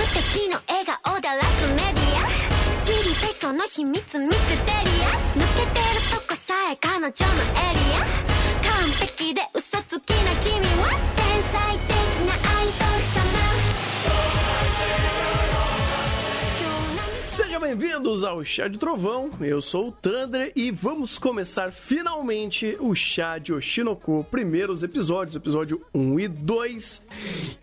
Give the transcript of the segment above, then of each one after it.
無敵の笑顔だらすメディア。知りたいその秘密ミステリアス抜けてるとこさえ彼女のエリア。Bem-vindos ao Chá de Trovão. Eu sou o Thunder e vamos começar finalmente o Chá de Oshinoko, primeiros episódios, episódio 1 e 2.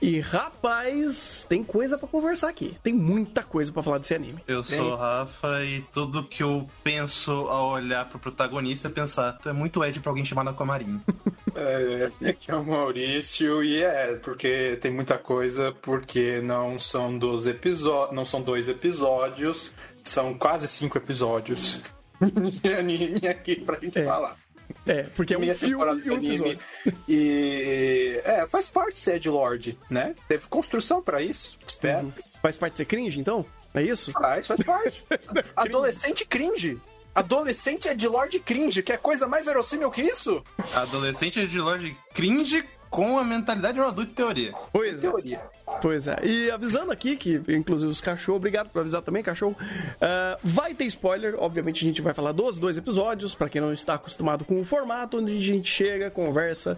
E rapaz, tem coisa pra conversar aqui. Tem muita coisa pra falar desse anime. Eu sou o Rafa e tudo que eu penso ao olhar pro protagonista é pensar, tu é muito Ed pra alguém chamar na Comarim. É, aqui é o Maurício e é, porque tem muita coisa, porque não são dois episódios, não são dois episódios, são quase cinco episódios de anime aqui pra gente É. falar. É, porque é um Minha filme e de um anime. E é, faz parte ser Ed Lord, né? Teve construção pra isso, espero. Faz parte de ser cringe, então? É isso? Faz, faz parte. Adolescente cringe. Adolescente Ed Lord cringe, que é coisa mais verossímil que isso? Adolescente de Lorde cringe com a mentalidade de um adulto em teoria. Pois é. Teoria. Pois é. E avisando aqui que, inclusive, os cachorros, obrigado por avisar também, cachorro. ah, vai ter spoiler, obviamente a gente vai falar dos dois episódios, pra quem não está acostumado com o formato, onde a gente chega, conversa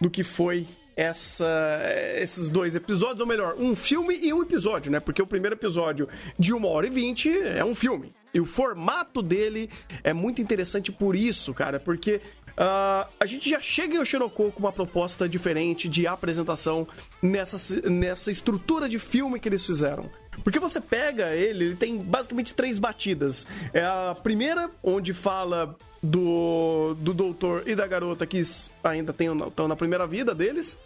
do que foi essa, esses dois episódios, ou melhor, um filme e um episódio, né? Porque o primeiro episódio de uma hora e vinte é um filme. E o formato dele é muito interessante por isso, cara, porque ah, a gente já chega em Oshinoko com uma proposta diferente de apresentação nessa, nessa estrutura de filme que eles fizeram. Porque você pega ele, ele tem basicamente três batidas. É a primeira, onde fala do, do doutor e da garota que ainda estão na primeira vida deles.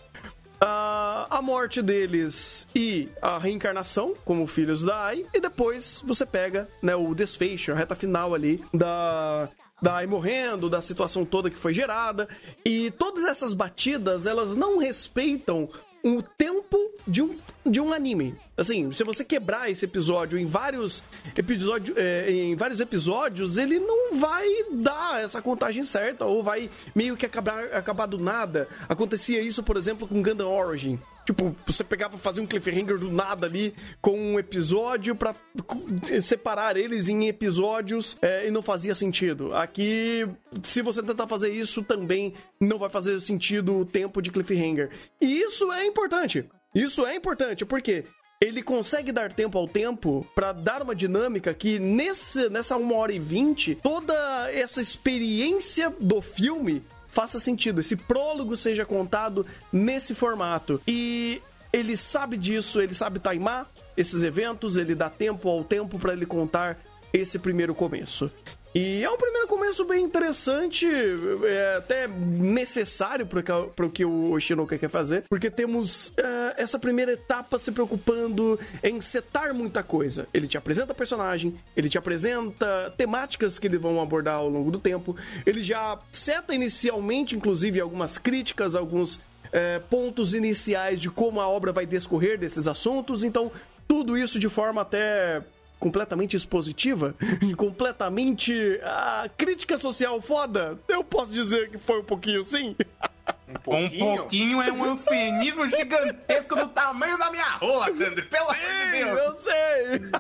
a, a morte deles e a reencarnação como filhos da Ai. E depois você pega né, o desfecho, a reta final ali da, da Ai morrendo, da situação toda que foi gerada. E todas essas batidas, elas não respeitam o tempo de um, de um anime. Assim, se você quebrar esse episódio em vários, episódio, é, em vários episódios, ele não vai dar essa contagem certa, ou vai meio que acabar, acabar do nada. Acontecia isso, por exemplo, com Gundam Origin. Tipo, você pegava fazer um cliffhanger do nada ali com um episódio co- separar eles em episódios é, e não fazia sentido. Aqui, se você tentar fazer isso, também não vai fazer sentido o tempo de cliffhanger. E isso é importante. Isso é importante, porque ele consegue dar tempo ao tempo pra dar uma dinâmica que nesse, nessa 1 hora e 20, toda essa experiência do filme faça sentido, esse prólogo seja contado nesse formato. E ele sabe disso, ele sabe timar esses eventos, ele dá tempo ao tempo pra ele contar esse primeiro começo. E é um primeiro começo bem interessante, é até necessário para o que o Oshinoka quer fazer, porque temos é, essa primeira etapa se preocupando em setar muita coisa. Ele te apresenta personagem, ele te apresenta temáticas que eles vão abordar ao longo do tempo, ele já seta inicialmente, inclusive, algumas críticas, alguns é, pontos iniciais de como a obra vai discorrer desses assuntos, então tudo isso de forma até completamente expositiva, completamente ah, crítica social foda. Eu posso dizer que foi um pouquinho sim. Um Um pouquinho é um eufemismo gigantesco do tamanho da minha rola, Thunder. Pelo amor de Deus. eu sei.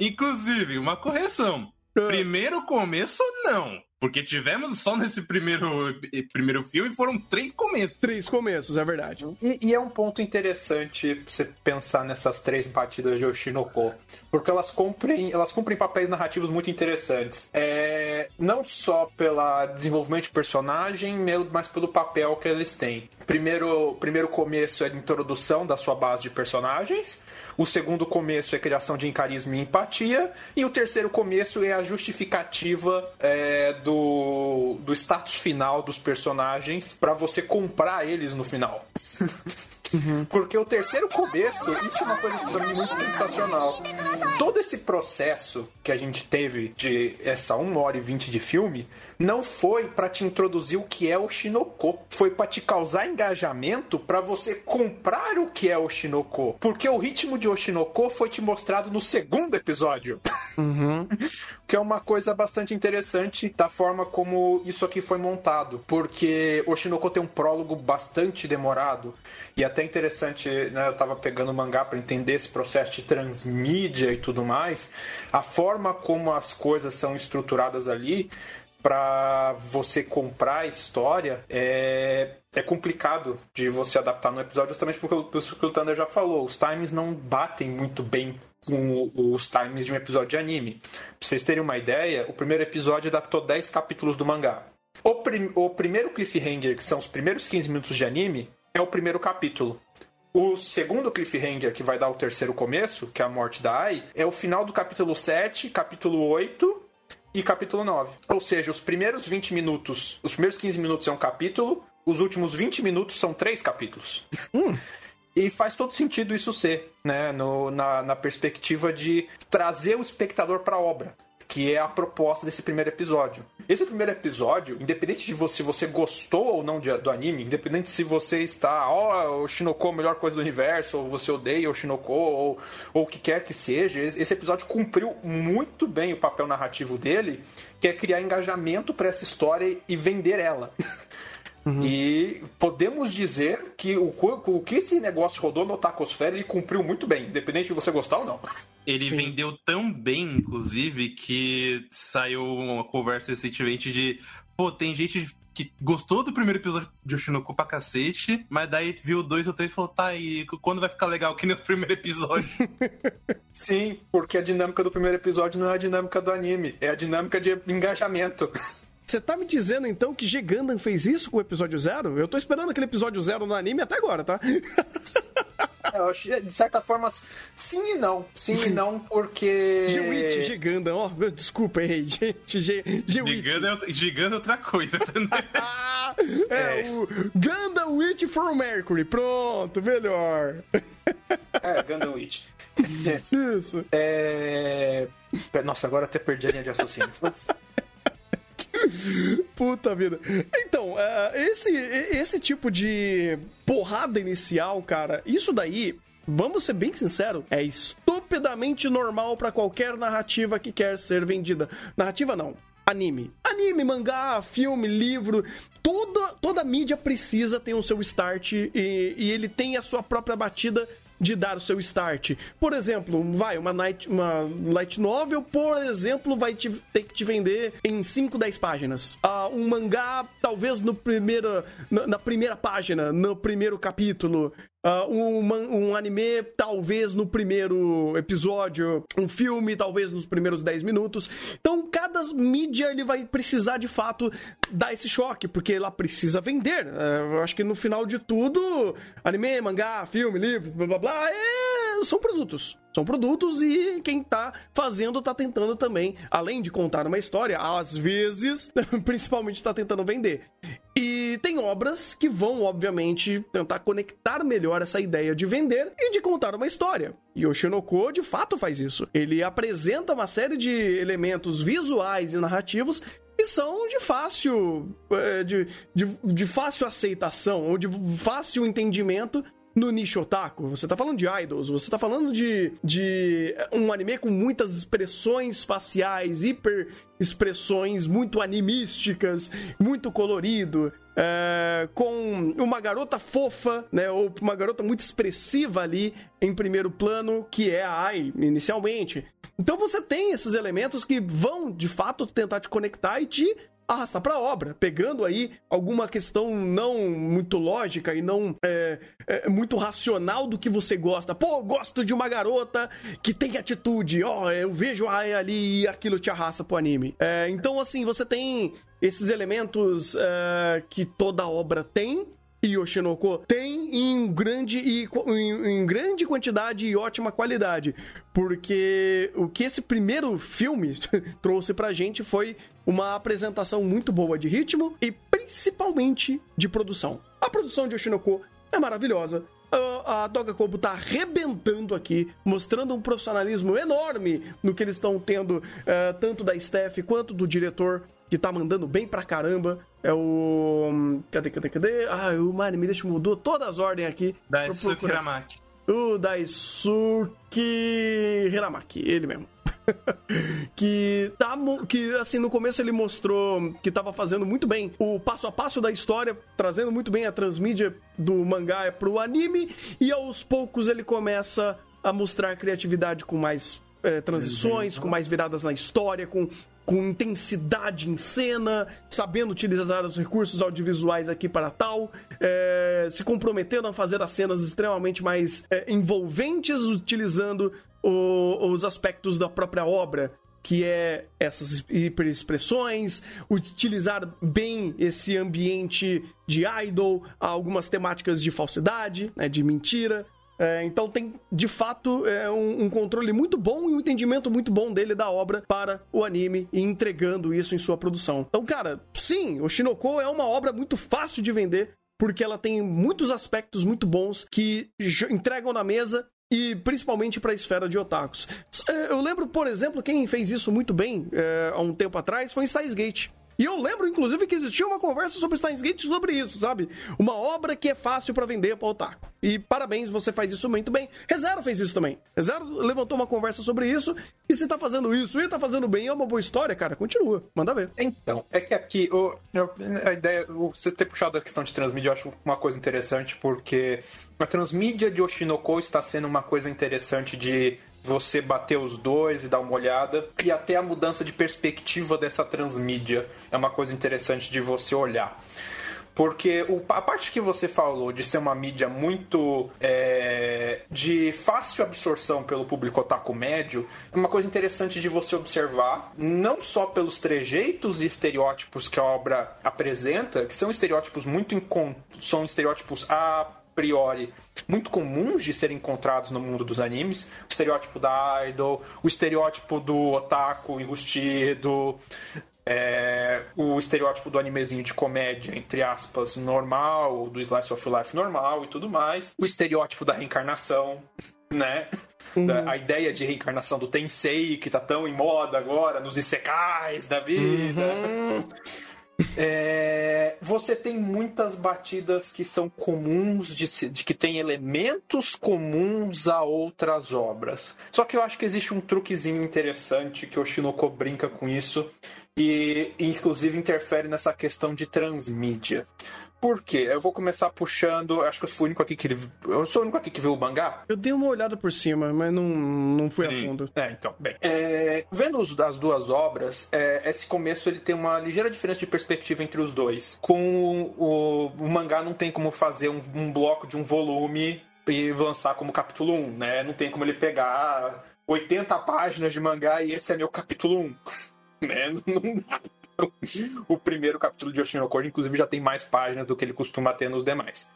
Inclusive, uma correção. Primeiro começo, não. Porque tivemos só nesse primeiro, primeiro filme foram três começos. Três começos, é verdade. E, e é um ponto interessante pra você pensar nessas três batidas de Oshinoko, porque elas cumprem, elas cumprem papéis narrativos muito interessantes. É, não só pelo desenvolvimento de personagem, mas pelo papel que eles têm. Primeiro, primeiro começo é a introdução da sua base de personagens. O segundo começo é a criação de carisma e empatia. E o terceiro começo é a justificativa é, do, do status final dos personagens para você comprar eles no final. Porque o terceiro começo, isso é uma coisa pra mim muito sensacional. Todo esse processo que a gente teve de essa 1 hora e 20 de filme não foi pra te introduzir o que é o Shinoko, foi pra te causar engajamento pra você comprar o que é o Shinoko. Porque o ritmo de Oshinoko foi te mostrado no segundo episódio. Uhum. que é uma coisa bastante interessante da forma como isso aqui foi montado. Porque o Shinoko tem um prólogo bastante demorado. E até interessante, né? Eu tava pegando o mangá para entender esse processo de transmídia e tudo mais. A forma como as coisas são estruturadas ali para você comprar a história é, é complicado de você adaptar no episódio, justamente porque o, o Thunder já falou, os times não batem muito bem com os times de um episódio de anime. Pra vocês terem uma ideia, o primeiro episódio adaptou 10 capítulos do mangá. O, prim o primeiro cliffhanger, que são os primeiros 15 minutos de anime, é o primeiro capítulo. O segundo cliffhanger, que vai dar o terceiro começo, que é a morte da Ai, é o final do capítulo 7, capítulo 8 e capítulo 9. Ou seja, os primeiros 20 minutos, os primeiros 15 minutos é um capítulo, os últimos 20 minutos são três capítulos. Hum. E faz todo sentido isso ser, né? No, na, na perspectiva de trazer o espectador para a obra que é a proposta desse primeiro episódio. Esse primeiro episódio, independente de você, se você gostou ou não de, do anime, independente se você está, ó, oh, o Shinoko é a melhor coisa do universo, ou você odeia o Shinoko, ou, ou o que quer que seja, esse episódio cumpriu muito bem o papel narrativo dele, que é criar engajamento para essa história e vender ela. Uhum. E podemos dizer que o, o que esse negócio rodou no Tacosfera ele cumpriu muito bem, independente de você gostar ou não. Ele Sim. vendeu tão bem, inclusive, que saiu uma conversa recentemente de. Pô, tem gente que gostou do primeiro episódio de Oshinoko pra cacete, mas daí viu dois ou três e falou, tá, e quando vai ficar legal que nem o primeiro episódio? Sim, porque a dinâmica do primeiro episódio não é a dinâmica do anime, é a dinâmica de engajamento. Você tá me dizendo então que G Gundam fez isso com o episódio zero? Eu tô esperando aquele episódio zero no anime até agora, tá? É, de certa forma, sim e não. Sim e não, porque. G-Witch, G Gundam, ó. Oh, desculpa, errei. G-Witch. Giganda é outra coisa. é, é, o Gundam Witch from Mercury. Pronto, melhor. É, Gundam Witch. Isso. É... Nossa, agora até perdi a linha de raciocínio. Puta vida. Então, uh, esse, esse tipo de porrada inicial, cara, isso daí vamos ser bem sinceros, é estupidamente normal para qualquer narrativa que quer ser vendida. Narrativa não. Anime. Anime, mangá, filme, livro, toda, toda mídia precisa ter o seu start e, e ele tem a sua própria batida de dar o seu start. Por exemplo, vai, uma, night, uma light novel, por exemplo, vai te, ter que te vender em 5, 10 páginas. Uh, um mangá, talvez no primeiro, na, na primeira página, no primeiro capítulo. Uh, um, um, anime, talvez no primeiro episódio, um filme, talvez nos primeiros 10 minutos. Então, cada mídia ele vai precisar de fato dar esse choque, porque ela precisa vender. Uh, eu acho que no final de tudo, anime, mangá, filme, livro, blá blá blá, é... são produtos. São produtos e quem tá fazendo tá tentando também, além de contar uma história, às vezes, principalmente tá tentando vender. E tem obras que vão, obviamente, tentar conectar melhor essa ideia de vender e de contar uma história. E o Shinoko, de fato, faz isso. Ele apresenta uma série de elementos visuais e narrativos que são de fácil, é, de, de, de fácil aceitação ou de fácil entendimento no nicho otaku. Você tá falando de idols, você tá falando de, de um anime com muitas expressões faciais, hiper expressões muito animísticas, muito colorido. É, com uma garota fofa, né, ou uma garota muito expressiva ali em primeiro plano, que é a Ai, inicialmente. Então você tem esses elementos que vão, de fato, tentar te conectar e te arrastar para a obra, pegando aí alguma questão não muito lógica e não é, é, muito racional do que você gosta. Pô, gosto de uma garota que tem atitude, ó, oh, eu vejo a ali e aquilo te arrasta pro anime. É, então, assim, você tem esses elementos é, que toda obra tem, e Yoshinoko tem em grande, e, em, em, grande quantidade e ótima qualidade. Porque o que esse primeiro filme trouxe pra gente foi uma apresentação muito boa de ritmo e principalmente de produção. A produção de Yoshinoko é maravilhosa. A Doga Kobo tá arrebentando aqui, mostrando um profissionalismo enorme no que eles estão tendo, uh, tanto da Steph quanto do diretor que tá mandando bem pra caramba. É o. Cadê, cadê, cadê? Ah, o Mari me deixa mudou todas as ordens aqui. Daisuke Hiramaki. O Daisuke Hiramaki, ele mesmo. que tá que assim no começo ele mostrou que tava fazendo muito bem o passo a passo da história, trazendo muito bem a transmídia do mangá pro anime e aos poucos ele começa a mostrar criatividade com mais é, transições, com mais viradas na história, com, com intensidade em cena, sabendo utilizar os recursos audiovisuais aqui para tal, é, se comprometendo a fazer as cenas extremamente mais é, envolventes, utilizando o, os aspectos da própria obra que é essas hiperexpressões, utilizar bem esse ambiente de idol, algumas temáticas de falsidade, né, de mentira, é, então tem, de fato, é, um, um, controle muito bom e um entendimento muito bom dele da obra para o anime e entregando isso em sua produção. Então, cara, sim, o Shinoko é uma obra muito fácil de vender porque ela tem muitos aspectos muito bons que entregam na mesa e principalmente para a esfera de otakus. É, eu lembro, por exemplo, quem fez isso muito bem é, há um tempo atrás foi Steins Gate. E eu lembro, inclusive, que existia uma conversa sobre Steins Gate sobre isso, sabe? Uma obra que é fácil para vender para otaku. E parabéns, você faz isso muito bem. Rezero fez isso também. Rezero levantou uma conversa sobre isso. E se tá fazendo isso e tá fazendo bem, é uma boa história, cara. Continua. Manda ver. Então, é que aqui, o, a ideia, você ter puxado a questão de transmídia, eu acho uma coisa interessante, porque a transmídia de Oshinoko está sendo uma coisa interessante de você bater os dois e dar uma olhada. E até a mudança de perspectiva dessa transmídia é uma coisa interessante de você olhar. Porque o, a parte que você falou de ser uma mídia muito é, de fácil absorção pelo público otaku médio é uma coisa interessante de você observar, não só pelos trejeitos e estereótipos que a obra apresenta, que são estereótipos muito são estereótipos a priori muito comuns de serem encontrados no mundo dos animes. O estereótipo da idol, o estereótipo do otaku enrustido, é, o estereótipo do animezinho de comédia, entre aspas, normal, do slice of life normal e tudo mais. O estereótipo da reencarnação, né? Uhum. a ideia de reencarnação do Tensei, que tá tão em moda agora, nos isekais da vida. Uhum. É, você tem muitas batidas que são comuns, de, de, que tem elementos comuns a outras obras. Só que eu acho que existe um truquezinho interessante que o Shinoko brinca com isso e, inclusive, interfere nessa questão de transmídia. Por quê? Eu vou começar puxando. Acho que eu fui o único aqui que. Eu sou o único aqui que viu o mangá? Eu dei uma olhada por cima, mas não, não fui Sim. a fundo. É, então, bem. É, vendo as duas obras, é, esse começo ele tem uma ligeira diferença de perspectiva entre os dois. Com o, o mangá não tem como fazer um, um bloco de um volume e lançar como capítulo 1, né? Não tem como ele pegar 80 páginas de mangá e esse é meu capítulo 1. né? Não dá o primeiro capítulo de Oshinoko, inclusive, já tem mais páginas do que ele costuma ter nos demais.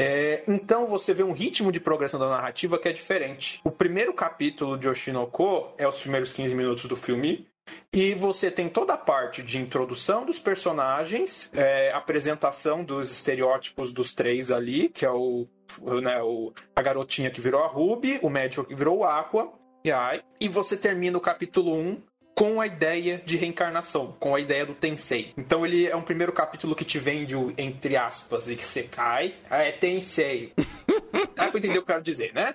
É, então você vê um ritmo de progressão da narrativa que é diferente. O primeiro capítulo de Oshinoko é os primeiros 15 minutos do filme. E você tem toda a parte de introdução dos personagens, é, apresentação dos estereótipos dos três ali, que é o, né, o a garotinha que virou a Ruby, o médico que virou o Aqua, e, aí, e você termina o capítulo 1 com a ideia de reencarnação, com a ideia do Tensei. Então ele é um primeiro capítulo que te vende o entre aspas e que você cai. É Tensei. Dá pra entender o que eu quero dizer, né?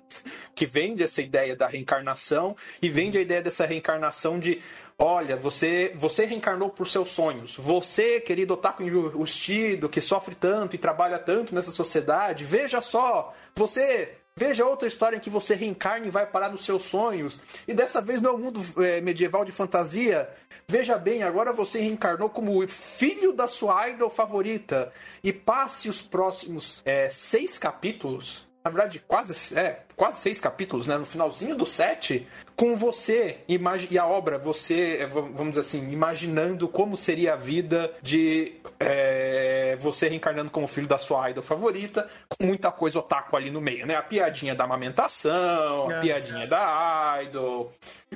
Que vende essa ideia da reencarnação e vende a ideia dessa reencarnação de Olha, você, você reencarnou por seus sonhos. Você, querido otaku enrustido, que sofre tanto e trabalha tanto nessa sociedade, veja só, você Veja outra história em que você reencarna e vai parar nos seus sonhos. E dessa vez não é um mundo é, medieval de fantasia. Veja bem, agora você reencarnou como filho da sua idol favorita. E passe os próximos é, seis capítulos. Na verdade, quase, é, quase seis capítulos, né? No finalzinho do sete, com você e a obra, você, é, vamos dizer assim, imaginando como seria a vida de é, você reencarnando como filho da sua idol favorita, com muita coisa otaku ali no meio, né? A piadinha da amamentação, a é. piadinha da idol,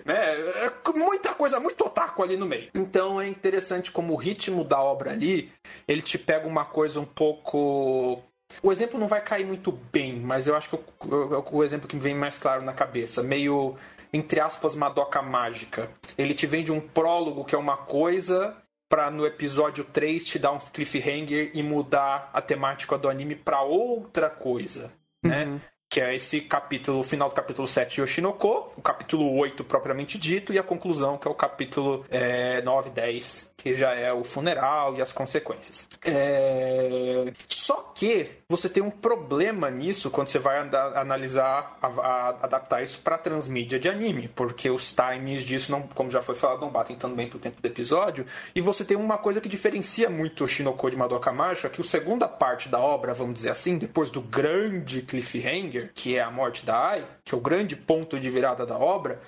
né? É, muita coisa, muito otaku ali no meio. Então é interessante como o ritmo da obra ali, ele te pega uma coisa um pouco o exemplo não vai cair muito bem, mas eu acho que o, o, o exemplo que me vem mais claro na cabeça, meio entre aspas, Madoka Mágica. Ele te vende um prólogo que é uma coisa para no episódio 3 te dar um cliffhanger e mudar a temática do anime para outra coisa, né? Uhum. que é esse capítulo, o final do capítulo 7 Yoshinoko, o capítulo 8 propriamente dito, e a conclusão, que é o capítulo é, 9 e 10, que já é o funeral e as consequências. É... Só que você tem um problema nisso quando você vai analisar, a, a, adaptar isso para transmídia de anime, porque os times disso, não, como já foi falado, não batem tão bem pro tempo do episódio, e você tem uma coisa que diferencia muito o Shinoko de Madoka Mágica, que a segunda parte da obra, vamos dizer assim, depois do grande cliffhanger, que é a morte da Ai, que é o grande ponto de virada da obra,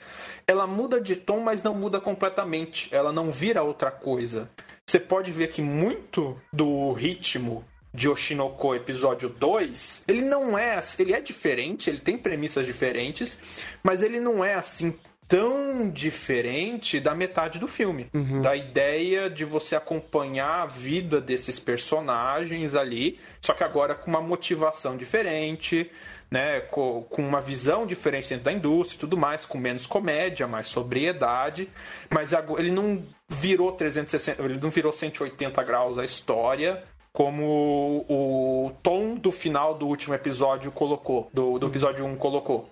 ela muda de tom, mas não muda completamente. Ela não vira outra coisa. Você pode ver que muito do ritmo de Oshinoko episódio 2, ele não é, ele é diferente, ele tem premissas diferentes, mas ele não é assim tão diferente da metade do filme. Uhum. Da ideia de você acompanhar a vida desses personagens ali, só que agora com uma motivação diferente, né, com, uma visão diferente dentro da indústria e tudo mais, com menos comédia, mais sobriedade, mas ele não virou 360, ele não virou 180 graus a história, como o tom do final do último episódio colocou, do, do episódio 1 colocou.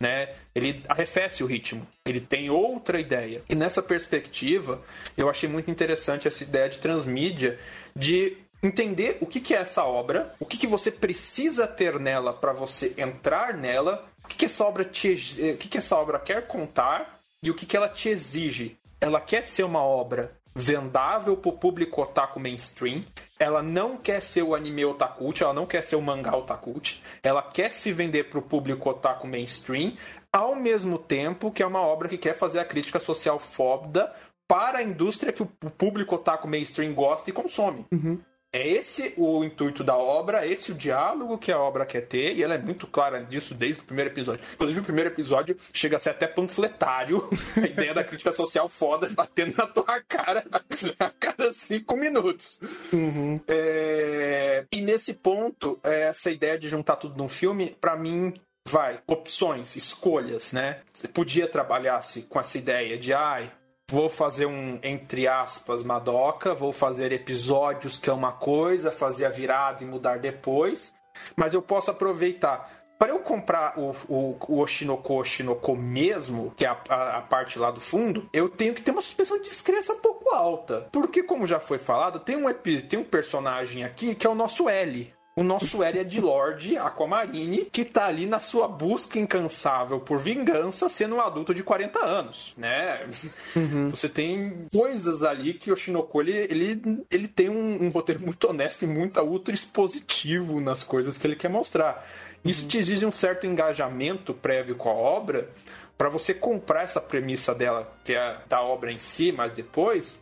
Né? Ele arrefece o ritmo, ele tem outra ideia. E nessa perspectiva, eu achei muito interessante essa ideia de transmídia, de entender o que, que é essa obra, o que, que você precisa ter nela para você entrar nela, o que, que essa obra te, o que, que essa obra quer contar e o que, que ela te exige. Ela quer ser uma obra vendável para o público otaku mainstream. Ela não quer ser o anime otakult, ela não quer ser o mangá otakult. Ela quer se vender para o público otaku mainstream, ao mesmo tempo que é uma obra que quer fazer a crítica social foda para a indústria que o público otaku mainstream gosta e consome. Uhum. É esse o intuito da obra, esse o diálogo que a obra quer ter, e ela é muito clara disso desde o primeiro episódio. Inclusive, o primeiro episódio chega a ser até panfletário, a ideia da crítica social foda batendo na tua cara a cada cinco minutos. Uhum. É... E nesse ponto, essa ideia de juntar tudo num filme, para mim, vai, opções, escolhas, né? Você podia trabalhar-se com essa ideia de, ai, vou fazer um, entre aspas, Madoka, vou fazer episódios que é uma coisa, fazer a virada e mudar depois, mas eu posso aproveitar. Para eu comprar o, o, o Oshinoko Oshinoko mesmo, que é a, a, a, parte lá do fundo, eu tenho que ter uma suspensão de descrença um pouco alta. Porque, como já foi falado, tem um, tem um personagem aqui que é o nosso L o nosso de Lord Aquamarine, que tá ali na sua busca incansável por vingança, sendo um adulto de 40 anos, né? Uhum. Você tem coisas ali que o Shinoko, ele, ele, ele tem um, um, roteiro muito honesto e muito ultra expositivo nas coisas que ele quer mostrar. Isso uhum. te exige um certo engajamento prévio com a obra, para você comprar essa premissa dela, que é da obra em si, mas depois,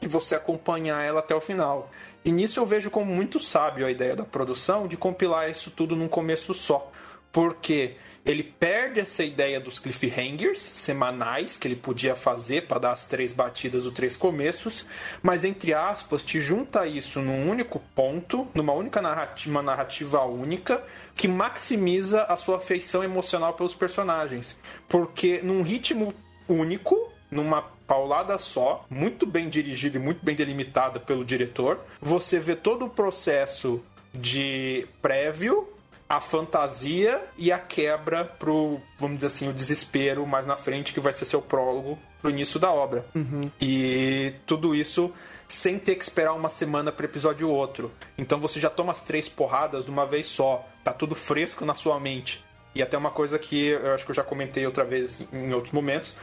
e você acompanhar ela até o final. E nisso eu vejo como muito sábio a ideia da produção de compilar isso tudo num começo só. Porque ele perde essa ideia dos cliffhangers semanais que ele podia fazer para dar as três batidas dos três começos, mas entre aspas te junta isso num único ponto, numa única narrativa, uma narrativa única que maximiza a sua afeição emocional pelos personagens, porque num ritmo único, numa paulada só, muito bem dirigida e muito bem delimitada pelo diretor. Você vê todo o processo de prévio, a fantasia e a quebra pro, vamos dizer assim, o desespero mais na frente, que vai ser seu prólogo pro início da obra. Uhum. E tudo isso sem ter que esperar uma semana para episódio outro. Então você já toma as três porradas de uma vez só. Tá tudo fresco na sua mente. E até uma coisa que eu acho que eu já comentei outra vez em outros momentos,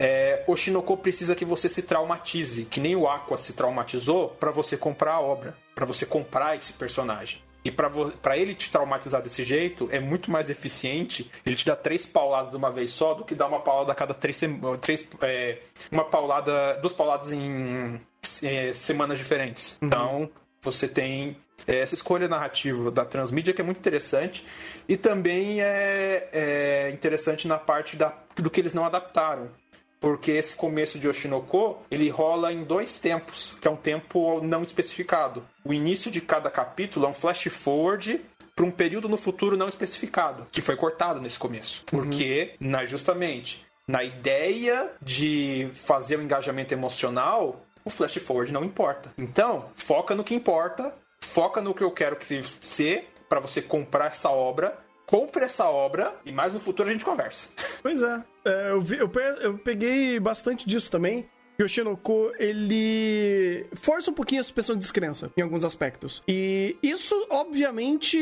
é, o Shinoko precisa que você se traumatize, que nem o Aqua se traumatizou para você comprar a obra, para você comprar esse personagem. E para ele te traumatizar desse jeito, é muito mais eficiente ele te dá três pauladas de uma vez só do que dar uma paulada a cada três, três é, uma paulada, duas pauladas em é, semanas diferentes. Uhum. Então, você tem é, essa escolha narrativa da transmídia que é muito interessante e também é, é interessante na parte da, do que eles não adaptaram porque esse começo de Oshinoko ele rola em dois tempos, que é um tempo não especificado. O início de cada capítulo é um flash forward para um período no futuro não especificado, que foi cortado nesse começo, uhum. porque uhum. na justamente na ideia de fazer o engajamento emocional, o flash forward não importa. Então, foca no que importa, foca no que eu quero que ser para você comprar essa obra compre essa obra e mais no futuro a gente conversa. Pois é. É eu, vi, eu, eu, peguei bastante disso também. Que o Shinoko, ele força um pouquinho a suspensão de descrença em alguns aspectos. E isso, obviamente,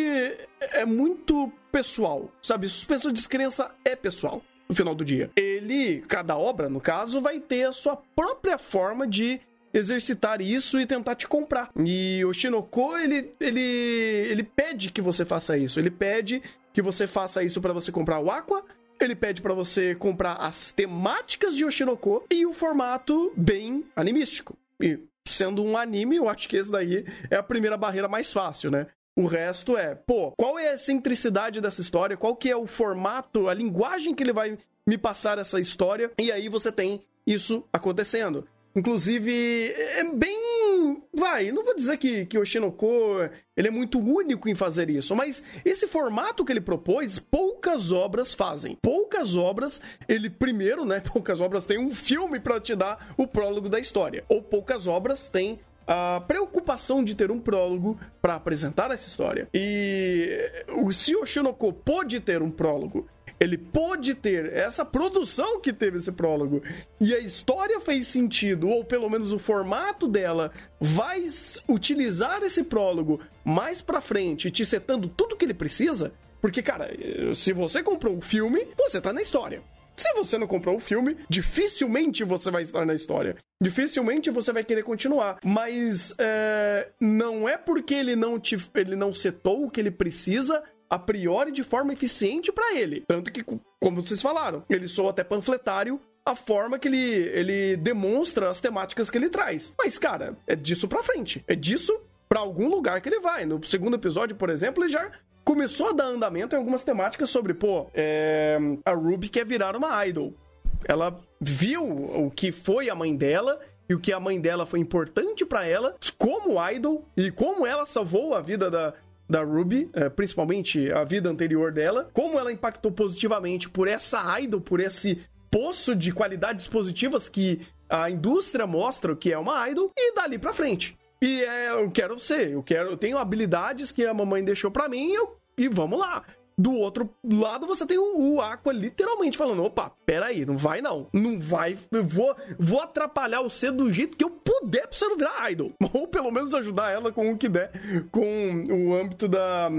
é muito pessoal, sabe? Suspensão de descrença é pessoal no final do dia. Ele, cada obra, no caso, vai ter a sua própria forma de exercitar isso e tentar te comprar. E o Shinoko, ele, ele, ele pede que você faça isso. Ele pede que você faça isso para você comprar o Aqua. Ele pede para você comprar as temáticas de Oshinoko e o formato bem animístico. E sendo um anime, eu acho que esse daí é a primeira barreira mais fácil, né? O resto é, pô, qual é a excentricidade dessa história? Qual que é o formato, a linguagem que ele vai me passar essa história? E aí você tem isso acontecendo. Inclusive, é bem. Vai, não vou dizer que, que o Shinoko ele é muito único em fazer isso, mas esse formato que ele propôs, poucas obras fazem. Poucas obras, ele primeiro, né? Poucas obras tem um filme para te dar o prólogo da história. Ou poucas obras têm a preocupação de ter um prólogo para apresentar essa história. E se o Shinoko pôde ter um prólogo ele pôde ter essa produção que teve esse prólogo e a história fez sentido, ou pelo menos o formato dela vai utilizar esse prólogo mais pra frente, te setando tudo que ele precisa, porque, cara, se você comprou o filme, você tá na história. Se você não comprou o filme, dificilmente você vai estar na história. Dificilmente você vai querer continuar. Mas é, não é porque ele não, te, ele não setou o que ele precisa a priori de forma eficiente para ele. Tanto que, como vocês falaram, ele soa até panfletário a forma que ele, ele demonstra as temáticas que ele traz. Mas, cara, é disso pra frente. É disso para algum lugar que ele vai. No segundo episódio, por exemplo, ele já começou a dar andamento em algumas temáticas sobre, pô, é, a Ruby quer virar uma idol. Ela viu o que foi a mãe dela e o que a mãe dela foi importante para ela como idol e como ela salvou a vida da, da Ruby, é, principalmente a vida anterior dela, como ela impactou positivamente por essa idol, por esse poço de qualidades positivas que a indústria mostra que é uma idol, e dali pra frente. E é, eu quero ser, eu quero, eu tenho habilidades que a mamãe deixou para mim eu, e vamos lá. Do outro lado, você tem o, o Aqua literalmente falando: opa, peraí, não vai não. Não vai. Eu vou, vou atrapalhar você do jeito que eu puder pra você não virar idol. Ou pelo menos ajudar ela com o que der, com o âmbito da.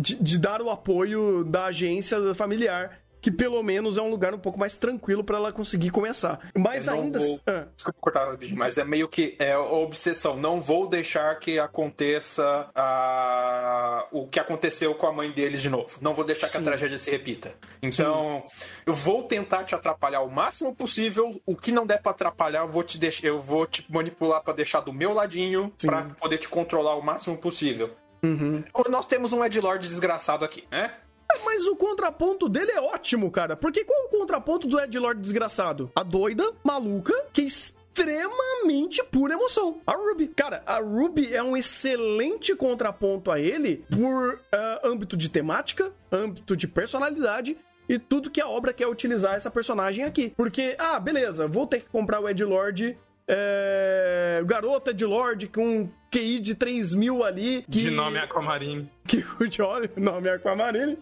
De, de dar o apoio da agência familiar que pelo menos é um lugar um pouco mais tranquilo para ela conseguir começar. Mas ainda. Vou... Ah. Desculpa cortar, mas é meio que é obsessão. Não vou deixar que aconteça a... o que aconteceu com a mãe deles de novo. Não vou deixar Sim. que a tragédia se repita. Então, Sim. eu vou tentar te atrapalhar o máximo possível. O que não der para atrapalhar, eu vou te deixar, eu vou te manipular para deixar do meu ladinho, para poder te controlar o máximo possível. Uhum. Nós temos um Edlord desgraçado aqui, né? Mas o contraponto dele é ótimo, cara. Porque qual é o contraponto do Ed Lord desgraçado? A doida, maluca, que extremamente pura emoção. A Ruby. Cara, a Ruby é um excelente contraponto a ele por uh, âmbito de temática, âmbito de personalidade e tudo que a obra quer utilizar essa personagem aqui. Porque, ah, beleza, vou ter que comprar o Ed Lord. É... Garota Ed Lord com QI de 3 mil ali. Que... De nome Aquamarine. Que o olha, nome Aquamarine.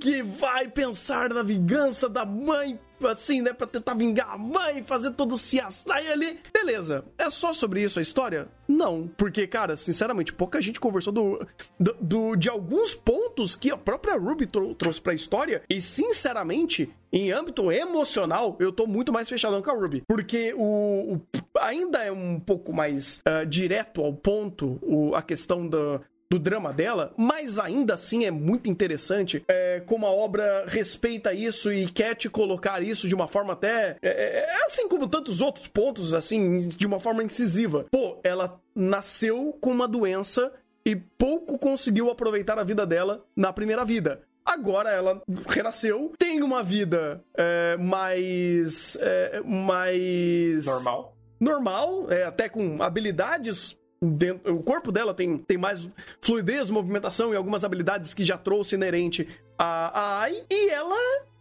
Que vai pensar na vingança da mãe assim, né, pra tentar vingar a mãe, fazer todo o CSI ali. Beleza. É só sobre isso a história? Não. Porque, cara, sinceramente, pouca gente conversou do, do, do de alguns pontos que a própria Ruby trou trouxe pra história. E, sinceramente, em âmbito emocional, eu tô muito mais fechadão com a Ruby. Porque o, o ainda é um pouco mais uh, direto ao ponto o, a questão da, do drama dela, mas ainda assim é muito interessante é, como a obra respeita isso e quer te colocar isso de uma forma até. É, é, é, assim como tantos outros pontos, assim, de uma forma incisiva. Pô, ela nasceu com uma doença e pouco conseguiu aproveitar a vida dela na primeira vida. Agora ela renasceu, tem uma vida é, mais. É, mais. Normal. Normal, é, até com habilidades Dentro, o corpo dela tem, tem mais fluidez, movimentação e algumas habilidades que já trouxe inerente a, Ai, e ela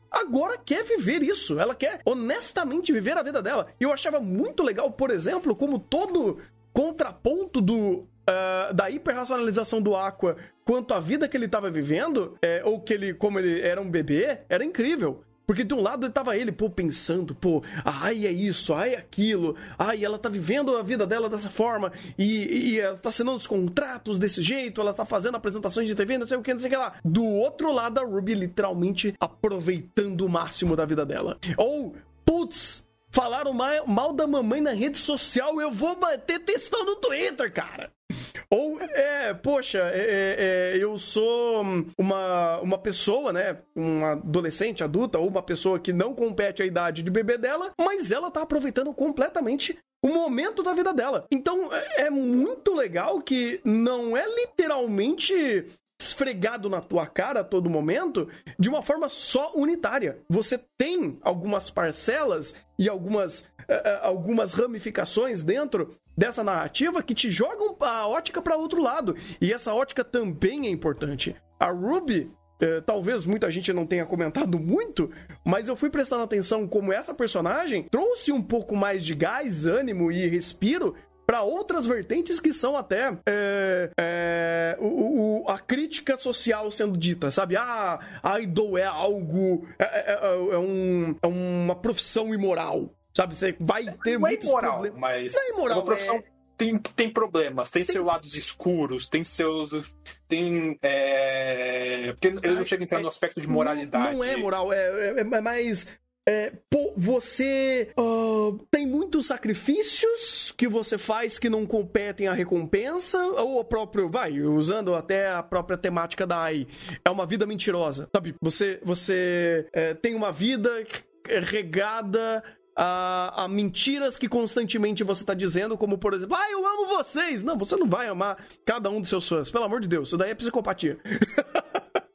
agora quer viver isso. Ela quer honestamente viver a vida dela. E eu achava muito legal, por exemplo, como todo contraponto do Uh, da hiperracionalização do Aqua quanto à vida que ele estava vivendo, é, ou que ele, como ele era um bebê, era incrível. Porque de um lado ele tava ele, pô, pensando, pô, ai é isso, ai é aquilo, ai ela tá vivendo a vida dela dessa forma, e, e ela tá assinando os contratos desse jeito, ela tá fazendo apresentações de TV, não sei o que, não sei o que lá. Do outro lado, a Ruby literalmente aproveitando o máximo da vida dela. Ou, putz, falaram mal, mal da mamãe na rede social, eu vou bater textão no Twitter, cara. Ou, é, poxa, é, é, é, eu sou uma, uma pessoa, né? Uma adolescente, adulta, ou uma pessoa que não compete a idade de bebê dela, mas ela tá aproveitando completamente o momento da vida dela. Então é, é muito legal que não é literalmente esfregado na tua cara a todo momento de uma forma só unitária. Você tem algumas parcelas e algumas, uh, algumas ramificações dentro dessa narrativa que te jogam a ótica para outro lado. E essa ótica também é importante. A Ruby Uh, talvez muita gente não tenha comentado muito, mas eu fui prestando atenção como essa personagem trouxe um pouco mais de gás, ânimo e respiro para outras vertentes que são até é, é, o, o, a crítica social sendo dita, sabe? Ah, idol é algo. É, é, é, é um, é uma profissão imoral. Sabe? Você vai ter não é imoral, problemas. mas não é imoral, uma profissão tem, tem problemas, tem, tem, seus lados escuros, tem seus. Tem. É... Porque ele não chega a entrar no aspecto de moralidade. Não, não é moral, é, é, é mais é, pô, você uh, tem muitos sacrifícios que você faz que não competem à recompensa, ou o próprio, vai, usando até a própria temática da AI, é uma vida mentirosa, sabe? Você, você é, tem uma vida regada a, a, mentiras que constantemente você tá dizendo, como por exemplo, ah, eu amo vocês. Não, você não vai amar cada um dos seus fãs, pelo amor de Deus, isso daí é psicopatia.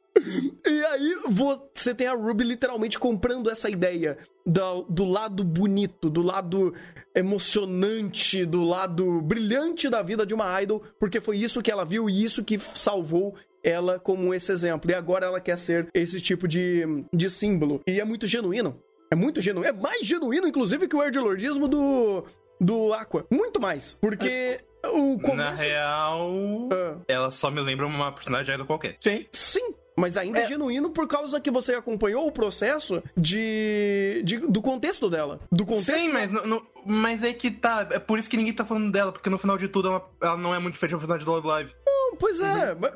E aí você tem a Ruby literalmente comprando essa ideia do, do lado bonito, do lado emocionante, do lado brilhante da vida de uma idol, porque foi isso que ela viu e isso que salvou ela como esse exemplo. E agora ela quer ser esse tipo de, de símbolo. E é muito genuíno. É muito genuíno. É mais genuíno, inclusive, que o erdilordismo do, do Aqua. Muito mais. Porque. O começo... Na real, ah. ela só me lembra uma personagem idol qualquer. Sim. Sim. Mas ainda é... é genuíno por causa que você acompanhou o processo de, de do contexto dela. Do contexto Sim, mas, no, mas é que tá. É por isso que ninguém tá falando dela, porque no final de tudo ela, ela não é muito diferente da personagem do Love Live. Não, pois é. Uhum. É,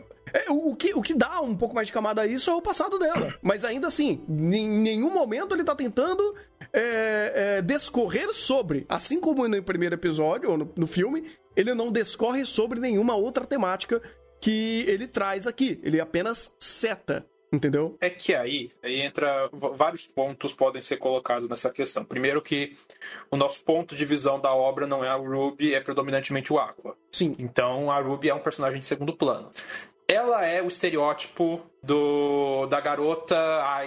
o, que, o que dá um pouco mais de camada a isso é o passado dela. Mas ainda assim, em nenhum momento ele tá tentando é, é, descorrer sobre. Assim como no primeiro episódio, ou no, no filme, ele não descorre sobre nenhuma outra temática que ele traz aqui. Ele apenas seta. Entendeu? É que aí, aí entra. Vários pontos podem ser colocados nessa questão. Primeiro, que o nosso ponto de visão da obra não é a Ruby, é predominantemente o Aqua. Sim. Então a Ruby é um personagem de segundo plano. Ela é o estereótipo do, da garota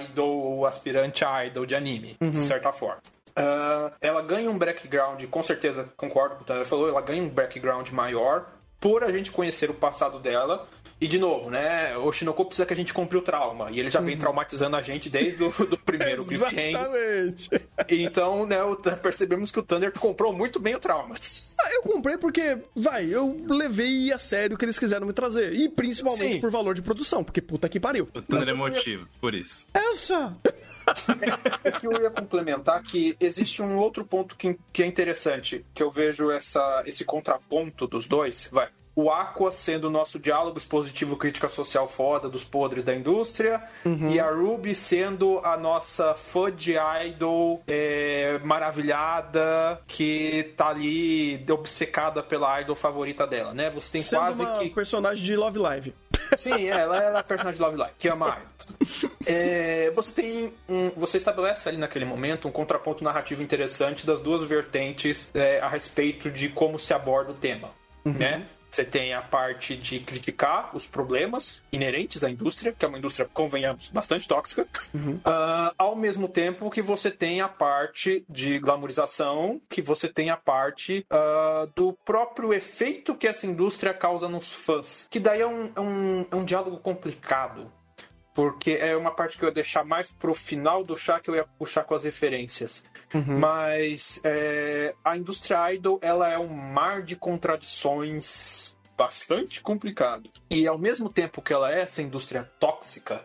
idol, aspirante idol de anime, uhum. de certa forma. Uh, ela ganha um background, com certeza, concordo com o que falou, ela ganha um background maior por a gente conhecer o passado dela. E de novo, né? O Shinoko precisa que a gente compre o trauma. E ele já vem uhum. traumatizando a gente desde o do primeiro Exatamente. Então, né, percebemos que o Thunder comprou muito bem o trauma. Ah, eu comprei porque, vai, eu levei a sério o que eles quiseram me trazer. E principalmente Sim. por valor de produção, porque puta que pariu. O Thunder é motivo, por isso. Essa! É que eu ia complementar que existe um outro ponto que, que é interessante, que eu vejo essa, esse contraponto dos dois. Vai o Aqua sendo o nosso diálogo expositivo crítica social foda dos podres da indústria uhum. e a Ruby sendo a nossa fã de idol é, maravilhada que tá ali obcecada pela idol favorita dela, né? Você tem sendo quase uma que personagem de Love Live. Sim, é, ela, ela é a personagem de Love Live, que ama idol. É, você tem um, você estabelece ali naquele momento um contraponto narrativo interessante das duas vertentes é, a respeito de como se aborda o tema, uhum. né? Você tem a parte de criticar os problemas inerentes à indústria, que é uma indústria, convenhamos, bastante tóxica. Uhum. Uh, ao mesmo tempo que você tem a parte de glamorização, que você tem a parte uh, do próprio efeito que essa indústria causa nos fãs. Que daí é um, é um, é um diálogo complicado porque é uma parte que eu ia deixar mais pro final do chá que eu ia puxar com as referências. Uhum. Mas é, a indústria idol ela é um mar de contradições bastante complicado. E ao mesmo tempo que ela é essa indústria tóxica,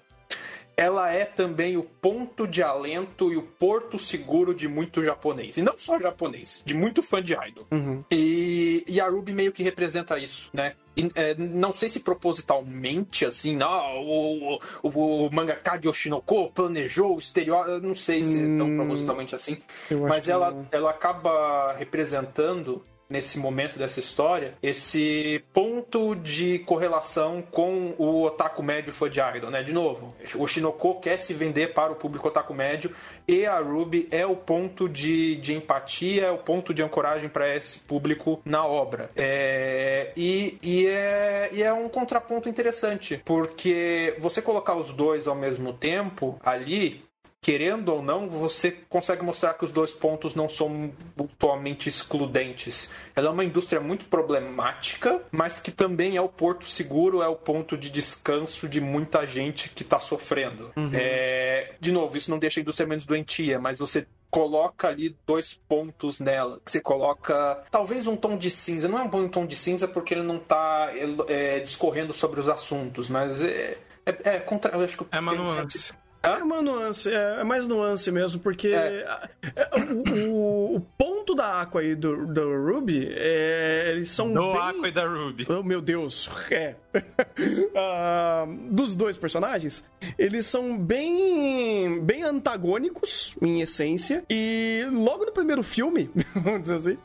ela é também o ponto de alento e o porto seguro de muito japonês. E não só japonês, de muito fã de idol. Uhum. E, e a Ruby meio que representa isso, né? E, é, não sei se propositalmente, assim, não, o, o, o mangaka de Oshinoko planejou o estereótipo, não sei se é tão Hum, propositalmente assim, mas ela, não. ela acaba representando nesse momento dessa história esse ponto de correlação com o otaku médio fã de idol, né? De novo, o Shinoko quer se vender para o público otaku médio e a Ruby é o ponto de, de empatia, é o ponto de ancoragem para esse público na obra. É, e, e, é, e é um contraponto interessante, porque você colocar os dois ao mesmo tempo ali querendo ou não, você consegue mostrar que os dois pontos não são mutuamente excludentes. Ela é uma indústria muito problemática, mas que também é o porto seguro, é o ponto de descanso de muita gente que está sofrendo. É, de novo, isso não deixa a indústria menos doentia, mas você coloca ali dois pontos nela. Você coloca talvez um tom de cinza. Não é um bom tom de cinza porque ele não está é, discorrendo sobre os assuntos, mas é, é, é contra. Eu acho que É uma um certo- nuance. É uma nuance, é, é mais nuance mesmo, porque É. é, o, o- o ponto da Aqua e do, do Ruby, é, eles são Do bem... Aqua e da Ruby. Oh, meu Deus, é. Ah, dos dois personagens, eles são bem, bem antagônicos em essência. E logo no primeiro filme, vamos dizer assim,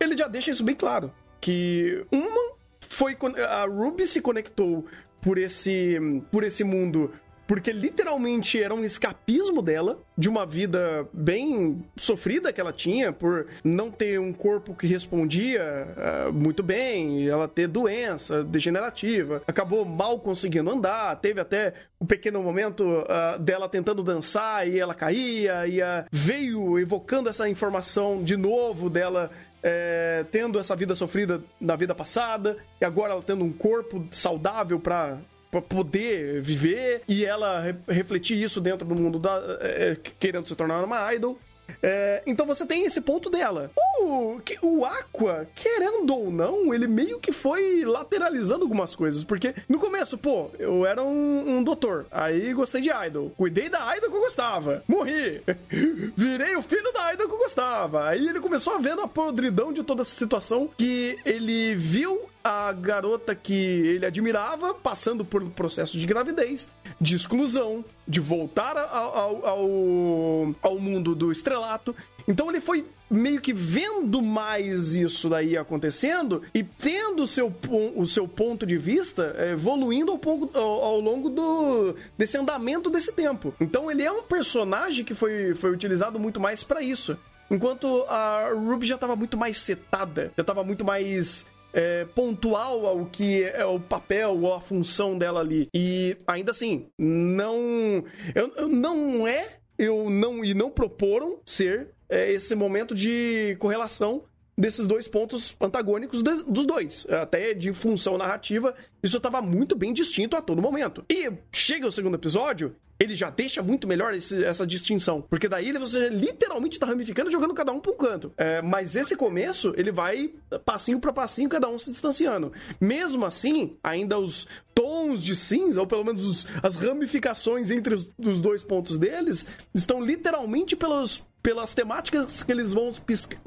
ele já deixa isso bem claro. Que uma foi. A Ruby se conectou por esse, por esse mundo. Porque literalmente era um escapismo dela, de uma vida bem sofrida que ela tinha, por não ter um corpo que respondia ah, muito bem, ela ter doença degenerativa, acabou mal conseguindo andar, teve até um pequeno momento ah, dela tentando dançar e ela caía, e ah, veio evocando essa informação de novo dela é, tendo essa vida sofrida na vida passada, e agora ela tendo um corpo saudável pra pra poder viver e ela re- refletir isso dentro do mundo da é, querendo se tornar uma idol. É, então você tem esse ponto dela. O, que- o Aqua, querendo ou não, ele meio que foi lateralizando algumas coisas. Porque no começo, pô, eu era um, um doutor. Aí gostei de idol. Cuidei da idol que eu gostava. Morri. Virei o filho da idol que eu gostava. Aí ele começou a ver a podridão de toda essa situação que ele viu a garota que ele admirava passando por um processo de gravidez, de exclusão, de voltar ao, ao, ao, mundo do estrelato. Então ele foi meio que vendo mais isso daí acontecendo e tendo o seu, o seu ponto de vista eh, evoluindo ao, ao- ao longo do, desse andamento desse tempo. Então ele é um personagem que foi, foi utilizado muito mais pra isso. Enquanto a Ruby já tava muito mais setada, já tava muito mais é, pontual ao que é o papel ou a função dela ali. E ainda assim, não. Eu, eu- não é. Eu não. E não proporam ser é, esse momento de correlação desses dois pontos antagônicos dos dois. Até de função narrativa, isso estava muito bem distinto a todo momento. E chega o segundo episódio, ele já deixa muito melhor esse- essa distinção. Porque daí você literalmente tá ramificando jogando cada um pra um canto. É, mas esse começo, ele vai passinho pra passinho, cada um se distanciando. Mesmo assim, ainda os tons de cinza, ou pelo menos os- as ramificações entre os, os dois pontos deles, estão literalmente pelos, pelas temáticas que eles vão,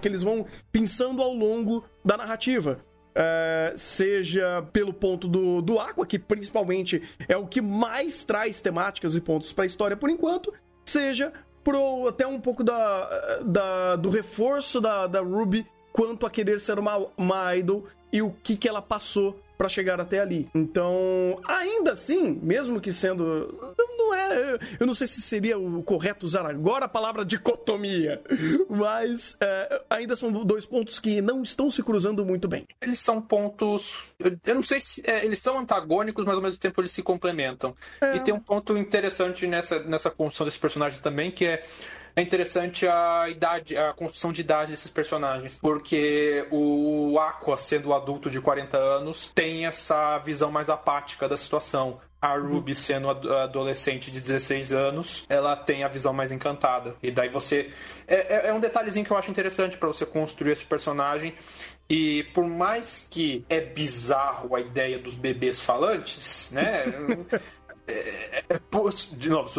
que eles vão pensando ao longo da narrativa. É, seja pelo ponto do, do Aqua, que principalmente é o que mais traz temáticas e pontos pra história por enquanto, seja pro, até um pouco da, da- do reforço da, da Ruby quanto a querer ser uma, uma idol e o que, que ela passou pra chegar até ali. Então, ainda assim, mesmo que sendo. Não, é. Eu não sei se seria o correto usar agora a palavra dicotomia, mas é, ainda são dois pontos que não estão se cruzando muito bem. Eles são pontos. Eu, não sei se. é, eles são antagônicos, mas ao mesmo tempo eles se complementam. E tem um ponto interessante nessa, nessa construção desses personagens também, que é. É interessante a idade, a construção de idade desses personagens. Porque o Aqua, sendo adulto de 40 anos, tem essa visão mais apática da situação. a Ruby sendo ad- adolescente de 16 anos, ela tem a visão mais encantada. E daí você. É, é- é um detalhezinho que eu acho interessante pra você construir esse personagem. E por mais que é bizarro a ideia dos bebês falantes, né? é, é- pô, de novo,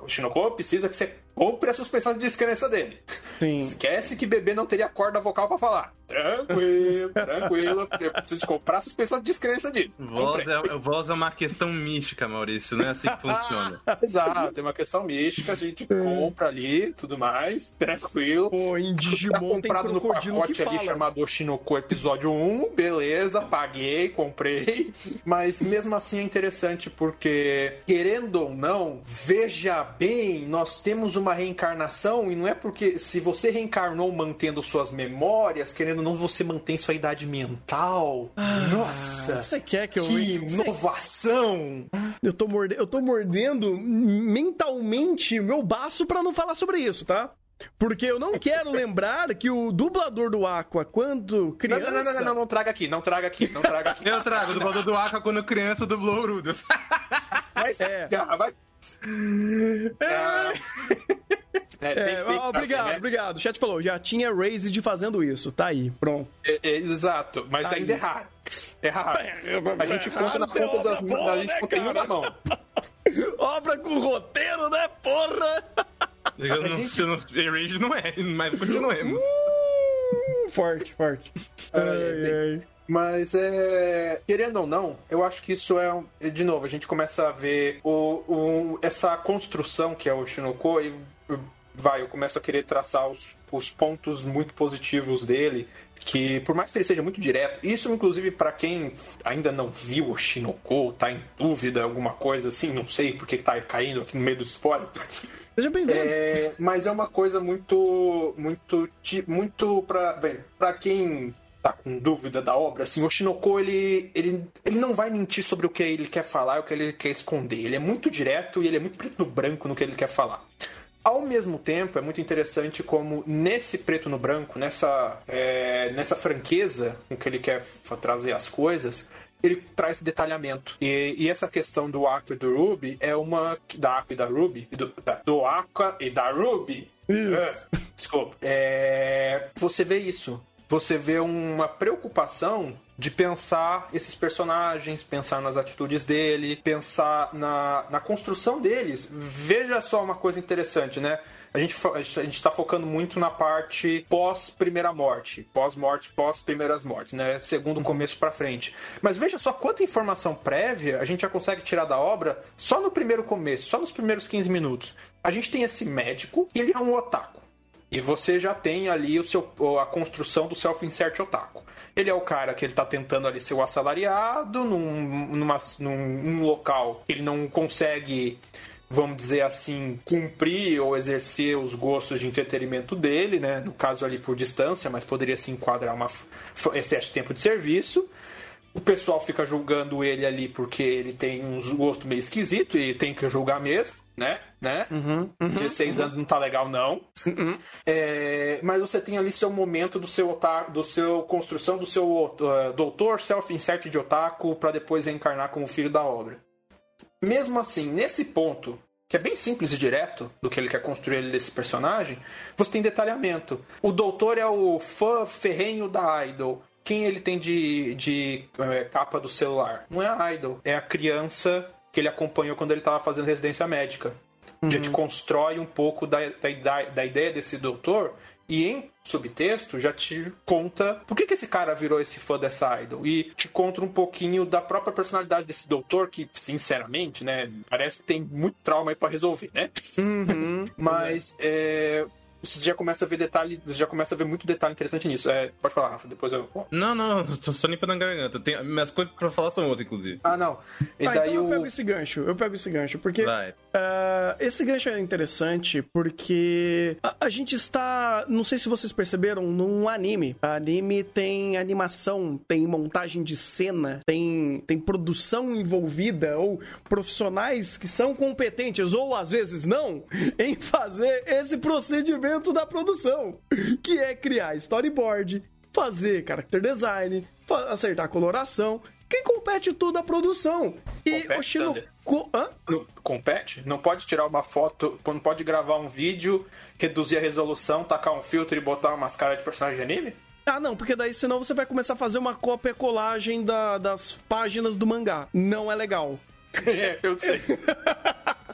o Shinoko precisa que você compre a suspensão de descrença dele. Sim. Esquece que bebê não teria corda vocal pra falar. Tranquilo, tranquilo. Eu preciso comprar a suspensão de descrença disso. Voz é, voz é uma questão mística, Maurício, não é assim que funciona. Exato, tem uma questão mística, a gente compra ali, tudo mais, tranquilo. Pô, em Tá Digimon tem comprado no pacote ali fala. chamado Oshinoko Episódio 1, beleza, paguei, comprei. Mas mesmo assim é interessante porque, querendo ou não, veja bem, nós temos uma reencarnação e não é porque se você reencarnou mantendo suas memórias, querendo ou não, você mantém sua idade mental. Nossa! Você quer que eu. Que inovação! Eu tô, morde... eu tô mordendo mentalmente meu baço pra não falar sobre isso, tá? Porque eu não quero lembrar que o dublador do Aqua, quando Não, criança... não, não, não, não, não traga aqui, não traga aqui, não traga aqui. Eu trago o dublador do Aka quando criança dublou Urudas. Vai, É. já, vai. Ah. É, tem- É, tem- ó, obrigado, né? obrigado. O chat falou, já tinha Raised fazendo isso. Tá aí, pronto. É, é, exato, mas Aí. ainda é raro. É raro. A gente conta na Tem ponta das mãos, a gente né, conta em uma mão. Obra com roteiro, né, porra? Eu não, gente- não, Rage não é, mas continuemos. Uh, forte, forte. Ai, ai. Mas é. Querendo ou não, eu acho que isso é. um- De novo, a gente começa a ver o, o- essa construção que é o Shinoko e vai, eu começo a querer traçar os, os pontos muito positivos dele. Que por mais que ele seja muito direto, isso inclusive pra quem ainda não viu o Shinoko, tá em dúvida, alguma coisa assim, não sei porque que tá caindo aqui no meio dos spoilers. Seja bem-vindo. É, mas é uma coisa muito, muito, muito para, velho, para quem tá com dúvida da obra, assim, o Shinoko ele, ele, ele não vai mentir sobre o que ele quer falar, e o que ele quer esconder. Ele é muito direto e ele é muito preto no branco no que ele quer falar. Ao mesmo tempo, é muito interessante como nesse preto no branco, nessa, é, nessa franqueza com que ele quer trazer as coisas, ele traz detalhamento. E, e essa questão do Aqua e do Ruby é uma. Da Aqua e da Ruby. Do, da- do Aqua e da Ruby. Isso. Ah, desculpa. É, você vê isso. Você vê uma preocupação de pensar esses personagens, pensar nas atitudes dele, pensar na, na construção deles. Veja só uma coisa interessante, né? A gente, a gente tá focando muito na parte pós-primeira morte, pós-morte, pós-primeiras mortes, né? Segundo começo pra frente. Mas veja só quanta informação prévia a gente já consegue tirar da obra só no primeiro começo, só nos primeiros 15 minutos. A gente tem esse médico, ele é um otaku. E você já tem ali o seu, a construção do self-insert otaku. Ele é o cara que ele tá tentando ali ser o assalariado num, numa, num, local que ele não consegue, vamos dizer assim, cumprir ou exercer os gostos de entretenimento dele, né? No caso ali por distância, mas poderia se enquadrar uma excesso de tempo de serviço. O pessoal fica julgando ele ali porque ele tem um gosto meio esquisito e tem que julgar mesmo, né? Né? 16 anos não tá legal, não. É, mas você tem ali seu momento do seu otaku, do seu construção do seu uh, doutor self-insert de otaku para depois reencarnar como filho da obra. Mesmo assim, nesse ponto, que é bem simples e direto do que ele quer construir ali desse personagem, você tem detalhamento. O doutor é o fã ferrenho da Idol. Quem ele tem de, de eh, capa do celular? Não é a Idol, é a criança que ele acompanhou quando ele estava fazendo residência médica. Já te constrói um pouco da, da, da ideia desse doutor e em subtexto já te conta por que, que esse cara virou esse fã dessa idol. E te conta um pouquinho da própria personalidade desse doutor, que, sinceramente, né, parece que tem muito trauma aí pra resolver, né? Mas é, você já começa a ver detalhe, você já começa a ver muito detalhe interessante nisso. É, pode falar, Rafa, depois eu. Não, não, tô só limpando a garganta. Tem, minhas coisas pra falar são outras, inclusive. Ah, não. E Ah, daí então eu o. pego esse gancho, eu pego esse gancho, porque Vai. ah, esse gancho é interessante porque a, a gente está, não sei se vocês perceberam, num anime. anime tem animação, tem montagem de cena, tem, tem produção envolvida, ou profissionais que são competentes, ou às vezes não, em fazer esse procedimento da produção, que é criar storyboard, fazer character design, acertar a coloração. quem compete tudo a produção. E Compete, o Shino... Thunder? Co- Hã? Não compete? Não pode tirar uma foto, não pode gravar um vídeo, reduzir a resolução, tacar um filtro e botar umas caras de personagem de anime? Ah, não, porque daí senão você vai começar a fazer uma cópia colagem da- das páginas do mangá. Não é legal. É, eu sei.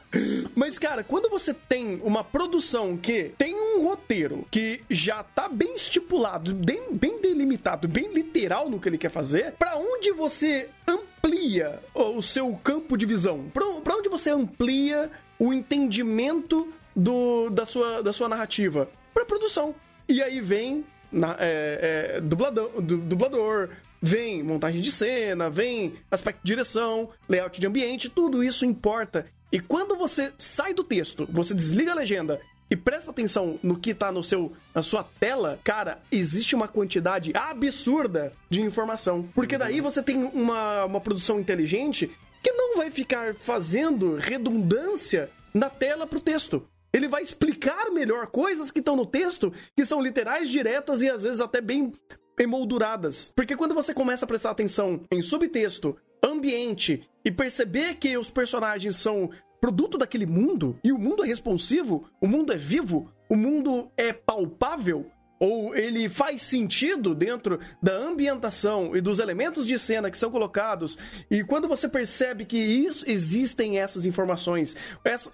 Mas, cara, quando você tem uma produção que tem um roteiro que já tá bem estipulado, bem, bem delimitado, bem literal no que ele quer fazer, pra onde você amplia o seu campo de visão? Pra onde você amplia o entendimento do, da, sua, da sua narrativa? Pra produção. E aí vem na- é, é, dublador, du- dublador, vem montagem de cena, vem aspecto de direção, layout de ambiente, tudo isso importa. E quando você sai do texto, você desliga a legenda e presta atenção no que tá no seu, na sua tela, cara, existe uma quantidade absurda de informação. Porque daí você tem uma, uma produção inteligente que não vai ficar fazendo redundância na tela pro texto. Ele vai explicar melhor coisas que estão no texto, que são literais, diretas e às vezes até bem emolduradas. Porque quando você começa a prestar atenção em subtexto, ambiente e perceber que os personagens são produto daquele mundo e o mundo é responsivo, o mundo é vivo, o mundo é palpável, ou ele faz sentido dentro da ambientação e dos elementos de cena que são colocados, e quando você percebe que isso, existem essas informações,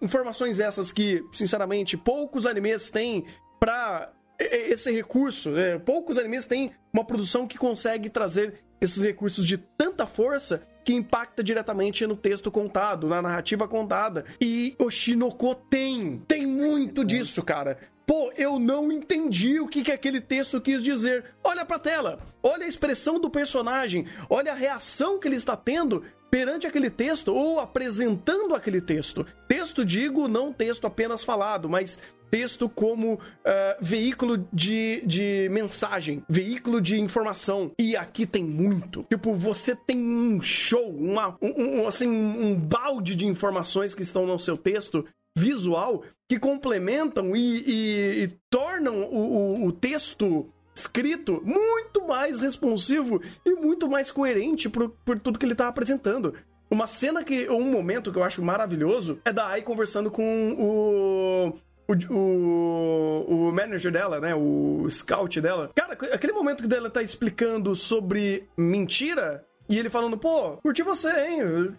informações essas que, sinceramente, poucos animes têm e- esse recurso, né? poucos animes têm uma produção que consegue trazer esses recursos de tanta força que impacta diretamente no texto contado, na narrativa contada. E Oshinoko tem, tem muito disso, cara. Pô, eu não entendi o que, que aquele texto quis dizer. Olha pra tela, olha a expressão do personagem, olha a reação que ele está tendo perante aquele texto ou apresentando aquele texto. Texto, digo, não texto apenas falado, mas texto como ah, veículo de, de mensagem, veículo de informação. E aqui tem muito. Tipo, você tem um show, uma, um, um- assim, um balde de informações que estão no seu texto visual que complementam e, e- e tornam o, o- o texto escrito muito mais responsivo e muito mais coerente por, por tudo que ele tá apresentando. Uma cena que. Um momento que eu acho maravilhoso é da Ai conversando com o. O, o, o manager dela, né? O scout dela. Cara, aquele momento que ela tá explicando sobre mentira e ele falando, pô, curti você, hein?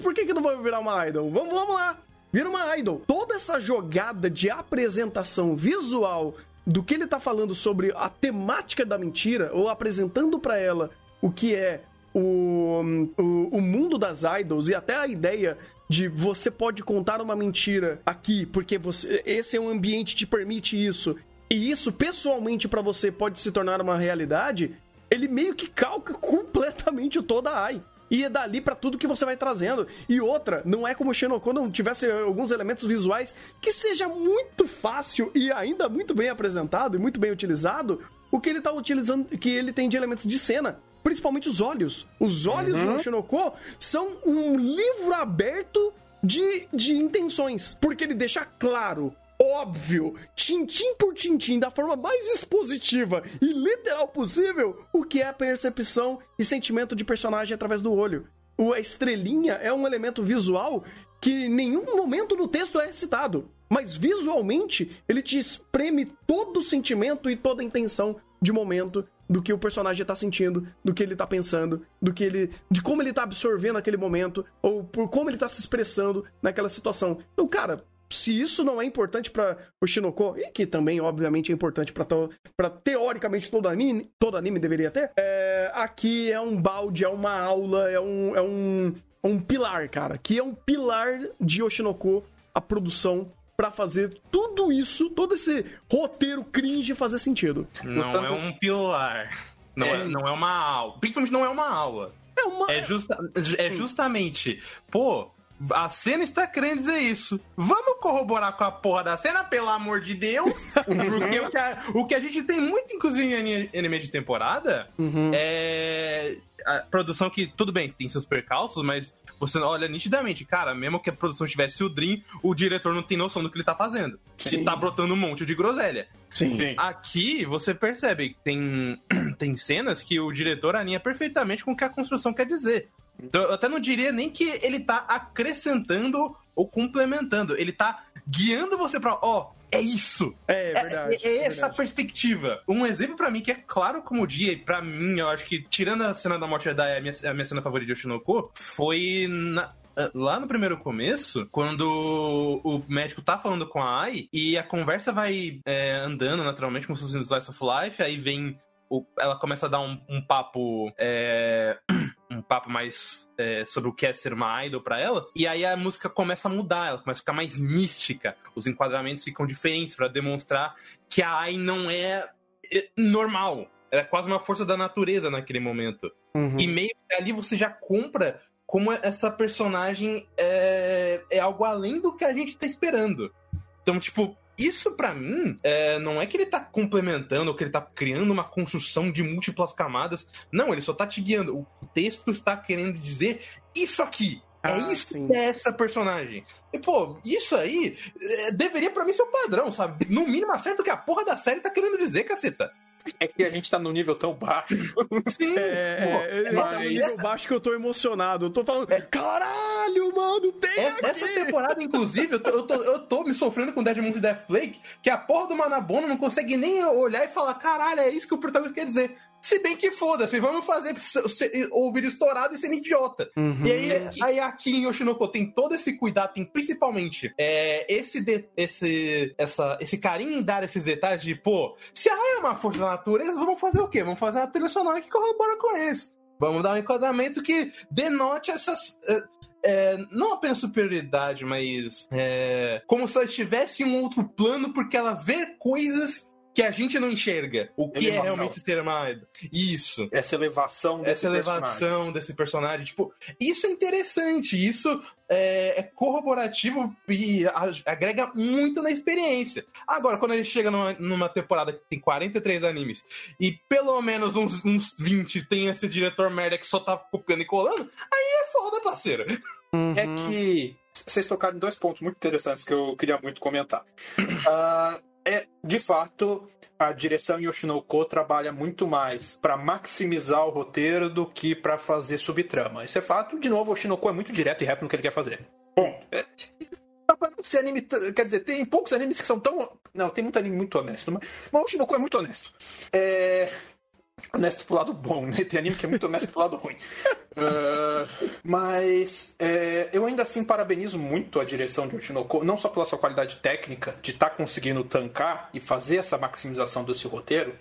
Por que, que não vai virar uma idol? Vamos, vamos lá. Vira uma idol. Toda essa jogada de apresentação visual do que ele tá falando sobre a temática da mentira, ou apresentando pra ela o que é o, o, o mundo das idols e até a ideia de você pode contar uma mentira aqui, porque você esse é um ambiente que te permite isso, e isso pessoalmente pra você pode se tornar uma realidade, ele meio que calca completamente toda a AI. E é dali pra tudo que você vai trazendo. E outra, não é como Shenoko não tivesse alguns elementos visuais que seja muito fácil e ainda muito bem apresentado e muito bem utilizado o que ele tá utilizando, que ele tem de elementos de cena. Principalmente os olhos. Os olhos do Shinoko são um livro aberto de, de intenções. Porque ele deixa claro, óbvio, tintim por tintim, da forma mais expositiva e literal possível, o que é a percepção e sentimento de personagem através do olho. A estrelinha é um elemento visual que em nenhum momento no texto é citado. Mas visualmente, ele te espreme todo o sentimento e toda a intenção de momento do que o personagem tá sentindo, do que ele tá pensando, do que ele. de como ele tá absorvendo aquele momento, ou por como ele tá se expressando naquela situação. Então, cara, se isso não é importante pra o Shinoko, e que também, obviamente, é importante pra teoricamente todo anime, todo anime deveria ter, é, aqui é um balde, é uma aula, é um, é um, é um pilar, cara. Que é um pilar de Oshinoko, a produção, pra fazer tudo isso, todo esse roteiro cringe fazer sentido. Não tanto- é um pilar. Não é, É. não é uma aula. Principalmente não é uma aula. É uma. É, justa, é justamente, pô, a cena está querendo dizer isso. Vamos corroborar com a porra da cena, pelo amor de Deus. Porque o que, a, o que a gente tem muito, inclusive, em ani- anime de temporada Uhum. é a produção que, tudo bem, tem seus percalços, mas você olha nitidamente, cara, mesmo que a produção tivesse o Dream, o diretor não tem noção do que ele tá fazendo. Sim. E tá brotando um monte de groselha. Sim. Sim. Aqui você percebe que tem, tem cenas que o diretor alinha perfeitamente com o que a construção quer dizer. Então, eu até não diria nem que ele tá acrescentando ou complementando. Ele tá guiando você pra. Ó, é isso! É, É, verdade. é- é essa verdade. perspectiva. Um exemplo pra mim que é claro como dia, e pra mim, eu acho que, tirando a cena da morte da a minha, a minha cena favorita de Oshinoko, foi na- ah, Lá no primeiro começo, quando o médico tá falando com a Ai e a conversa vai é, andando naturalmente como se fosse um slice of life, aí vem. o- ela começa a dar um, um papo. é, um papo mais é, sobre o que é ser uma idol pra ela. E aí a música começa a mudar, ela começa a ficar mais mística. Os enquadramentos ficam diferentes pra demonstrar que a Ai não é, é normal. Ela é quase uma força da natureza naquele momento. Uhum. E meio que ali você já compra como essa personagem é, é algo além do que a gente tá esperando. Então, tipo, isso pra mim é, não é que ele tá complementando ou que ele tá criando uma construção de múltiplas camadas. Não, ele só tá te guiando. O texto está querendo dizer isso aqui. É Ah, isso sim. que é essa personagem. E, pô, isso aí é, deveria pra mim ser o padrão, sabe? No mínimo acerta o que a porra da série tá querendo dizer, caceta. É que a gente tá num nível tão baixo. Sim, É, é, ele tá no mas- nível baixo que eu tô emocionado. Eu tô falando, caralho, mano, tem Essa, essa temporada, inclusive, eu tô, eu, tô, eu tô me sofrendo com Dead Moon e Death Flake, que a porra do Manabono não consegue nem olhar e falar, caralho, é isso que o protagonista quer dizer. Se bem que foda-se, vamos fazer ouvir estourado e ser idiota. Uhum. E aí, aí aqui em Yoshinoko tem todo esse cuidado, tem principalmente é, esse, de- esse, essa, esse carinho em dar esses detalhes de, pô, se a é uma força da natureza, vamos fazer o quê? Vamos fazer uma trilha sonora que corrobora com isso. Vamos dar um enquadramento que denote essas. é, é, não apenas superioridade, mas é, como se ela estivesse em um outro plano, porque ela vê coisas que a gente não enxerga. O que é Elevação. realmente ser uma idol. Isso Essa elevação desse essa elevação personagem. desse personagem. Tipo, isso é interessante, isso é, é corroborativo e agrega muito na experiência. Agora, quando a gente chega numa, numa temporada que tem 43 animes e pelo menos uns, uns 20 tem esse diretor merda que só tá copiando e colando, aí é foda, parceiro. É que vocês tocaram em dois pontos muito interessantes que eu queria muito comentar. Ah, é, de fato, a direção em Yoshinoko trabalha muito mais para maximizar o roteiro do que para fazer subtrama. Isso é fato. De novo, o Yoshinoko é muito direto e reto no que ele quer fazer. Bom, é, esse anime, quer dizer, tem poucos animes que são tão. Não, tem muito anime muito honesto, mas, mas o Yoshinoko é muito honesto. É. Honesto pro lado bom, né? Tem anime que é muito honesto pro lado ruim. Ah, mas é, eu ainda assim parabenizo muito a direção de Oshinoko, não só pela sua qualidade técnica, de estar conseguindo tancar e fazer essa maximização desse roteiro,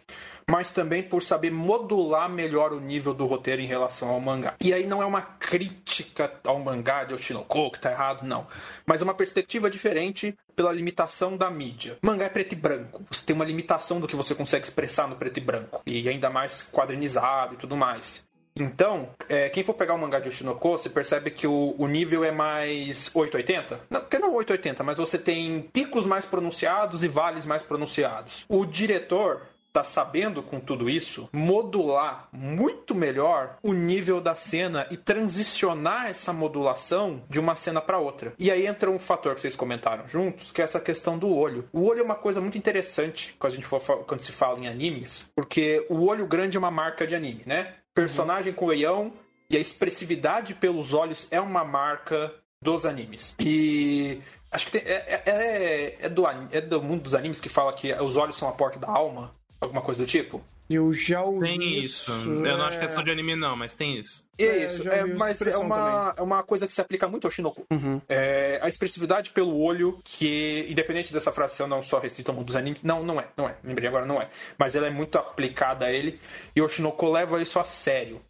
mas também por saber modular melhor o nível do roteiro em relação ao mangá. E aí não é uma crítica ao mangá de Oshinoko que tá errado, não. Mas é uma perspectiva diferente pela limitação da mídia. Mangá é preto e branco. Você tem uma limitação do que você consegue expressar no preto e branco. E ainda mais quadrinizado e tudo mais. Então, é, quem for pegar o mangá de Oshinoko, você percebe que o, o nível é mais 880? Não, porque não 880, mas você tem picos mais pronunciados e vales mais pronunciados. O diretor tá sabendo com tudo isso modular muito melhor o nível da cena e transicionar essa modulação de uma cena para outra. E aí entra um fator que vocês comentaram juntos, que é essa questão do olho. O olho é uma coisa muito interessante quando a gente for quando se fala em animes, porque o olho grande é uma marca de anime, né? Personagem com leão e a expressividade pelos olhos é uma marca dos animes. E acho que tem- é, é- é- do, é do mundo dos animes que fala que os olhos são a porta da alma, alguma coisa do tipo. Eu já ouvi Tem isso. Eu não acho que é só é. de anime, não, mas tem isso. E é É, isso, é, mas é uma, é uma coisa que se aplica muito ao Shinoku. Uhum. É, a expressividade pelo olho, que, independente dessa frase ser não só restrita ao mundo dos animes, não, não é, não é, lembrei agora, não é. Mas ela é muito aplicada a ele, e o Shinoko leva isso a sério.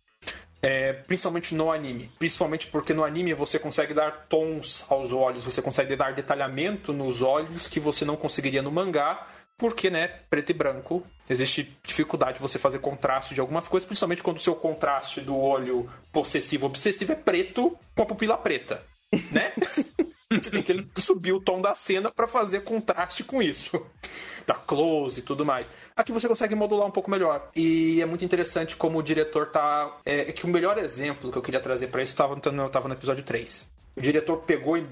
É, principalmente no anime. Principalmente porque no anime você consegue dar tons aos olhos, você consegue dar detalhamento nos olhos que você não conseguiria no mangá, porque, né, preto e branco, existe dificuldade de você fazer contraste de algumas coisas, principalmente quando o seu contraste do olho possessivo-obsessivo é preto com a pupila preta, né? Você tem que subir o tom da cena pra fazer contraste com isso. Da close e tudo mais. Aqui você consegue modular um pouco melhor. E é muito interessante como o diretor tá. É, é que o melhor exemplo que eu queria trazer pra isso tava, no- tava no episódio 3. O diretor pegou e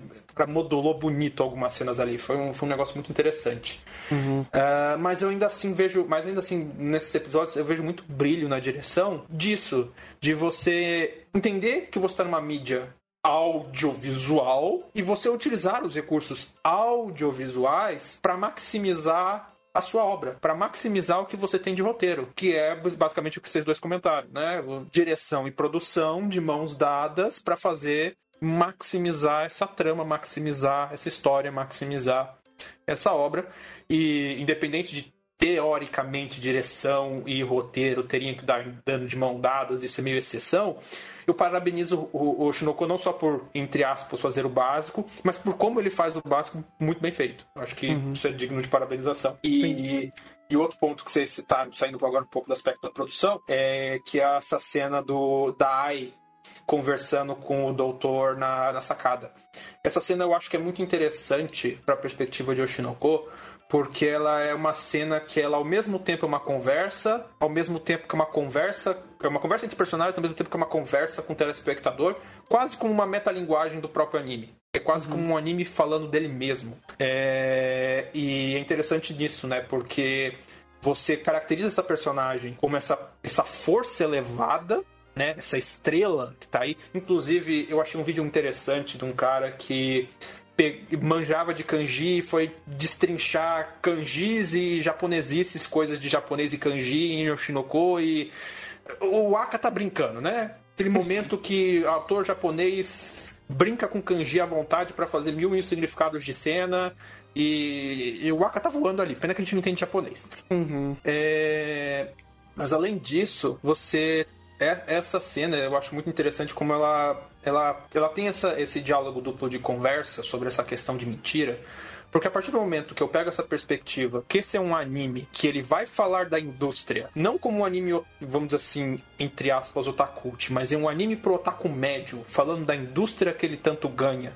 modulou bonito algumas cenas ali. Foi um, foi um negócio muito interessante. Uhum. Uh, mas eu ainda assim vejo, mas ainda assim, nesses episódios, eu vejo muito brilho na direção disso. De você entender que você está numa mídia audiovisual e você utilizar os recursos audiovisuais para maximizar a sua obra, para maximizar o que você tem de roteiro, que é basicamente o que vocês dois comentaram, né? Direção e produção de mãos dadas para fazer maximizar essa trama, maximizar essa história, maximizar essa obra. E independente de teoricamente direção e roteiro teriam que dar dando de mão dadas, isso é meio exceção. Eu parabenizo o, o Shinoko não só por, entre aspas, fazer o básico, mas por como ele faz o básico muito bem feito. Acho que uhum. isso é digno de parabenização. E, e outro ponto que você está saindo agora um pouco do aspecto da produção é que essa cena do da Ai conversando com o doutor na, na sacada. Essa cena eu acho que é muito interessante para a perspectiva de Oshinoko, porque ela é uma cena que ela ao mesmo tempo é uma conversa, ao mesmo tempo que é uma conversa, é uma conversa entre personagens, ao mesmo tempo que é uma conversa com o telespectador, quase como uma metalinguagem do próprio anime. É quase uhum. como um anime falando dele mesmo. É... E é interessante nisso, né? Porque você caracteriza essa personagem como essa, essa força elevada, né? Essa estrela que tá aí. Inclusive, eu achei um vídeo interessante de um cara que manjava de kanji, foi destrinchar kanjis e japonesices, coisas de japonês e kanji em Yoshinoko e o Aka tá brincando, né? Aquele momento que o autor japonês brinca com kanji à vontade para fazer mil e um significados de cena e, e o Aka tá voando ali. Pena que a gente não entende japonês. Uhum. É... Mas além disso, você é, essa cena eu acho muito interessante como ela ela, ela tem essa, esse diálogo duplo de conversa sobre essa questão de mentira. Porque a partir do momento que eu pego essa perspectiva, que esse é um anime que ele vai falar da indústria, não como um anime, vamos dizer assim, entre aspas, otakult, mas é um anime pro otaku médio, falando da indústria que ele tanto ganha,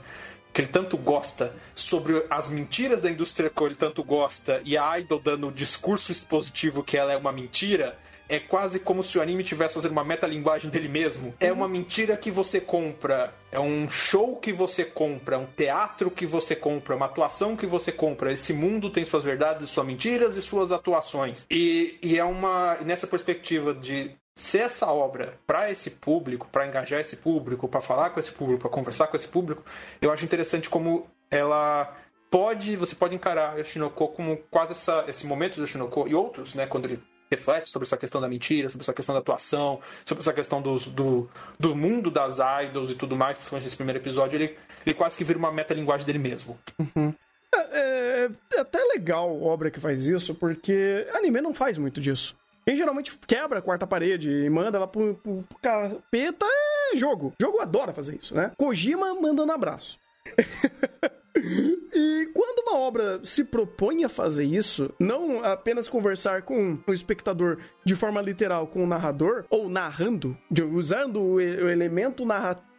que ele tanto gosta, sobre as mentiras da indústria que ele tanto gosta, e a Idol dando o discurso expositivo que ela é uma mentira, é quase como se o anime tivesse fazendo uma metalinguagem dele mesmo. É uma mentira que você compra, é um show que você compra, um teatro que você compra, uma atuação que você compra. Esse mundo tem suas verdades, suas mentiras e suas atuações. E, e é uma. Nessa perspectiva de ser essa obra para esse público, para engajar esse público, para falar com esse público, para conversar com esse público, eu acho interessante como ela pode, você pode encarar Yoshinoko como quase essa, esse momento do Yoshinoko e outros, né, quando ele reflete sobre essa questão da mentira, sobre essa questão da atuação, sobre essa questão dos, do, do mundo das idols e tudo mais, principalmente nesse primeiro episódio, ele, ele quase que vira uma metalinguagem dele mesmo. Uhum. É, é, é, até legal obra que faz isso, porque anime não faz muito disso. Quem geralmente quebra a quarta parede e manda ela pro, pro, pro capeta é jogo. Jogo adora fazer isso, né? Kojima mandando abraço. E quando uma obra se propõe a fazer isso, não apenas conversar com o espectador de forma literal com o narrador, ou narrando, usando o elemento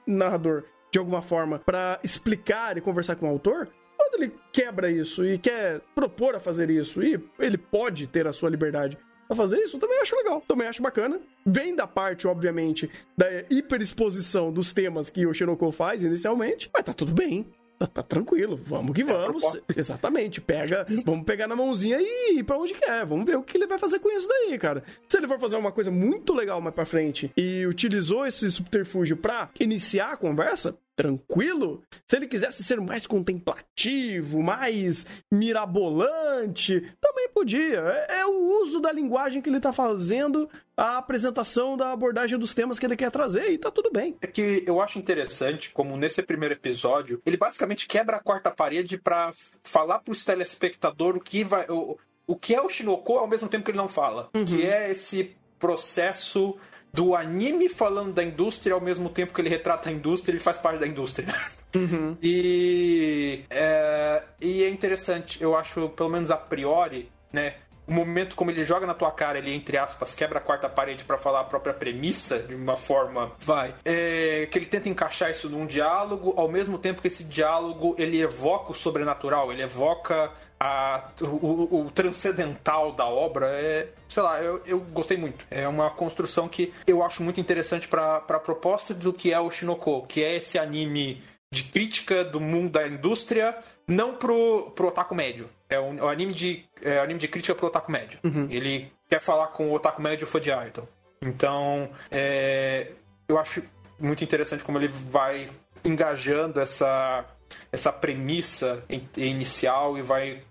narrador de alguma forma para explicar e conversar com o autor, quando ele quebra isso e quer propor a fazer isso, e ele pode ter a sua liberdade a fazer isso, também acho legal, também acho bacana. Vem da parte, obviamente, da hiperexposição dos temas que o Shinoko faz inicialmente, mas tá tudo bem tá, tá tranquilo, vamos que é vamos. Exatamente, pega, vamos pegar na mãozinha e ir pra onde quer. Vamos ver o que ele vai fazer com isso daí, cara. Se ele for fazer uma coisa muito legal mais pra frente e utilizou esse subterfúgio pra iniciar a conversa, tranquilo, se ele quisesse ser mais contemplativo, mais mirabolante, também podia. É, é, o uso da linguagem que ele tá fazendo, a apresentação da abordagem dos temas que ele quer trazer e tá tudo bem. É que eu acho interessante como nesse primeiro episódio, ele basicamente quebra a quarta parede para falar pro telespectador o que vai o, o que é o Shinoko ao mesmo tempo que ele não fala, uhum. que é esse processo do anime falando da indústria ao mesmo tempo que ele retrata a indústria, ele faz parte da indústria. Uhum. E, é, e é interessante, eu acho, pelo menos a priori, né? O momento como ele joga na tua cara, ele, entre aspas, quebra a quarta parede para falar a própria premissa de uma forma. Vai. É, que ele tenta encaixar isso num diálogo, ao mesmo tempo que esse diálogo ele evoca o sobrenatural, ele evoca a, o, o, transcendental da obra é, sei lá, eu, eu gostei muito. É uma construção que eu acho muito interessante para a proposta do que é o Shinoko, que é esse anime de crítica do mundo da indústria, não pro, pro otaku médio. É um, é um anime, de, é um anime de crítica pro otaku médio. Ele quer falar com o otaku médio fã de Ayrton. Então, é, eu acho muito interessante como ele vai engajando essa, essa premissa in- inicial e vai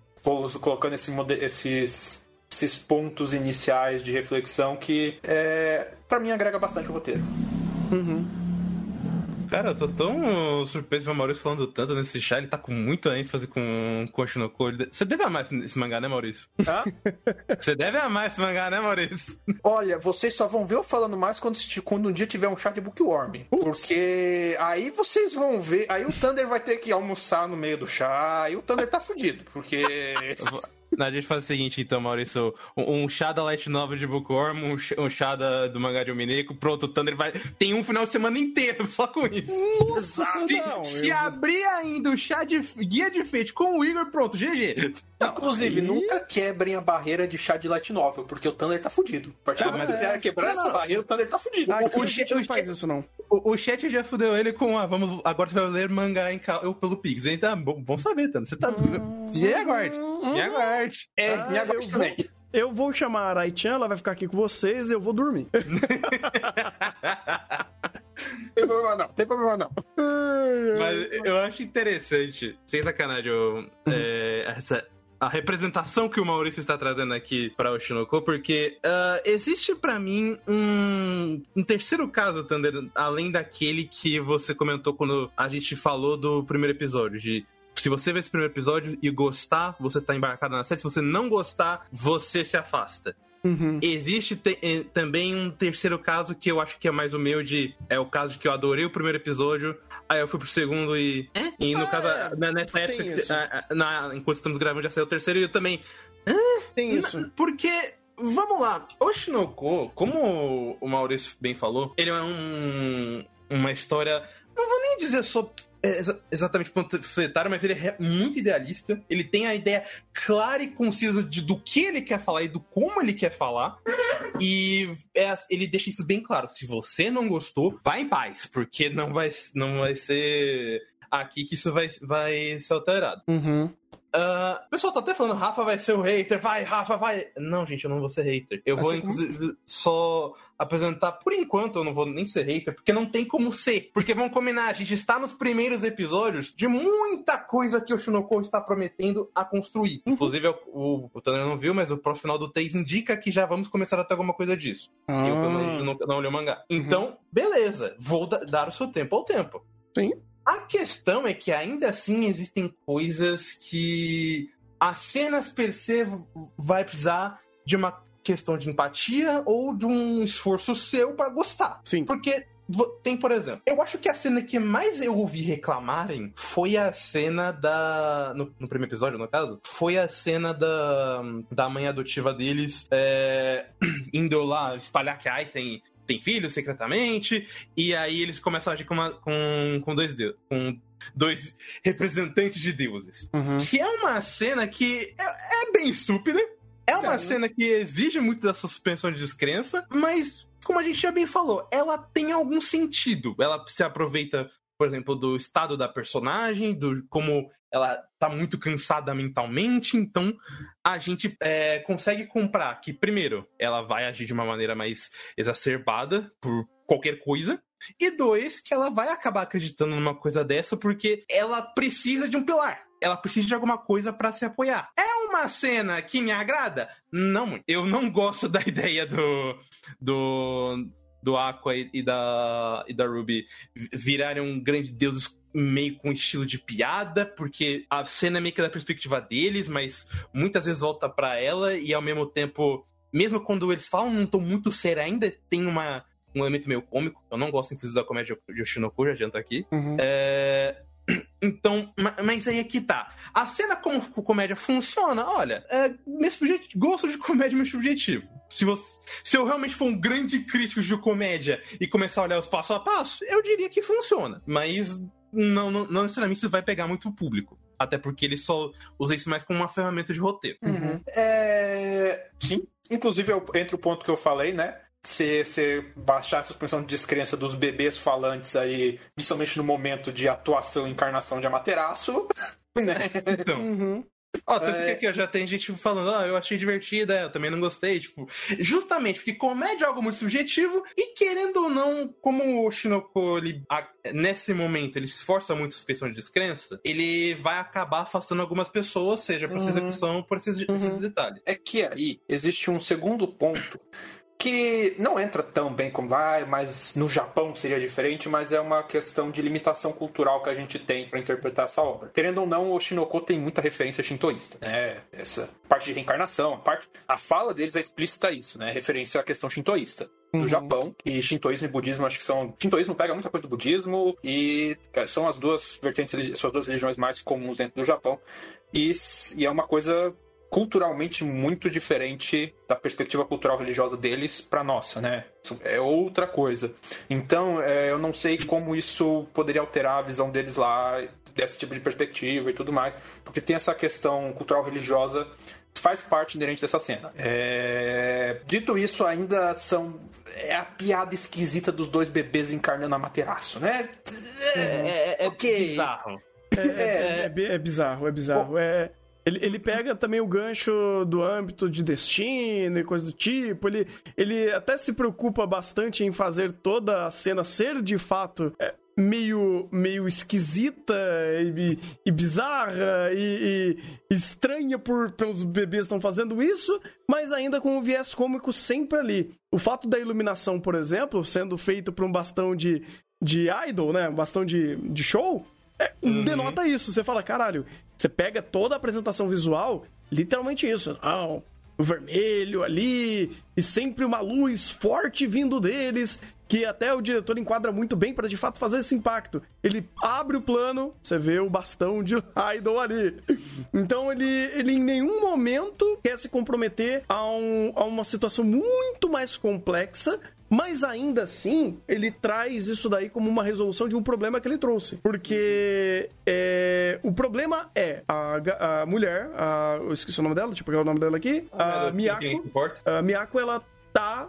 colocando esse esses, esses pontos iniciais de reflexão que, é, para mim, agrega bastante o roteiro. Cara, eu tô tão surpreso ver o Maurício falando tanto nesse chá. Ele tá com muita ênfase com, com o Oshinoko. Ele- Você deve amar esse, esse mangá, né, Maurício? Hã? Você deve amar esse mangá, né, Maurício? Olha, vocês só vão ver eu falando mais quando, quando um dia tiver um chá de Bookworm. Porque aí vocês vão ver. Aí o Thunder vai ter que almoçar no meio do chá. E o Thunder tá fudido. Porque. A gente faz o seguinte, então, Maurício. Um, um chá da Light Novel de Bookworm, um, um chá da- do mangá de Omineco. Pronto, o Thunder vai... Tem um final de semana inteiro só com isso. Nossa, Se, não, se eu- abrir ainda o chá de guia de fate com o Igor, pronto, GG. Inclusive, aí- nunca quebrem a barreira de chá de light novel, porque o Thunder tá fudido. A partir do Ah, momento que é. quebrar Não, essa não. barreira, o Thunder tá fudido. Aqui o gente não faz isso, não. O, o chat já fudeu ele com, ah, vamos, agora você vai ler mangá em cal, eu pelo Pix. Então, bom, bom saber, Thunder. Você tá... Me aguarde, me aguarde. É, Ah, me aguarde eu vou- também. Eu vou chamar a Arai-chan, ela vai ficar aqui com vocês e eu vou dormir. Não tem problema não, não tem problema não. Mas eu acho interessante, sem sacanagem, eu, é, essa, a representação que o Maurício está trazendo aqui para o Shinoko, porque ah, existe pra mim um, um terceiro caso, Thunder, além daquele que você comentou quando a gente falou do primeiro episódio, de se você ver esse primeiro episódio e gostar, você tá embarcado na série. Se você não gostar, você se afasta. Uhum. Existe te- eh, também um terceiro caso que eu acho que é mais o meu de. É o caso de que eu adorei o primeiro episódio, aí eu fui pro segundo e. E no Ah, caso, é, né, nessa época, que- ah, na- enquanto estamos gravando, já saiu o terceiro e eu também. Tem isso. Porque, vamos lá, o Shinoko, como o Maurício bem falou, ele é um, uma história. Não vou nem dizer só. É, exa- exatamente panfletário, mas ele é muito idealista. Ele tem a ideia clara e concisa de do que ele quer falar e do como ele quer falar. E é- ele deixa isso bem claro. Se você não gostou, vá em paz, porque não vai, não vai ser aqui que isso vai, vai ser alterado. Uhum. Ah, o pessoal tá até falando, Rafa vai ser o hater, vai, Rafa, vai. Não, gente, eu não vou ser hater. Eu Vai vou, ser como? inclusive, só apresentar, por enquanto, eu não vou nem ser hater, porque não tem como ser. Porque vamos combinar, a gente está nos primeiros episódios de muita coisa que o Shinoko está prometendo a construir. Uhum. Inclusive, o, o, o Tanner não viu, mas o próximo final do 3 indica que já vamos começar a ter alguma coisa disso. Ah. Eu, pelo menos, não, não olhei o mangá. Então, beleza, vou da- dar o seu tempo ao tempo. Sim. A questão é que ainda assim existem coisas que as cenas per se vai precisar de uma questão de empatia ou de um esforço seu para gostar. Sim. Porque tem, por exemplo, eu acho que a cena que mais eu ouvi reclamarem foi a cena da. No, no primeiro episódio, no caso, foi a cena da, da mãe adotiva deles é, indo lá espalhar que tem, tem filhos secretamente, e aí eles começam a agir com, uma- com, com dois deuses. Com dois representantes de deuses. Uhum. Que é uma cena que é, é bem estúpida. É uma É. cena que exige muito da suspensão de descrença, mas, como a gente já bem falou, ela tem algum sentido. Ela se aproveita, por exemplo, do estado da personagem, do como ela tá muito cansada mentalmente, então a gente é, consegue comprar que, primeiro, ela vai agir de uma maneira mais exacerbada por qualquer coisa. E dois, que ela vai acabar acreditando numa coisa dessa porque ela precisa de um pilar. Ela precisa de alguma coisa pra se apoiar. É uma cena que me agrada? Não muito. Eu não gosto da ideia do. do. do Aqua e da. e da Ruby virarem um grande deus meio com estilo de piada, porque a cena é meio que da perspectiva deles, mas muitas vezes volta pra ela e ao mesmo tempo, mesmo quando eles falam num tom muito sério, ainda tem uma, um elemento meio cômico. Eu não gosto, inclusive, da comédia de Yoshinoku, já adianto aqui. Uhum. É, Então, ma- mas aí é que tá. A cena como comédia funciona, olha, é meu subjetivo, gosto de comédia é meu subjetivo. Se, você, se eu realmente for um grande crítico de comédia e começar a olhar os passo a passo, eu diria que funciona. Mas não, não, não necessariamente isso vai pegar muito público. Até porque ele só usa isso mais como uma ferramenta de roteiro. Uhum. É... Sim. Inclusive, eu- entre o ponto que eu falei, né? se você baixar a suspensão de descrença dos bebês falantes aí, principalmente no momento de atuação e encarnação de Amaterasu, né? Então. Uhum. Ó, tanto É. que aqui ó, já tem gente falando, ah, eu achei divertida, eu também não gostei, tipo, justamente porque comédia é algo muito subjetivo e querendo ou não, como o Shinoko, ele, a- nesse momento, ele se esforça muito em questão de descrença, ele vai acabar afastando algumas pessoas, seja por Uhum. execução ou por esses, esses Uhum. detalhes. É que aí existe um segundo ponto que não entra tão bem como vai, mas no Japão seria diferente, mas é uma questão de limitação cultural que a gente tem para interpretar essa obra. Querendo ou não, o Shinoko tem muita referência shintoísta, né? Essa parte de reencarnação, a parte, a fala deles é explícita a isso, né? Referência à questão shintoísta. Do Uhum. Japão, e shintoísmo e budismo acho que são. Shintoísmo pega muita coisa do budismo e cara, são as duas vertentes, as duas religiões mais comuns dentro do Japão. E, e é uma coisa culturalmente muito diferente da perspectiva cultural religiosa deles para nossa, né? Isso É outra coisa. Então, é, eu não sei como isso poderia alterar a visão deles lá desse tipo de perspectiva e tudo mais, porque tem essa questão cultural religiosa faz parte inerente dessa cena. É, Dito isso, ainda são é a piada esquisita dos dois bebês encarnando a materaço, né? É, ok. bizarro. É, é, é é bizarro, é bizarro. É, ele, ele pega também o gancho do âmbito de destino e coisa do tipo. Ele, ele até se preocupa bastante em fazer toda a cena ser de fato é, meio, meio esquisita e, e bizarra e, e estranha por pelos bebês estão fazendo isso, mas ainda com um viés cômico sempre ali. O fato da iluminação, por exemplo, sendo feito por um bastão de, de idol, né? Um bastão de, de show. É, denota isso. Você fala, caralho, você pega toda a apresentação visual, literalmente isso. Não, o vermelho ali, e sempre uma luz forte vindo deles, que até o diretor enquadra muito bem para de fato fazer esse impacto. Ele abre o plano, você vê o bastão de idol ali. Então ele, ele em nenhum momento quer se comprometer a, um- a uma situação muito mais complexa mas ainda assim, ele traz isso daí como uma resolução de um problema que ele trouxe. Porque é, o problema é a, a mulher, a, eu esqueci o nome dela, eu pegar o nome dela aqui, a Quem se Miyako. A Miyako, ela tá,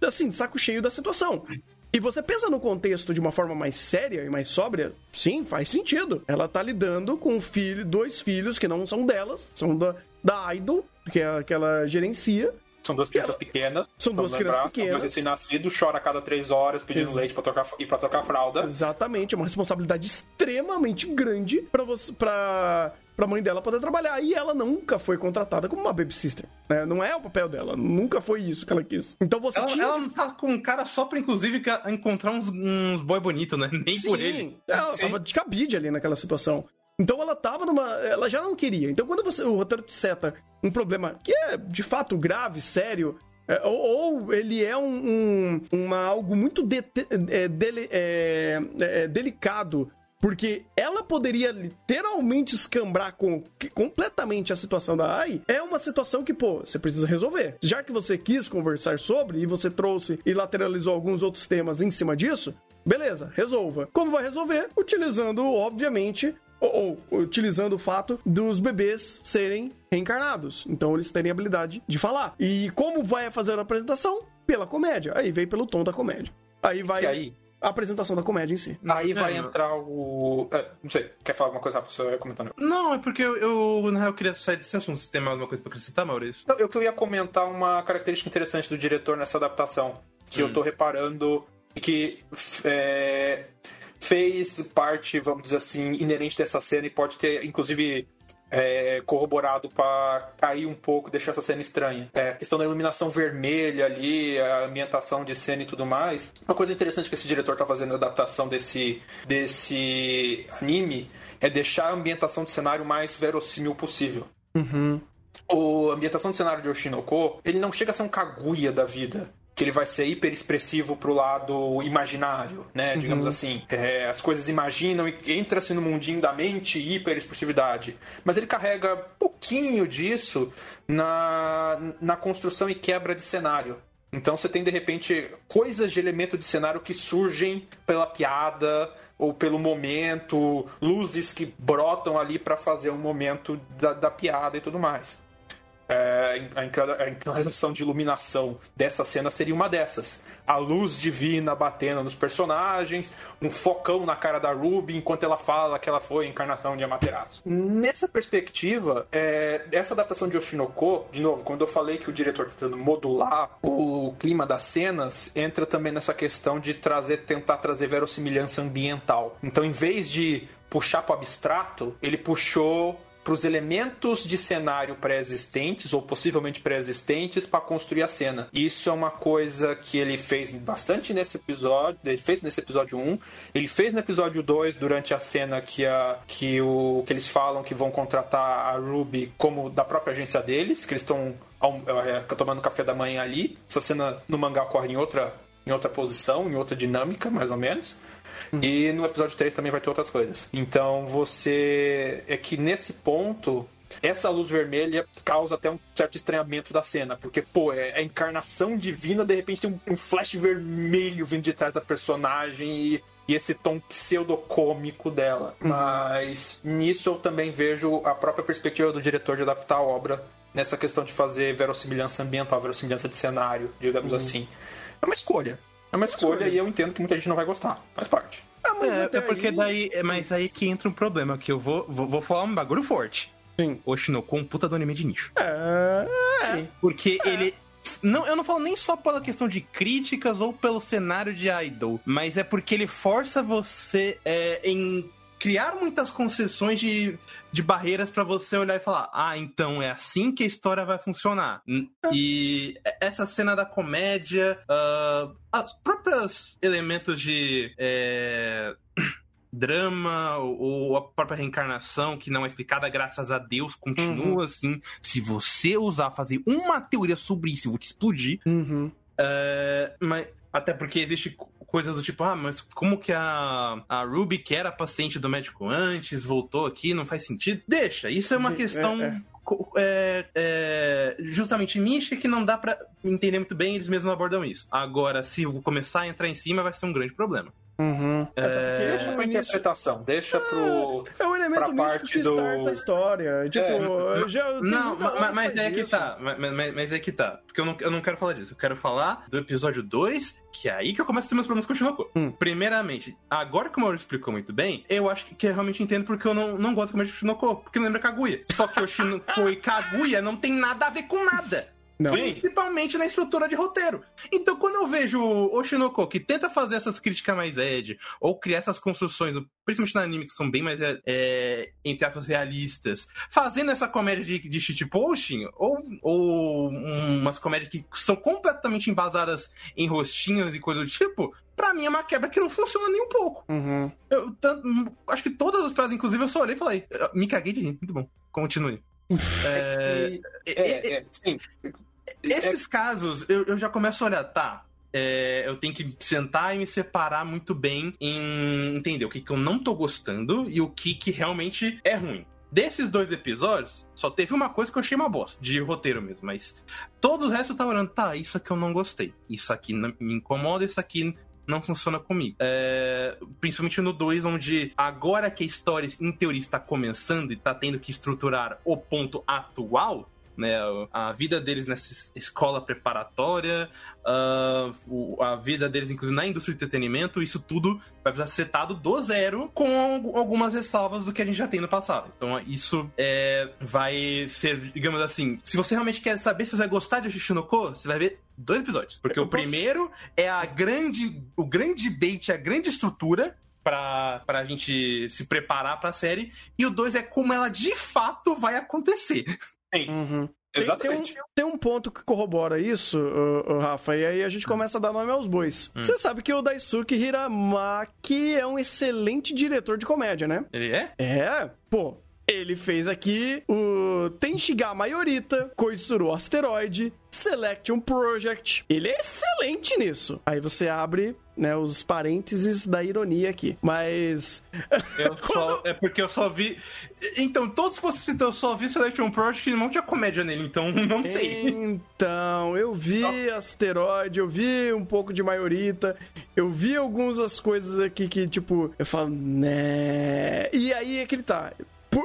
assim, saco cheio da situação. E você pensa no contexto de uma forma mais séria e mais sóbria, sim, faz sentido. Ela tá lidando com filho, dois filhos que não são delas, são da, da Idol, que é a que ela gerencia. São duas crianças pequenas. São duas crianças São pequenas. dois recém-nascidos, chora a cada três horas pedindo Ex- leite pra trocar, e pra trocar fralda. Exatamente, é uma responsabilidade extremamente grande pra você, pra, pra mãe dela poder trabalhar. E ela nunca foi contratada como uma baby sister, né? Não é o papel dela, nunca foi isso que ela quis. Então você Ela, tinha ela não tá com cara só pra, inclusive, ca- encontrar uns, uns boy bonito, né? Nem por Sim, ele. Ela Sim. tava de cabide ali naquela situação. Então ela tava numa. Ela já não queria. Então quando você, o roteiro te seta um problema que é de fato grave, sério. é, ou, ou ele é um, um- uma, algo muito dete- é, dele- é, é, delicado, porque ela poderia literalmente escambrar com, que- completamente a situação da AI, é uma situação que, pô, você precisa resolver. Já que você quis conversar sobre e você trouxe e lateralizou alguns outros temas em cima disso, Beleza, resolva. Como vai resolver? Utilizando, obviamente, ou, ou utilizando o fato dos bebês serem reencarnados. Então eles terem a habilidade de falar. E como vai fazer a apresentação? Pela comédia. Aí vem pelo tom da comédia. Aí vai aí, a apresentação da comédia em si. aí vai É, entrar o. é, não sei, quer falar alguma coisa rápida? Você comentando. Não, é porque eu, eu, na real, queria sair desse assunto. Se tem mais alguma coisa pra acrescentar, Maurício? Não, Eu que eu ia comentar uma característica interessante do diretor nessa adaptação, que eu tô reparando e que é, fez parte, vamos dizer assim, inerente dessa cena e pode ter, inclusive, é, corroborado pra cair um pouco, deixar essa cena estranha. É, a questão da iluminação vermelha ali, a ambientação de cena e tudo mais. Uma coisa interessante que esse diretor tá fazendo na adaptação desse, desse anime é deixar a ambientação de cenário mais verossímil possível. O a ambientação do cenário de Oshinoko, ele não chega a ser um Kaguya da vida. Que ele vai ser hiper expressivo pro lado imaginário, né? Digamos assim. É, as coisas imaginam e entra-se no mundinho da mente e hiper expressividade. Mas ele carrega pouquinho disso na, na construção e quebra de cenário. Então você tem de repente coisas de elemento de cenário que surgem pela piada ou pelo momento, luzes que brotam ali para fazer um momento da, da piada e tudo mais. É, a inclinação de iluminação dessa cena seria uma dessas. A luz divina batendo nos personagens, um focão na cara da Ruby enquanto ela fala que ela foi a encarnação de Amaterasu. Nessa perspectiva, é, essa adaptação de Oshinoko, de novo, quando eu falei que o diretor está tentando modular o clima das cenas, entra também nessa questão de trazer, tentar trazer verossimilhança ambiental. Então, em vez de puxar para o abstrato, ele puxou para os elementos de cenário pré-existentes ou possivelmente pré-existentes para construir a cena. Isso é uma coisa que ele fez bastante nesse episódio, ele fez nesse episódio 1, ele fez no episódio 2 durante a cena que, a, que, o, que eles falam que vão contratar a Ruby como da própria agência deles, que eles estão é, tomando café da manhã ali. Essa cena no mangá ocorre em outra, em outra posição, em outra dinâmica, mais ou menos. E no episódio 3 também vai ter outras coisas. Então você. É que nesse ponto. Essa luz vermelha causa até um certo estranhamento da cena, porque, pô, é a encarnação divina, de repente tem um, um flash vermelho vindo de trás da personagem e e esse tom pseudocômico dela. Uhum. Mas nisso eu também vejo a própria perspectiva do diretor de adaptar a obra nessa questão de fazer verossimilhança ambiental, verossimilhança de cenário, digamos uhum. assim. É uma escolha. É uma escolha e eu entendo que muita gente não vai gostar. Faz parte. Ah, é, é, porque aí... daí. É, mas aí que entra um problema, que eu vou, vou, vou falar um bagulho forte. Sim. Oshinoko um puta do anime de nicho. É. é. Porque é. ele. Não, eu não falo nem só pela questão de críticas ou pelo cenário de idol, mas é porque ele força você é, em criar muitas concessões de, de barreiras para você olhar e falar: ah, então é assim que a história vai funcionar. E essa cena da comédia, uh, os próprios elementos de. É drama ou a própria reencarnação que não é explicada, graças a Deus, continua uhum. assim. Se você usar fazer uma teoria sobre isso, eu vou te explodir. Uhum. Uh, mas até porque existe coisas do tipo, ah, mas como que a, a Ruby, que era paciente do médico antes, voltou aqui, não faz sentido? Deixa, isso é uma questão. É, é. É, é, justamente mística que não dá para entender muito bem, eles mesmos abordam isso. Agora, se começar a entrar em cima, vai ser um grande problema. Uhum. É... Deixa pra interpretação, deixa pro. É o elemento parte que do... starta a história. Tipo, é. já. Não, mas, mas é que tá. Mas, mas, mas, é que tá. Porque eu não, eu não quero falar disso. Eu quero falar do episódio 2, que é aí que eu começo a ter meus problemas com o Shinoko. Hum. Primeiramente, agora que o Mauro explicou muito bem, eu acho que, que eu realmente entendo porque eu não, não gosto de Shinoko. Porque não lembra Kaguya. Só que o Shinoko e Kaguya não tem nada a ver com nada. Não. Principalmente na estrutura de roteiro. Então, quando eu vejo o Oshinoko que tenta fazer essas críticas mais ed, ou criar essas construções, principalmente no anime, que são bem mais, é, entre aspas, realistas, fazendo essa comédia de, de shitposting, ou, ou umas comédias que são completamente embasadas em rostinhos e coisas do tipo, pra mim é uma quebra que não funciona nem um pouco. Uhum. Eu, tanto, acho que todas as piadas, inclusive, eu só olhei e falei, me caguei de rir, muito bom. Continue. É, é, é, é, sim. Esses casos, eu, eu já começo a olhar, tá, é, eu tenho que sentar e me separar muito bem em entender o que, que eu não tô gostando e o que, que realmente é ruim. Desses dois episódios, só teve uma coisa que eu achei uma bosta, de roteiro mesmo, mas todo o resto eu tava olhando, tá, isso aqui eu não gostei, isso aqui me incomoda, isso aqui não funciona comigo. É, principalmente no 2, onde agora que a história, em teoria, está começando e está tendo que estruturar o ponto atual, né? A vida deles nessa escola preparatória, uh, a vida deles, inclusive, na indústria de entretenimento, isso tudo vai precisar ser setado do zero com algumas ressalvas do que a gente já tem no passado. Então, isso é, vai ser, digamos assim, se você realmente quer saber se você vai gostar de Shishinoko, você vai ver dois episódios. Porque Eu o posso... primeiro é a grande, o grande bait, a grande estrutura pra, pra gente se preparar pra série. E o dois é como ela de fato vai acontecer. Sim. Uhum. Exatamente. Tem, tem, um, tem, um, ponto que corrobora isso, uh, uh, Rafa, e aí a gente hum. começa a dar nome aos bois. Hum. Você sabe que o Daisuke Hiramaki é um excelente diretor de comédia, né? Ele é? É, pô. Ele fez aqui o Tenshiga Mayorita, Koizuru Asteroid, Selection Project. Ele é excelente nisso. Aí você abre né, os parênteses da ironia aqui. Mas. Só, é porque eu só vi. Então, todos que você citou, eu só vi Selection Project e não tinha comédia nele, então não sei. Então, eu vi Asteroid, eu vi um pouco de Maiorita, eu vi algumas coisas aqui que, tipo, eu falo, né. E aí é que ele tá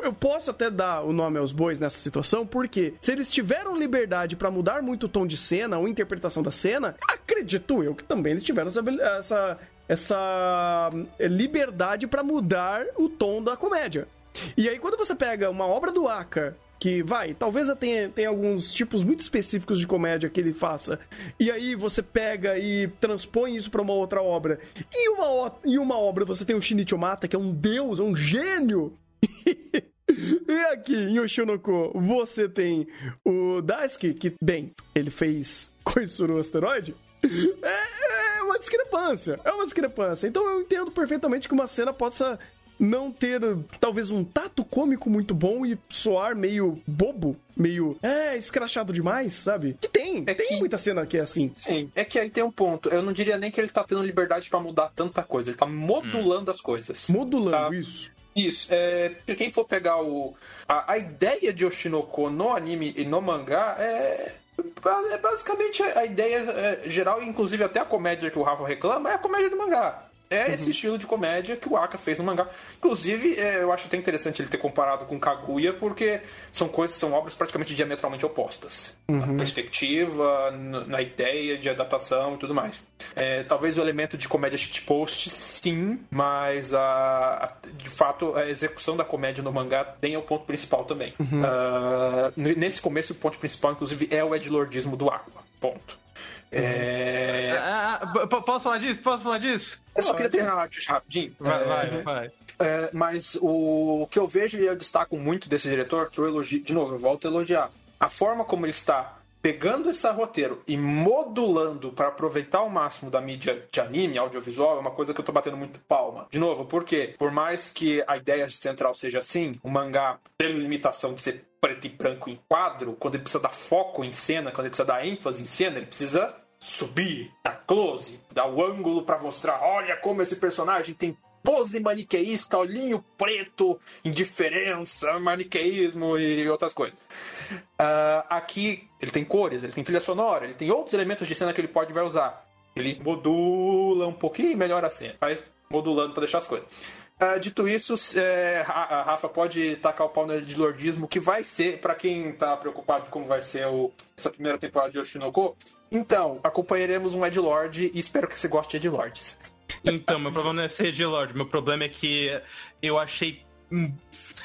Eu posso até dar o nome aos bois nessa situação, porque se eles tiveram liberdade pra mudar muito o tom de cena ou interpretação da cena, acredito eu que também eles tiveram essa, essa, eh, liberdade pra mudar o tom da comédia. E aí, quando você pega uma obra do Aka, que vai, talvez tenha, tenha alguns tipos muito específicos de comédia que ele faça, e aí você pega e transpõe isso pra uma outra obra, e uma, e uma obra você tem o Shinichio Mata, que é um deus, é um gênio, e aqui em Oshinoko você tem o Daisuke, que, bem, ele fez Koizuru Asteroide. É, é uma discrepância, é uma discrepância. Então eu entendo perfeitamente que uma cena possa não ter, talvez, um tato cômico muito bom e soar meio bobo, meio, é, escrachado demais, sabe? Que tem, É tem que- muita cena que é assim. Sim, é que aí tem um ponto. Eu não diria nem que ele tá tendo liberdade pra mudar tanta coisa. Ele tá modulando as coisas. Modulando Tá. isso. Isso, é. Quem for pegar o. A, a ideia de Oshinoko no anime e no mangá é. É basicamente a ideia é, geral, inclusive até a comédia que o Rafa reclama, é a comédia do mangá. É esse estilo de comédia que o Aka fez no mangá. Inclusive, é, eu acho até interessante ele ter comparado com Kaguya, porque são coisas, são obras praticamente diametralmente opostas. Na perspectiva, na ideia de adaptação e tudo mais. É, talvez o elemento de comédia shitpost, sim, mas a, a- de fato a execução da comédia no mangá tem o ponto principal também. Ah, n- nesse começo, o ponto principal, inclusive, é o edlordismo do Aqua. Ponto. É... Ah, ah, posso falar disso? Posso falar disso? Eu só queria terminar rapidinho. Vai, É, vai, vai. é, mas o que eu vejo e eu destaco muito desse diretor, que eu elogio, de novo, eu volto a elogiar. A forma como ele está pegando esse roteiro e modulando para aproveitar ao máximo da mídia de anime, audiovisual, é uma coisa que eu tô batendo muito palma. De novo, porque por mais que a ideia central seja assim, o mangá tem limitação de ser preto e branco em quadro, quando ele precisa dar foco em cena, quando ele precisa dar ênfase em cena, ele precisa subir, dar close, dar o ângulo para mostrar, olha como esse personagem tem pose maniqueísta, olhinho preto, indiferença, maniqueísmo e outras coisas. Ah, aqui ele tem cores, ele tem trilha sonora, ele tem outros elementos de cena que ele pode vai usar. Ele modula um pouquinho e melhora a cena, vai modulando para deixar as coisas. Ah, dito isso, é, a Rafa pode tacar o pau de lordismo, que vai ser, para quem tá preocupado de como vai ser o- essa primeira temporada de Oshinoko. Então, acompanharemos um Ed Lord e espero que você goste de Ed Lords. Então, meu problema não é ser de Lord, meu problema é que eu achei.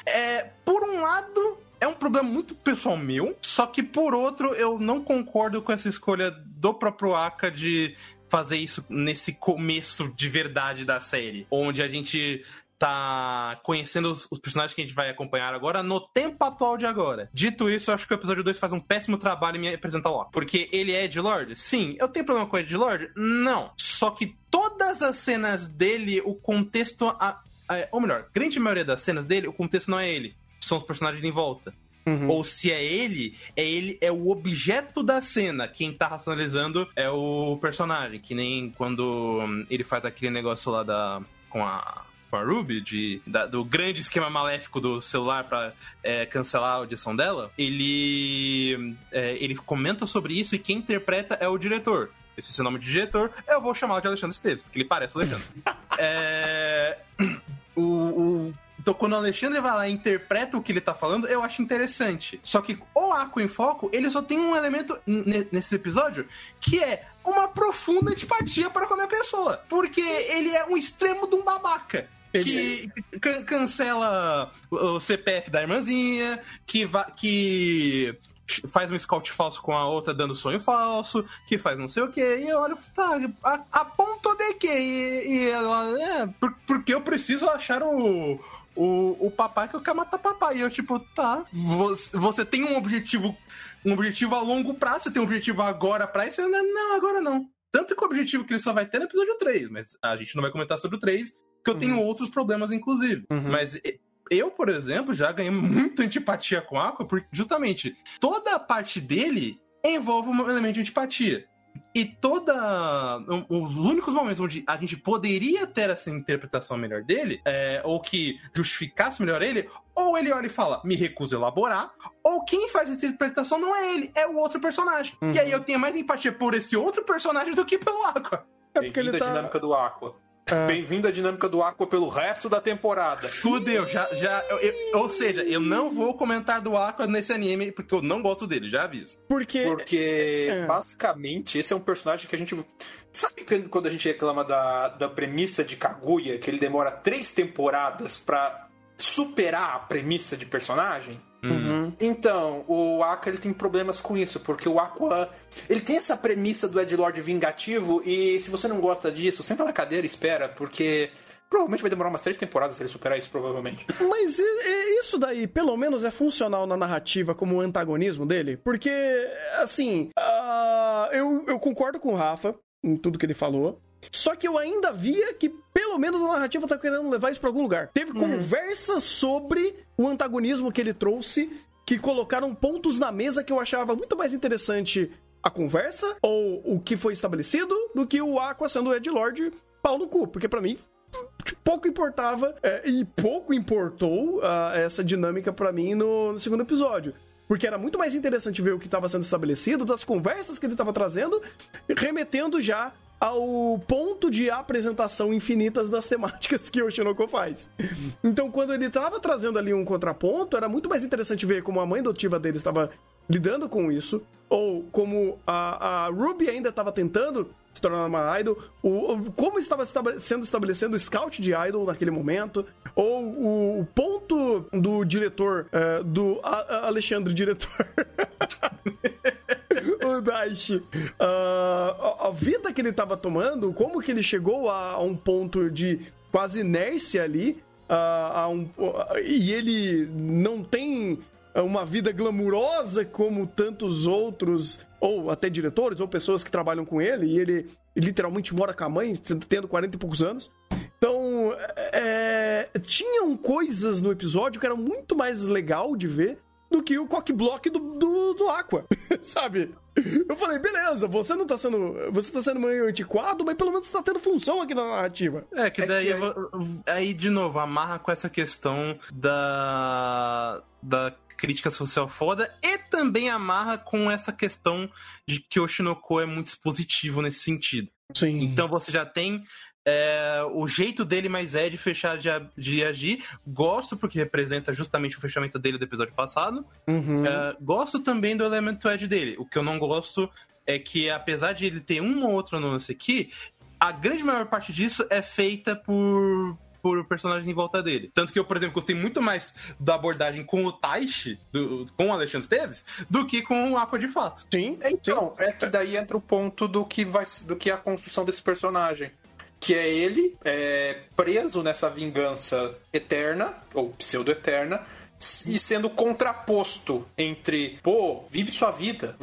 É, por um lado, é um problema muito pessoal meu, só que por outro, eu não concordo com essa escolha do próprio Aka de fazer isso nesse começo de verdade da série, onde a gente tá conhecendo os, personagens que a gente vai acompanhar agora no tempo atual de agora. Dito isso, eu acho que o episódio 2 faz um péssimo trabalho em me apresentar o. Porque ele é Ed Lord? Sim. Eu tenho problema com Ed Lord? Não. Só que todas as cenas dele, o contexto. A, a- ou melhor, grande maioria das cenas dele, o contexto não é ele. São os personagens em volta. Ou se é ele, é ele é o objeto da cena. Quem tá racionalizando é o personagem. Que nem quando hum, ele faz aquele negócio lá da. com a. Com a Ruby, de, da- do grande esquema maléfico do celular pra é, cancelar a audição dela, ele, é, ele comenta sobre isso e quem interpreta é o diretor. Esse é seu nome de diretor, eu vou chamá-lo de Alexandre Esteves, porque ele parece o Alexandre. é, o, o- então, quando o Alexandre vai lá e interpreta o que ele tá falando, eu acho interessante. Só que o Aqua em Foco, ele só tem um elemento nesse episódio que é uma profunda antipatia para com a minha pessoa. Porque ele é um extremo de um babaca. Que can- cancela o CPF da irmãzinha, que, que faz um scout falso com a outra dando sonho falso, que faz não sei o que, e eu olho, tá, a, a ponto de que? E, e ela, é, por- porque eu preciso achar o, o, o papai que eu quero matar papai. E eu, tipo, tá, você, você tem um objetivo, um objetivo a longo prazo, você tem um objetivo agora pra isso? Não, não, agora não. Tanto que o objetivo que ele só vai ter no episódio 3, mas a gente não vai comentar sobre o 3, porque eu tenho outros problemas, inclusive. Uhum. Mas eu, por exemplo, já ganhei muita antipatia com a Aqua, porque justamente toda a parte dele envolve um elemento de antipatia. E toda. um- Os únicos momentos onde a gente poderia ter essa interpretação melhor dele, é, ou que justificasse melhor ele, ou ele olha e fala, me recuso a elaborar, ou quem faz a interpretação não é ele, é o outro personagem. Uhum. E aí eu tenho mais empatia por esse outro personagem do que pelo Aqua. É porque ele tá. dinâmica do Aqua. Bem-vindo à dinâmica do Aqua pelo resto da temporada. Fudeu, já, já. eu- eu- ou seja, eu não vou comentar do Aqua nesse anime porque eu não gosto dele, já aviso. Porque. Porque, É. basicamente, esse é um personagem que a gente. Sabe quando a gente reclama da, da premissa de Kaguya, que ele demora três temporadas pra superar a premissa de personagem? Uhum. Então, o Aqua ele tem problemas com isso, porque o Aqua ele tem essa premissa do Edgelord vingativo e se você não gosta disso, senta na cadeira e espera, porque provavelmente vai demorar umas três temporadas pra ele superar isso, provavelmente. Mas e- e isso daí, pelo menos, é funcional na narrativa como antagonismo dele? Porque, assim, ah, eu, eu concordo com o Rafa em tudo que ele falou. Só que eu ainda via que, pelo menos, a narrativa tá querendo levar isso pra algum lugar. Teve conversas sobre o antagonismo que ele trouxe, que colocaram pontos na mesa que eu achava muito mais interessante a conversa, ou o que foi estabelecido, do que o Aqua sendo o Ed Lord pau no cu. Porque pra mim, pouco importava é, e pouco importou ah, essa dinâmica pra mim no, no segundo episódio. Porque era muito mais interessante ver o que estava sendo estabelecido, das conversas que ele estava trazendo, remetendo já ao ponto de apresentação infinitas das temáticas que o Shinoko faz. Então, quando ele estava trazendo ali um contraponto, era muito mais interessante ver como a mãe adotiva dele estava lidando com isso, ou como a, a Ruby ainda estava tentando se tornar uma idol, o, como estava sendo estabelecendo o scout de idol naquele momento, ou o, ponto do diretor, eh, do A- A- Alexandre diretor. o Daishi, ah, a, a vida que ele estava tomando, como que ele chegou a, a um ponto de quase inércia ali, a um- e ele não tem uma vida glamurosa como tantos outros, ou até diretores, ou pessoas que trabalham com ele, e ele literalmente mora com a mãe, tendo 40 e poucos anos. Então, é, tinham coisas no episódio que eram muito mais legal de ver do que o cockblock do, do, do Aqua, sabe? Eu falei, beleza, você não tá sendo. Você tá sendo meio antiquado, mas pelo menos tá tendo função aqui na narrativa. É, que É daí, que eu vou- aí, de novo, amarra com essa questão da, da crítica social foda e também amarra com essa questão de que o Shinoko é muito expositivo nesse sentido. Sim. Então você já tem é, o jeito dele mais é de fechar de, de agir. Gosto porque representa justamente o fechamento dele do episódio passado. Uhum. É, gosto também do elemento Ed dele. O que eu não gosto é que, apesar de ele ter um ou outro nuance aqui, a grande maior parte disso é feita por, por personagens em volta dele. Tanto que eu, por exemplo, gostei muito mais da abordagem com o Taishi, do- com o Alexandre Esteves, do que com o Aqua de fato. Sim. Então, é que daí entra o ponto do que vai do que é a construção desse personagem. Que é ele é, preso nessa vingança eterna, ou pseudo-eterna, e sendo contraposto entre, pô, vive sua vida,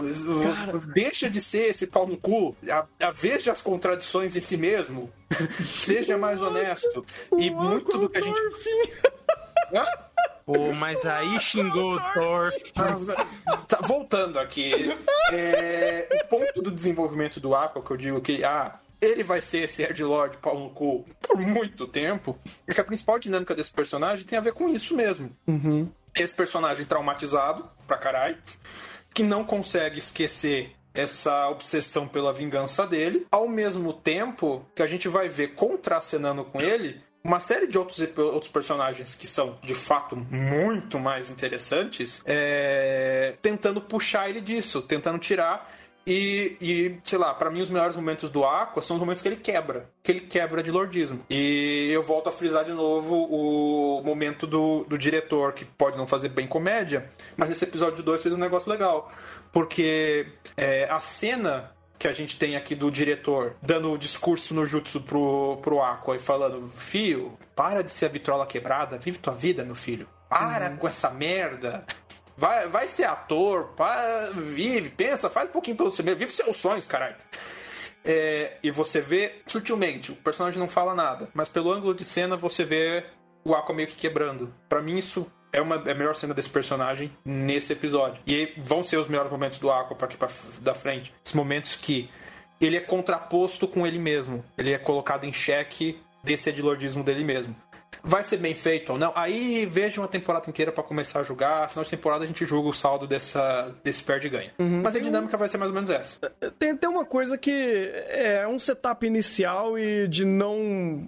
deixa de ser esse pau no cu, a, a veja as contradições em si mesmo, seja mais honesto. E muito do que a gente. Pô, mas aí xingou o Thor. Tá, voltando aqui. É, o ponto do desenvolvimento do Aqua, que eu digo que ah, ele vai ser esse Ed Lord pau no cu por muito tempo, é que a principal dinâmica desse personagem tem a ver com isso mesmo. Esse personagem traumatizado pra caralho, que não consegue esquecer essa obsessão pela vingança dele, ao mesmo tempo que a gente vai ver contracenando com ele uma série de outros, outros personagens que são de fato muito mais interessantes, é, tentando puxar ele disso, tentando tirar. E, e, sei lá, pra mim os melhores momentos do Aqua são os momentos que ele quebra. Que ele quebra de lordismo. E eu volto a frisar de novo o momento do, do diretor, que pode não fazer bem comédia, mas nesse episódio 2 fez um negócio legal. Porque é, a cena que a gente tem aqui do diretor dando o discurso no jutsu pro, pro Aqua e falando: Filho, para de ser a vitrola quebrada, vive tua vida, meu filho. Para com essa merda. Vai, vai ser ator, para, vive, pensa, faz um pouquinho pelo seu mesmo, vive seus sonhos, caralho. É, e você vê sutilmente, o personagem não fala nada, mas pelo ângulo de cena você vê o Aqua meio que quebrando. Pra mim, isso é, uma, é a melhor cena desse personagem nesse episódio. E vão ser os melhores momentos do Aqua pra aqui pra, da frente. Os momentos que ele é contraposto com ele mesmo. Ele é colocado em xeque desse edilordismo dele mesmo. Vai ser bem feito ou não, aí veja uma temporada inteira para começar a jogar. Final de temporada a gente julga o saldo dessa, desse perde-ganha. Uhum. Mas a dinâmica vai ser mais ou menos essa. Tem até uma coisa que é um setup inicial e de não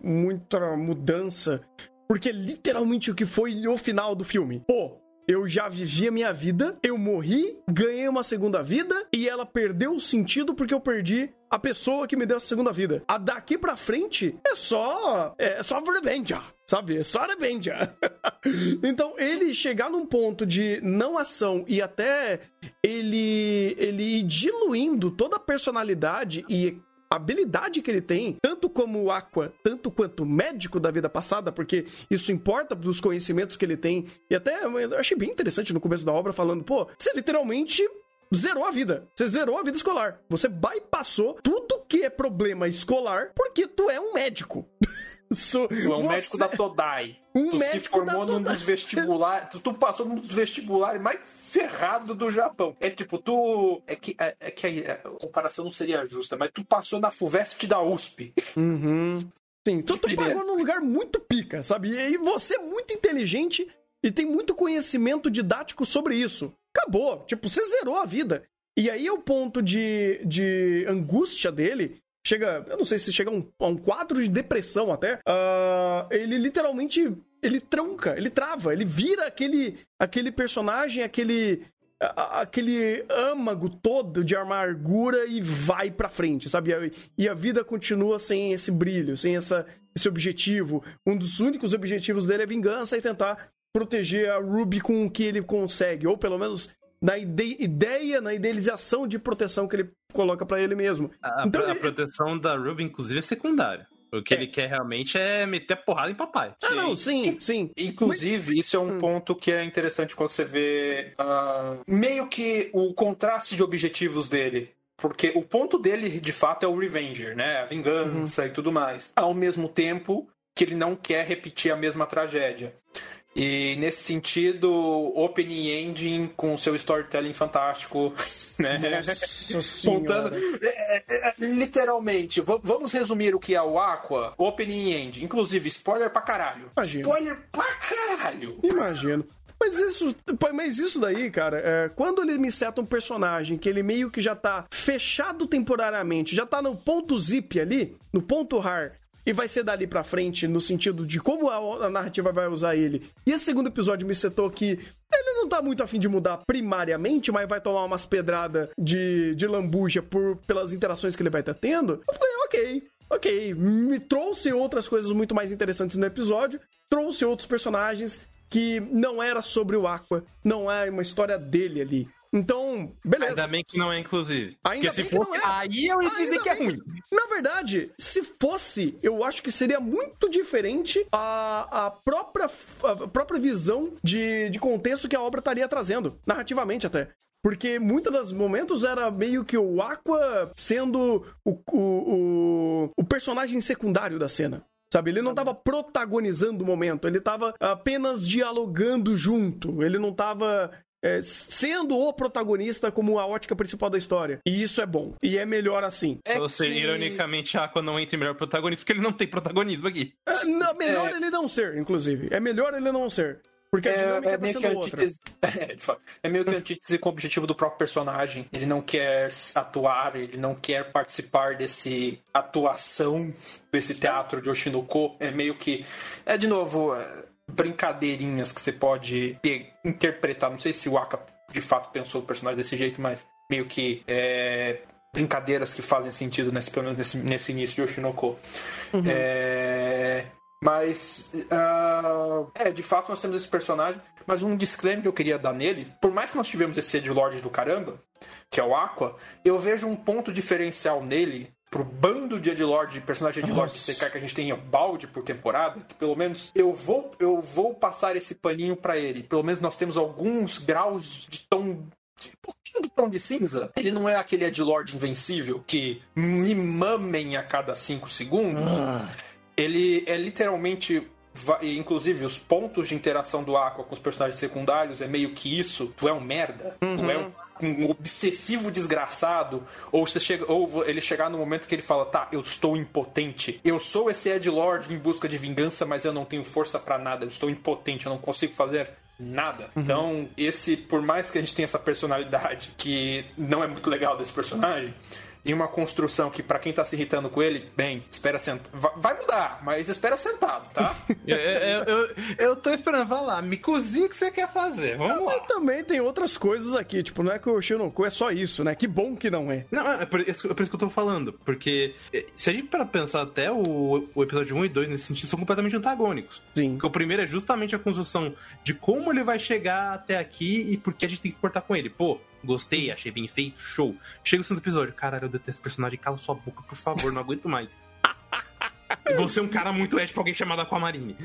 muita mudança. Porque é literalmente o que foi o final do filme. Pô, eu já vivi a minha vida, eu morri, ganhei uma segunda vida e ela perdeu o sentido porque eu perdi a pessoa que me deu essa segunda vida. A daqui pra frente é só. É só revenge, sabe? É só revenge. então, ele chegar num ponto de não ação e até ele, ele ir diluindo toda a personalidade e habilidade que ele tem, tanto como Aqua, tanto quanto médico da vida passada, porque isso importa dos conhecimentos que ele tem. E até eu achei bem interessante no começo da obra falando, pô, você literalmente zerou a vida. Você zerou a vida escolar. Você bypassou tudo que é problema escolar porque tu é um médico. tu é um você... médico da Todai. Um tu se formou num dos vestibulares. Tu, tu, passou num dos vestibulares mais ferrado do Japão. É tipo, tu. É que, é, é que a, a, comparação não seria justa, mas tu passou na FUVEST da USP. Uhum. Sim, tu, tu pagou num lugar muito pica, sabe? E você é muito inteligente e tem muito conhecimento didático sobre isso. Acabou. Tipo, você zerou a vida. E aí é o ponto de, de angústia dele chega, eu não sei se chega a um, a um quadro de depressão até, uh, ele literalmente, ele tranca, ele trava, ele vira aquele, aquele personagem, aquele, aquele âmago todo de amargura e vai pra frente, sabe? E a vida continua sem esse brilho, sem essa, esse objetivo. Um dos únicos objetivos dele é vingança e tentar proteger a Ruby com o que ele consegue, ou pelo menos na ide ideia, na idealização de proteção que ele coloca para ele mesmo. A, então, a ele... proteção da Ruby, inclusive, é secundária. O que é. ele quer realmente é meter a porrada em papai. Ah, sim. não, sim, sim. Inclusive, Mas... isso é um hum. ponto que é interessante quando você vê uh, meio que o contraste de objetivos dele. Porque o ponto dele, de fato, é o Revenger, né? A vingança uhum. e tudo mais. Ao mesmo tempo que ele não quer repetir a mesma tragédia. E nesse sentido, Opening Engine com seu storytelling fantástico, né? Nossa Contando. É, é, é, literalmente, vamos resumir o que é o Aqua, Opening Engine. Inclusive, spoiler pra caralho. Imagino. Spoiler pra caralho. Imagino. Mas isso, mas isso daí, cara, é, quando ele me seta um personagem que ele meio que já tá fechado temporariamente, já tá no ponto zip ali, no ponto rar, e vai ser dali pra frente no sentido de como a, a, narrativa vai usar ele. E esse segundo episódio me setou que ele não tá muito afim de mudar primariamente, mas vai tomar umas pedradas de, de lambuja por, pelas interações que ele vai estar tendo. Eu falei, ok, ok. Me trouxe outras coisas muito mais interessantes no episódio, trouxe outros personagens que não era sobre o Aqua, não é uma história dele ali. Então, beleza. Ainda bem que não é, inclusive. Ainda Porque se fosse, é. aí eu ia dizer que é ruim. Na verdade, se fosse, eu acho que seria muito diferente a, a, própria, a própria visão de, de contexto que a obra estaria trazendo, narrativamente até. Porque muitos dos momentos era meio que o Aqua sendo o, o, o, o personagem secundário da cena. Sabe, ele não estava protagonizando o momento, ele estava apenas dialogando junto. Ele não estava é, sendo o protagonista como a ótica principal da história. E isso é bom. E é melhor assim. É Ou seja, que... ironicamente, Aqua não entra em melhor protagonista porque ele não tem protagonismo aqui. É, não, melhor é... ele não ser, inclusive. É melhor ele não ser. Porque a é, dinâmica é, é meio que antítese, é, é, meio que antítese com o objetivo do próprio personagem. Ele não quer atuar, ele não quer participar desse atuação desse teatro de Oshinoko. É meio que. É de novo. Brincadeirinhas que você pode ter, interpretar. Não sei se o Aka de fato pensou o personagem desse jeito, mas meio que é, brincadeiras que fazem sentido nesse, pelo menos nesse, nesse início de Oshinoko. Uhum. É, mas, uh, é, de fato nós temos esse personagem, mas um disclaimer que eu queria dar nele, por mais que nós tivemos esse Edgelord do caramba, que é o Aqua, eu vejo um ponto diferencial nele pro bando de Edgelord, de personagem de que você quer que a gente tenha balde por temporada, que pelo menos eu vou eu vou passar esse paninho para ele. Pelo menos nós temos alguns graus de tom de um pouquinho de tom de cinza. Ele não é aquele Edgelord invencível que me mamem a cada 5 segundos. Ah. Ele é literalmente inclusive os pontos de interação do Aqua com os personagens secundários é meio que isso. Tu é um merda. Uhum. Tu é um um obsessivo desgraçado, ou, você chega, ou ele chegar no momento que ele fala, tá, eu estou impotente, eu sou esse Ed Lord em busca de vingança, mas eu não tenho força para nada, eu estou impotente, eu não consigo fazer nada. Uhum. Então, esse, por mais que a gente tenha essa personalidade que não é muito legal desse personagem, em uma construção que, para quem tá se irritando com ele, bem, espera sentado. Vai mudar, mas espera sentado, tá? eu, eu, eu, eu, tô esperando, vai lá, me cozinha o que você quer fazer, vamos lá. também tem outras coisas aqui, tipo, não é que o Shinoko é só isso, né? Que bom que não é. Não, é por, isso, é por isso que eu tô falando, porque é, se a gente para pensar até o, o episódio 1 e 2 nesse sentido, são completamente antagônicos. Sim. Porque o primeiro é justamente a construção de como ele vai chegar até aqui e por que a gente tem que se portar com ele. Pô, Gostei, achei bem feito, show. Chega o segundo episódio. Caralho, eu detesto esse personagem. Cala sua boca, por favor, não aguento mais. Você é um cara muito ético pra alguém chamado Aquamarine.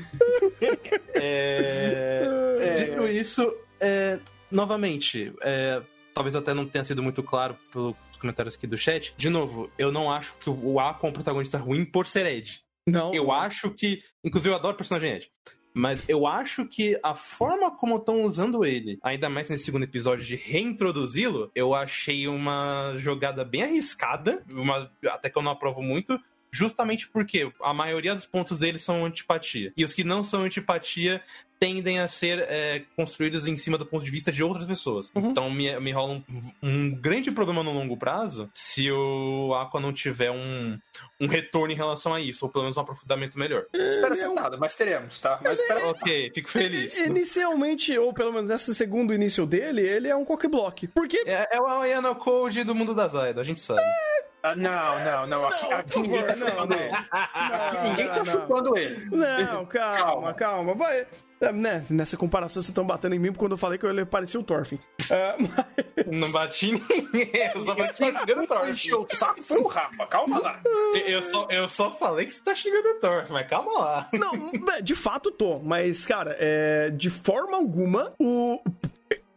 é... é... Dito isso, é... novamente, é... talvez até não tenha sido muito claro pelos comentários aqui do chat. De novo, eu não acho que o Aqua é um protagonista ruim por ser Ed. Não. Eu acho que. Inclusive, eu adoro o personagem Ed. Mas eu acho que a forma como estão usando ele, ainda mais nesse segundo episódio de reintroduzi-lo, eu achei uma jogada bem arriscada, uma, até que eu não aprovo muito, justamente porque a maioria dos pontos dele são antipatia. E os que não são antipatia tendem a ser é, construídos em cima do ponto de vista de outras pessoas. Uhum. Então me, me rola um, um, grande problema no longo prazo se o Aqua não tiver um, um retorno em relação a isso, ou pelo menos um aprofundamento melhor. É, espera sentada, mas teremos, tá? Mas espera Ok, fico feliz. Inicialmente, ou pelo menos nesse segundo início dele, ele é um cockblock. Porque. É, é o Ayano Code do mundo das Aida, a gente sabe. Ah, não, não, não. Aqui, não, aqui ninguém tá chupando ele. Aqui ninguém tá chupando ele. Não, calma, calma. calma. Vai. É, né, nessa comparação, vocês estão batendo em mim quando eu falei que ele parecia o Thorfinn. Uh, mas... Não bati em ninguém, eu só falei que você tá xingando o Thorfinn. o saco foi o Rafa, calma lá. Eu só, eu só falei que você tá xingando o Thorfinn, mas calma lá. Não, de fato tô, mas, cara, é, de forma alguma, o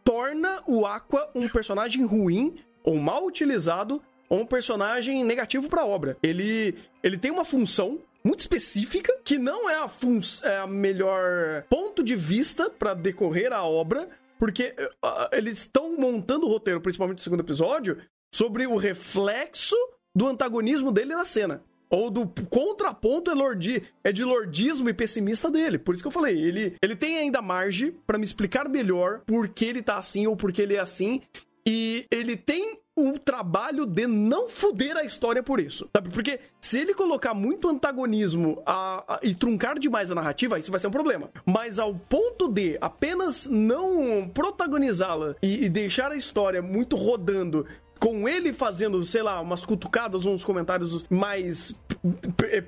torna o Aqua um personagem ruim ou mal utilizado ou um personagem negativo para a obra. Ele, ele tem uma função muito específica, que não é a, é a melhor ponto de vista para decorrer a obra, porque uh, eles estão montando o roteiro, principalmente no segundo episódio, sobre o reflexo do antagonismo dele na cena. Ou do contraponto é, lordi, é de lordismo e pessimista dele. Por isso que eu falei, ele, ele tem ainda margem para me explicar melhor por que ele tá assim ou por que ele é assim. E ele tem o trabalho de não fuder a história por isso, sabe? Porque se ele colocar muito antagonismo a, a, e truncar demais a narrativa, isso vai ser um problema. Mas ao ponto de apenas não protagonizá-la e, e deixar a história muito rodando com ele fazendo, sei lá, umas cutucadas uns comentários mais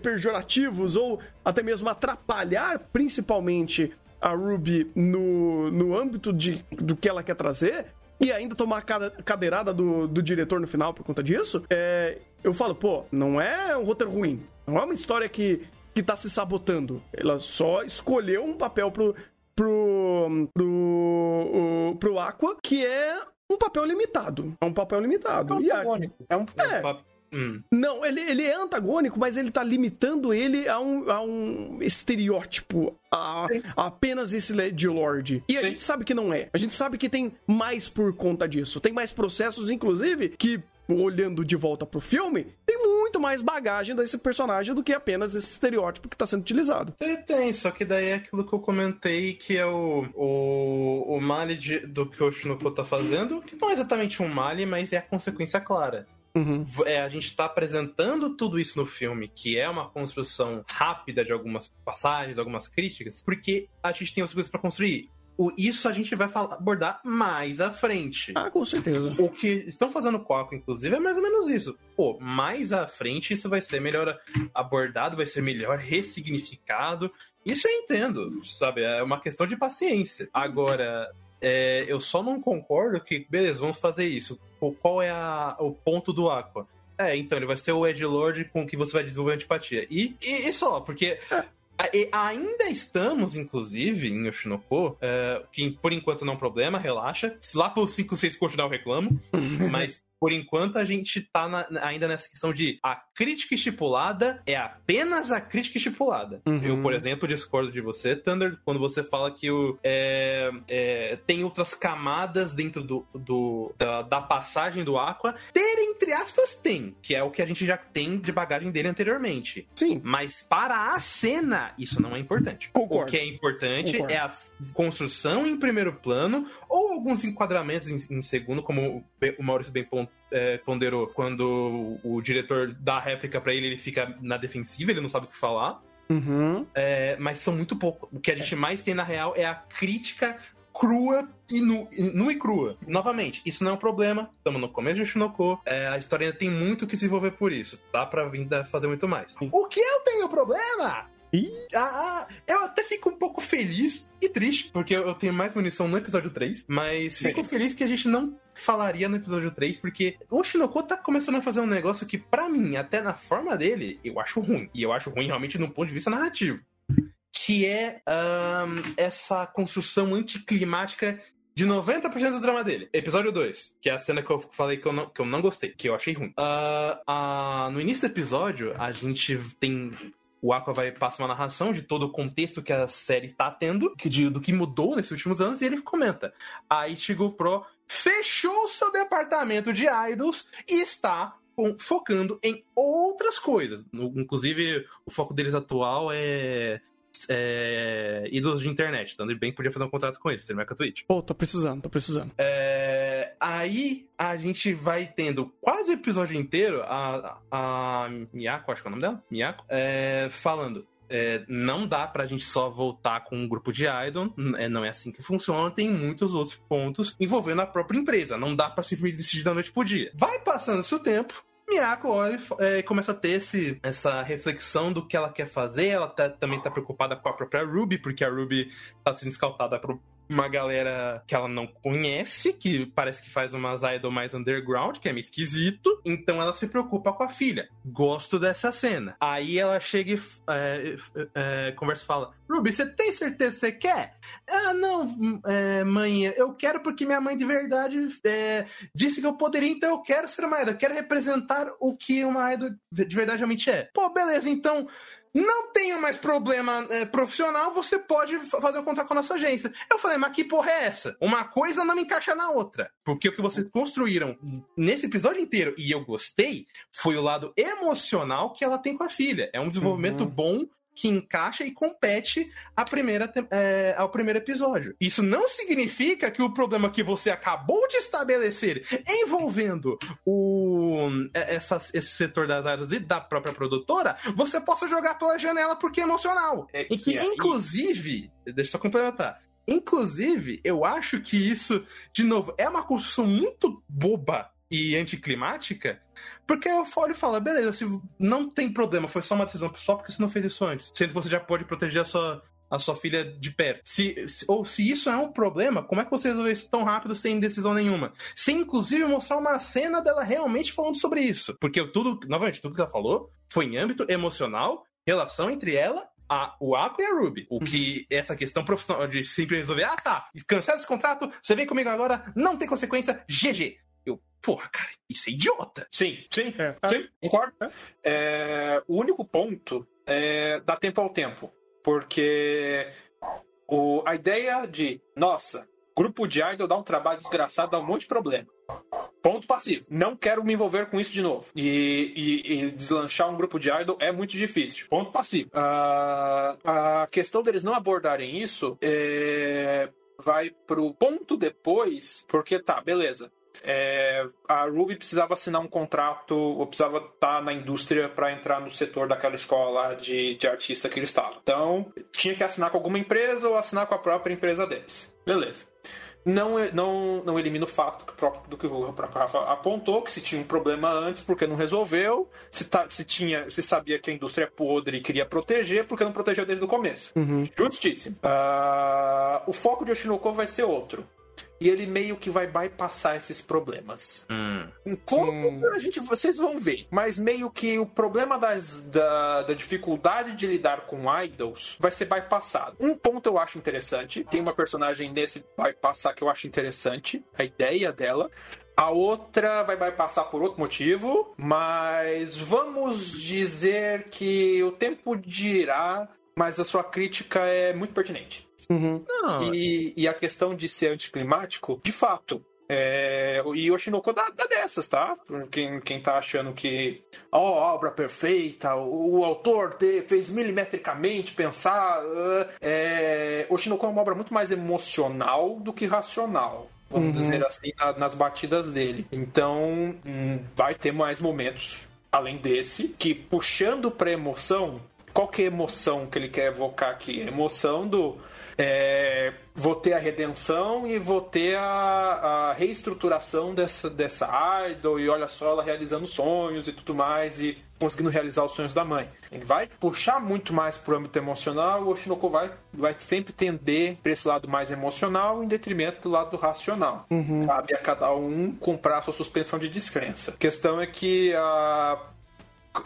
pejorativos ou até mesmo atrapalhar principalmente a Ruby no, no âmbito de, do que ela quer trazer, e ainda tomar a cadeirada do, do diretor no final por conta disso, é, eu falo, pô, não é um roteiro ruim. Não é uma história que, que tá se sabotando. Ela só escolheu um papel pro, pro, pro, pro Aqua que é um papel limitado. É um papel limitado. É um, é um, é, Hum. Não, ele, ele é antagônico, mas ele tá limitando ele a um, a um estereótipo, a, a apenas esse Lady Lord. E a Sim. gente sabe que não é. A gente sabe que tem mais por conta disso. Tem mais processos, inclusive, que olhando de volta pro filme, tem muito mais bagagem desse personagem do que apenas esse estereótipo que tá sendo utilizado. Tem, tem, só que daí é aquilo que eu comentei, que é o, o, o male de, do que o Shinoko tá fazendo, que não é exatamente um male, mas é a consequência clara. Uhum. É, a gente está apresentando tudo isso no filme, que é uma construção rápida de algumas passagens, algumas críticas, porque a gente tem outras coisas para construir. O, isso a gente vai falar, abordar mais à frente. Ah, com certeza. O que estão fazendo com o Aqua, inclusive, é mais ou menos isso. Pô, mais à frente isso vai ser melhor abordado, vai ser melhor ressignificado. Isso eu entendo, sabe? É uma questão de paciência. Agora, é, eu só não concordo que, beleza, vamos fazer isso. Qual é a, o ponto do Aqua? É, então, ele vai ser o Ed Lord com que você vai desenvolver antipatia. E, e, e só, porque e ainda estamos, inclusive, em Oshinoko, é, que por enquanto não é um problema, relaxa. Lá pelos 5, 6 continuar eu reclamo. mas por enquanto a gente tá na- ainda nessa questão de a crítica estipulada é apenas a crítica estipulada. Uhum. Eu, por exemplo, discordo de você, Thunder, quando você fala que o, é, é, tem outras camadas dentro do, do- da, da passagem do Aqua. Ter, entre aspas, tem, que é o que a gente já tem de bagagem dele anteriormente. Sim. Mas para a cena, isso não é importante. Concordo. O que é importante Concordo. é a construção em primeiro plano ou alguns enquadramentos em, em segundo, como o Maurício bem pon- é, ponderou, quando o, o diretor dá a réplica pra ele, ele fica na defensiva, ele não sabe o que falar. Uhum. É, mas são muito pouco. O que a gente mais tem na real é a crítica crua e nu, e nua e crua. Novamente, isso não é um problema. Estamos no começo de Shinoko. É, a história ainda tem muito que se desenvolver por isso. Dá pra ainda fazer muito mais. Sim. O que eu tenho problema? Ih. Ah, eu até fico um pouco feliz e triste, porque eu tenho mais munição no episódio 3, mas Sim. fico feliz que a gente não falaria no episódio 3, porque o Shinoko tá começando a fazer um negócio que, pra mim, até na forma dele, eu acho ruim. E eu acho ruim realmente num ponto de vista narrativo. Que é ahn, essa construção anticlimática de 90% do drama dele. Episódio 2, que é a cena que eu falei que eu não, que eu não gostei, que eu achei ruim. Ah, ah, no início do episódio, a gente tem o Aqua vai passa uma narração de todo o contexto que a série está tendo, de- do que mudou nesses últimos anos, e ele comenta: a Ichigo Pro fechou seu departamento de idols e está focando em outras coisas. Inclusive, o foco deles atual é, é ídolos de internet. Então ele bem podia fazer um contrato com eles, ele vai com a Twitch. Pô, tô precisando, tô precisando. É, aí a gente vai tendo quase o episódio inteiro a, a Miyako, acho que é o nome dela, Miyako, é, falando. É, não dá pra gente só voltar com um grupo de idol, é, não é assim que funciona, tem muitos outros pontos envolvendo a própria empresa, não dá pra simplesmente decidir da noite pro dia. Vai passando-se o tempo, Miyako olha, é, começa a ter esse, essa reflexão do que ela quer fazer, ela tá- também tá preocupada com a própria Ruby, porque a Ruby tá sendo escaltada por uma galera que ela não conhece, que parece que faz umas idol mais underground, que é meio esquisito. Então ela se preocupa com a filha. Gosto dessa cena. Aí ela chega e é, é, conversa e fala: Ruby, você tem certeza que você quer? Ah, não, é, mãe, eu quero porque minha mãe de verdade é, disse que eu poderia, então eu quero ser uma idol. Eu quero representar o que uma idol de verdade realmente é. Pô, beleza, então não tenha mais problema é, profissional, você pode fa- fazer um contrato com a nossa agência. Eu falei, mas que porra é essa? Uma coisa não me encaixa na outra. Porque o que vocês construíram nesse episódio inteiro, e eu gostei, foi o lado emocional que ela tem com a filha. É um desenvolvimento Uhum. bom que encaixa e compete à primeira, é, ao primeiro episódio. Isso não significa que o problema que você acabou de estabelecer envolvendo o, é, essa- esse setor das áreas e da própria produtora, você possa jogar pela janela porque é emocional. É E que, aí- inclusive, deixa eu só complementar. Inclusive, eu acho que isso, de novo, é uma construção muito boba e anticlimática, porque olho e falo, beleza, se não tem problema, foi só uma decisão pessoal, porque você não fez isso antes? Sendo que você já pode proteger a sua, a sua filha de perto. Se, se- ou se isso é um problema, como é que você resolveu isso tão rápido sem decisão nenhuma? Sem inclusive mostrar uma cena dela realmente falando sobre isso. Porque tudo, novamente, tudo que ela falou foi em âmbito emocional, relação entre ela a, o Aqua e a Ruby. O que essa questão profissional de sempre resolver, ah tá, cancela esse contrato, você vem comigo agora, não tem consequência, GG. Porra, cara, isso é idiota. Sim, sim, É. sim, concordo. É, o único ponto é dar tempo ao tempo. Porque o, a ideia de, nossa, grupo de idol dá um trabalho desgraçado, dá um monte de problema. Ponto passivo. Não quero me envolver com isso de novo. E, e- e deslanchar um grupo de idol é muito difícil. Ponto passivo. A questão deles não abordarem isso é, vai pro ponto depois, porque tá, beleza. É, a Ruby precisava assinar um contrato, ou precisava estar na indústria para entrar no setor daquela escola de, de artista que ele estava. Então, tinha que assinar com alguma empresa ou assinar com a própria empresa deles. Beleza. Não, não, não elimina o fato que próprio, do que o próprio Rafa apontou, que se tinha um problema antes, porque não resolveu, se, tá, se, tinha, se sabia que a indústria é podre e queria proteger, porque não protegeu desde o começo. Uhum. Justíssimo. Ah, o foco de Oshinoko vai ser outro. E ele meio que vai bypassar esses problemas. Hum. Como Hum. a gente, vocês vão ver, mas meio que o problema das, da, da dificuldade de lidar com idols vai ser bypassado. Um ponto eu acho interessante, tem uma personagem nesse bypassar que eu acho interessante, a ideia dela. A outra vai bypassar por outro motivo, mas vamos dizer que o tempo dirá, mas a sua crítica é muito pertinente. Uhum. Não, E, e a questão de ser anticlimático, de fato. É, e o Shinoko dá, dá dessas, tá? Quem, quem tá achando que ó, obra perfeita, o, o autor te- fez milimetricamente pensar. ah, é, é uma obra muito mais emocional do que racional. Vamos dizer assim, na- nas batidas dele. Então, hum, vai ter mais momentos além desse, que puxando pra emoção, qual que é a emoção que ele quer evocar aqui? A emoção do. é, vou ter a redenção e vou ter a, a reestruturação dessa, dessa idol, e olha só ela realizando sonhos e tudo mais, e conseguindo realizar os sonhos da mãe. Ele vai puxar muito mais pro âmbito emocional, o Oshinoko vai, vai sempre tender para esse lado mais emocional em detrimento do lado racional. Cabe a cada um comprar a sua suspensão de descrença. A questão é que a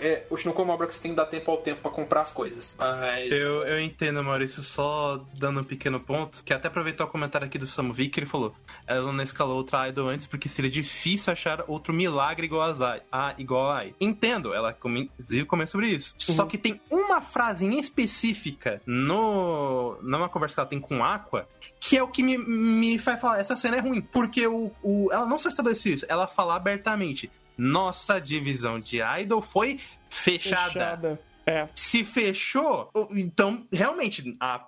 é, o Shinoko é uma obra que você tem que dar tempo ao tempo pra comprar as coisas. Mas. Eu, eu entendo, Maurício, só dando um pequeno ponto, que até aproveitar o comentário aqui do Samovic, que ele falou, ela não escalou outra idol antes porque seria difícil achar outro milagre igual a Zai. Ah, igual a Ai. Entendo, ela come- inclusive comenta sobre isso. Só que tem uma frase em específica no numa conversa que ela tem com Aqua, que é o que me, me faz falar, essa cena é ruim. Porque o, o, ela não só estabeleceu isso, ela fala abertamente, nossa divisão de idol foi fechada Fechada. É. se fechou, então realmente a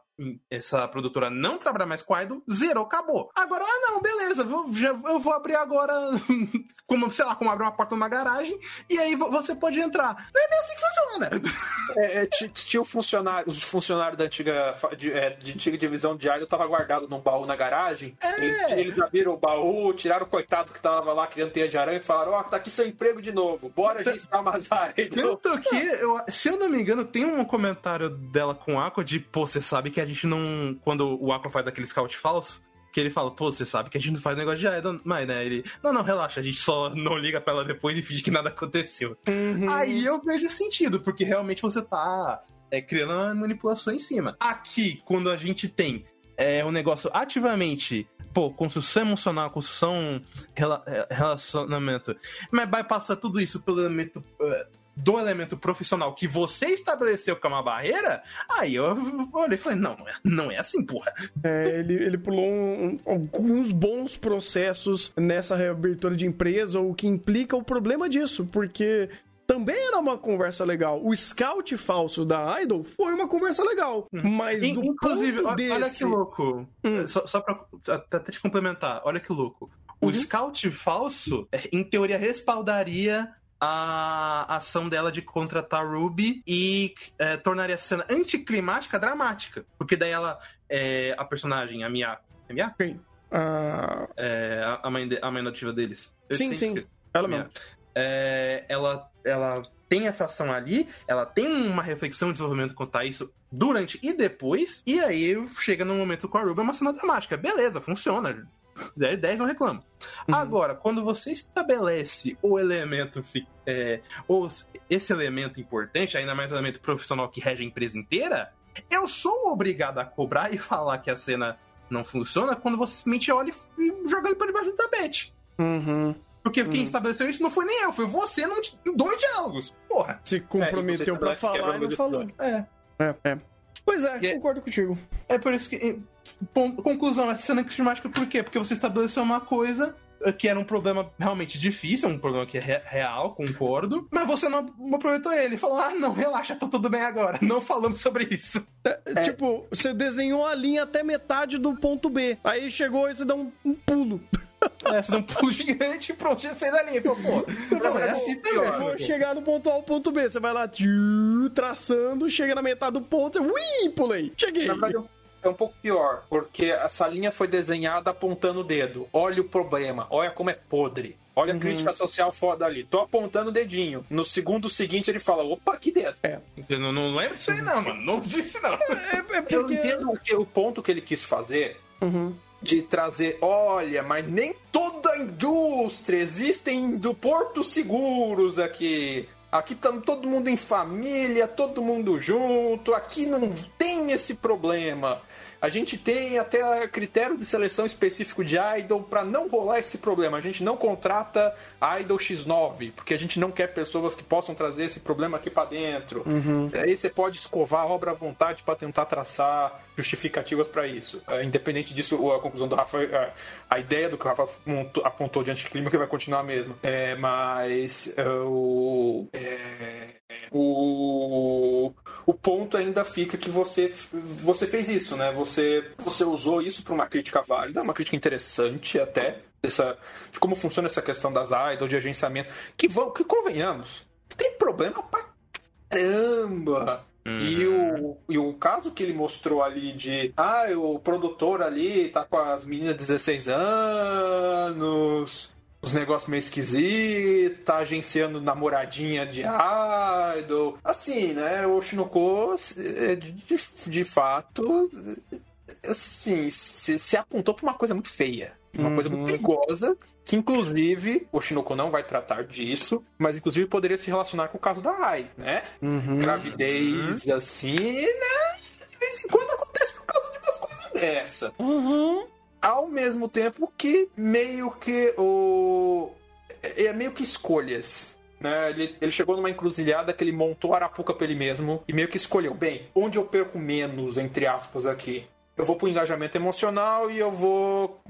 essa produtora não trabalhar mais com Idol, zerou, acabou. Agora, ah não, beleza, vou, já, eu vou abrir agora, como, sei lá, como abrir uma porta numa garagem, e aí vo- você pode entrar. Não é bem assim que funciona. É, é, ti- tinha o funcionário, os funcionários da antiga, de, é, de antiga divisão de Idol tava guardado num baú na garagem. É. Eles, eles abriram o baú, tiraram o coitado que tava lá criando teia de aranha e falaram: Ó, tá aqui seu emprego de novo, bora registrar mais Idol. Tanto que, eu- se eu não me engano, tem um comentário dela com Aqua de, pô, você sabe que a gente não. Quando o Aqua faz aquele scout falso. Que ele fala, pô, você sabe que a gente não faz negócio de idol, mas, né? Ele, não, não, relaxa, a gente só não liga pra ela depois e finge que nada aconteceu. Aí eu vejo sentido, porque realmente você tá é, criando uma manipulação em cima. Aqui, quando a gente tem é, um negócio ativamente, pô, construção emocional, construção, rela- é, relacionamento, mas vai passar tudo isso pelo elemento. é, do elemento profissional que você estabeleceu como uma barreira, aí eu olhei e falei, não, não é, é assim, porra. É, ele, ele pulou um- alguns bons processos nessa reabertura de empresa, o que implica o problema disso, porque também era uma conversa legal. O scout falso da Idol foi uma conversa legal, mas In- do Inclusive, olha, desse... olha que louco. Hum. Só, só pra até te complementar, olha que louco. O Uhum. scout falso, é, em teoria, respaldaria a ação dela de contratar Ruby e é, tornaria a cena anticlimática dramática. Porque daí ela, é, a personagem, a Miyako, é Miyako? Quem? Ah, É, a, a mãe, de- a mãe nativa deles. Eu Sim, sim. esqueço. ela mesmo. É, ela, ela tem essa ação ali, ela tem uma reflexão e desenvolvimento quanto a isso durante e depois, e aí chega no momento com a Ruby, é uma cena dramática. Beleza, funciona. 10, 10 não reclamo. Uhum. Agora, quando você estabelece o elemento, é, os- esse elemento importante, ainda mais o elemento profissional que rege a empresa inteira, eu sou obrigado a cobrar e falar que a cena não funciona quando você simplesmente olha e e joga ele pra debaixo do tapete. Uhum. Porque quem Hum. estabeleceu isso não foi nem eu, foi você num- em dois diálogos. Porra. Se comprometeu pra estabelece que falar e não falou. É. É, é. Pois é, E é- concordo contigo. É por isso que. Conclusão, essa cena climática por quê? Porque você estabeleceu uma coisa eh, que era um problema realmente difícil, um problema que é re- real, concordo, mas você não aproveitou ele. Falou, ah, não, relaxa, tá tudo bem agora. Não falamos sobre isso. É. Tipo, você desenhou a linha até metade do ponto B. Aí chegou e você dá um, um pulo. É, você deu um pulo gigante e pronto, já fez a linha. Falou, pô, pô, é assim Eu também. vou chegar no ponto A ao ponto B. Você vai lá traçando, chega na metade do ponto, você, ui, pulei. Cheguei. Na verdade, é um pouco pior, porque essa linha foi desenhada apontando o dedo. Olha o problema, olha como é podre. Olha a crítica social foda ali. Tô apontando o dedinho. No segundo seguinte ele fala: opa, que dedo. Eu não, não lembro disso aí, não, mano. Não disse, não. É, é Eu porque... entendo o, que- o ponto que ele quis fazer. Uhum. De trazer, olha, mas nem toda a indústria existem do portos seguros aqui. Aqui estamos todo mundo em família, todo mundo junto. Aqui não tem esse problema. A gente tem até critério de seleção específico de idol para não rolar esse problema. A gente não contrata idol X9, porque a gente não quer pessoas que possam trazer esse problema aqui para dentro. Uhum. Aí você pode escovar a obra à vontade para tentar traçar justificativas para isso. É, independente disso, a conclusão do Rafa, a, a ideia do que o Rafa montou, apontou de anticlima que vai continuar mesmo. É, mas é, o, é, o, o ponto ainda fica que você, você fez isso, né? Você, você usou isso para uma crítica válida, uma crítica interessante até, dessa, de como funciona essa questão das idol, de agenciamento, que, vão, que convenhamos, tem problema pra caramba. E, o, e o caso que ele mostrou ali de ah, o produtor ali tá com as meninas de 16 anos, os negócios meio esquisitos, tá agenciando namoradinha de idol. Assim, né? O Shinoko, é, de, de, fato, assim, se, se apontou pra uma coisa muito feia. Uma coisa muito perigosa, que inclusive o Shinoko não vai tratar disso, mas inclusive poderia se relacionar com o caso da Ai, né? Gravidez assim, né? De vez em quando acontece por causa de umas coisas dessa. Ao mesmo tempo que meio que o. É é meio que escolhas. Né? Ele, ele chegou numa encruzilhada que ele montou a Arapuca pra ele mesmo e meio que escolheu, bem, onde eu perco menos, entre aspas, aqui? Eu vou pro engajamento emocional e eu vou.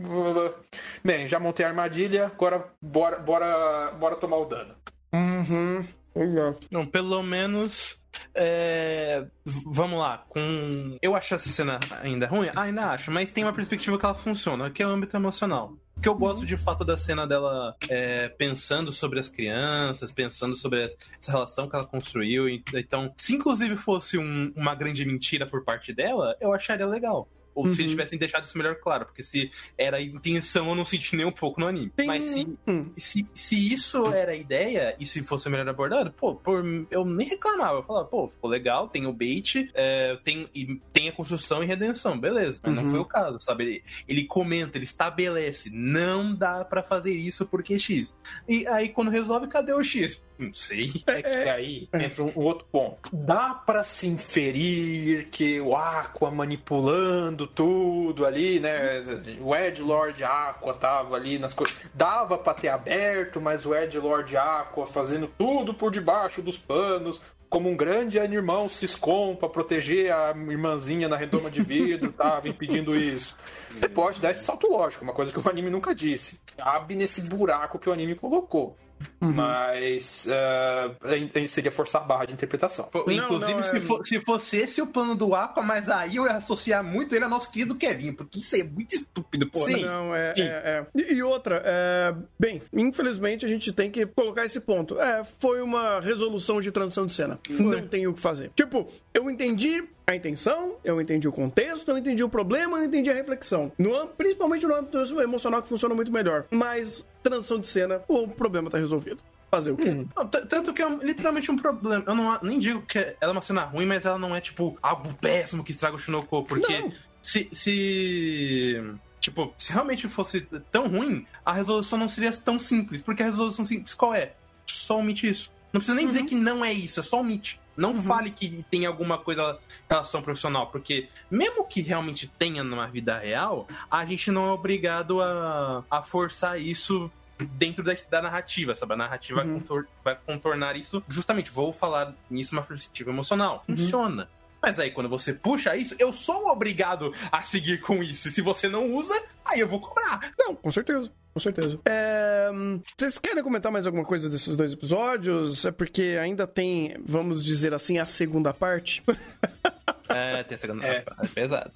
Bem, já montei a armadilha, agora bora, bora, bora tomar o dano. Uhum. Exato. Não, pelo menos. é, Vamos lá, com. Eu acho essa cena ainda ruim? Ah, ainda acho, mas tem uma perspectiva que ela funciona, que é o âmbito emocional. Porque eu gosto de fato da cena dela é, pensando sobre as crianças, pensando sobre essa relação que ela construiu. Então, se inclusive fosse um- uma grande mentira por parte dela, eu acharia legal. Ou se eles tivessem deixado isso melhor claro, porque se era a intenção, eu não senti nem um pouco no anime. Tem- Mas se, Hum. se, se isso era a ideia, e se fosse melhor abordado, pô, por, eu nem reclamava. Eu falava, pô, ficou legal, tem o bait, é, tem, e tem a construção e redenção, beleza. Mas Uhum. não foi o caso, sabe? Ele, ele comenta, ele estabelece, não dá pra fazer isso porque X. E aí, quando resolve, cadê o X? Não sei. É que aí entra um, outro ponto. Dá pra se inferir que o Aqua manipulando tudo ali, né? O Ed Lord Aqua tava ali nas coisas. Dava pra ter aberto, mas o Ed Lord Aqua fazendo tudo por debaixo dos panos. Como um grande irmão Ciscom pra proteger a irmãzinha na redoma de vidro, tava impedindo isso. Você pode dar esse salto lógico, uma coisa que o anime nunca disse. Cabe nesse buraco que o anime colocou. Mas ah, aí seria forçar a barra de interpretação. Não, Inclusive, não, é- se, for- se fosse esse o plano do Aqua, mas aí eu ia associar muito ele ao nosso querido Kevin, porque isso é muito estúpido, pô. Sim. Não, é. Sim. é, é. E, outra, é, bem, infelizmente a gente tem que colocar esse ponto. É, foi uma resolução de transição de cena. Não tem o que fazer. Tipo, eu entendi a intenção, eu entendi o contexto, eu entendi o problema, eu entendi a reflexão. No, principalmente no âmbito emocional que funciona muito melhor. Mas, transição de cena, o problema tá resolvido. Fazer o quê? Não, t- tanto que é literalmente um problema. Eu não, nem digo que ela é uma cena ruim, mas ela não é, tipo, algo péssimo que estraga o Shinoko. Porque Não. se, se. Tipo, se realmente fosse tão ruim, a resolução não seria tão simples. Porque a resolução simples qual é? Só omite isso. Não precisa nem dizer que não é isso, é só omite. Não fale que tem alguma coisa em relação profissional, porque mesmo que realmente tenha numa vida real, a gente não é obrigado a, a forçar isso dentro da, da narrativa, sabe? A narrativa vai, contor- vai contornar isso. Justamente, vou falar nisso uma perspectiva emocional. Funciona. Mas aí, quando você puxa isso, eu sou obrigado a seguir com isso. E se você não usa, aí eu vou cobrar. Não, com certeza. Com certeza. É, hum, vocês querem comentar mais alguma coisa desses dois episódios? É porque ainda tem, vamos dizer assim, a segunda parte. É, tem a segunda É. é pesado.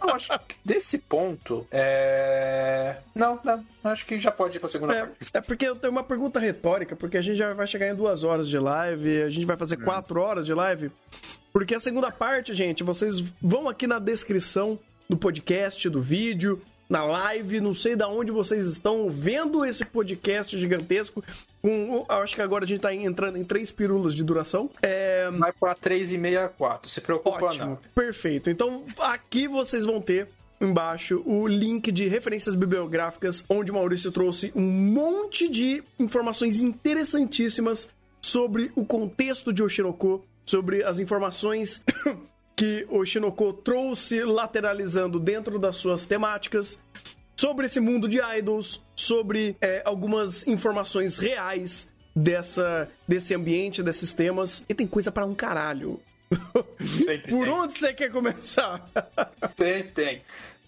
Eu acho que desse ponto. É. Não, não. Acho que já pode ir pra segunda É, parte. é porque eu tenho uma pergunta retórica, porque a gente já vai chegar em duas horas de live, a gente vai fazer quatro horas de live. Porque a segunda parte, gente, vocês vão aqui na descrição do podcast, do vídeo, na live, não sei da onde vocês estão vendo esse podcast gigantesco. Com, acho que agora a gente tá entrando em três pirulas de duração. É, Vai pra 3,5 a 4. Se preocupa Ótimo, não. perfeito. Então aqui vocês vão ter embaixo o link de referências bibliográficas, onde o Maurício trouxe um monte de informações interessantíssimas sobre o contexto de Oshinoko, sobre as informações que o Oshinoko trouxe lateralizando dentro das suas temáticas, sobre esse mundo de idols, sobre é, algumas informações reais dessa, desse ambiente, desses temas. E tem coisa para um caralho. Sempre Por tem. onde você quer começar? Tem, tem.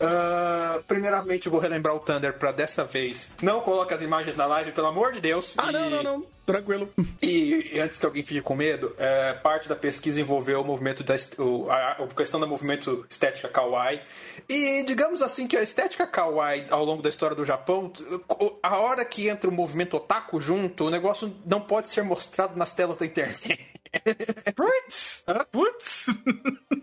Ah, primeiramente, eu vou relembrar o Thunder pra dessa vez. Não coloque as imagens na live, pelo amor de Deus. ah, E- não, não, não. Tranquilo. E, e antes que alguém fique com medo, é, parte da pesquisa envolveu o movimento da o, a, a questão do movimento estética kawaii. E digamos assim que a estética kawaii ao longo da história do Japão, a hora que entra o movimento otaku junto, o negócio não pode ser mostrado nas telas da internet. Putz! Putz!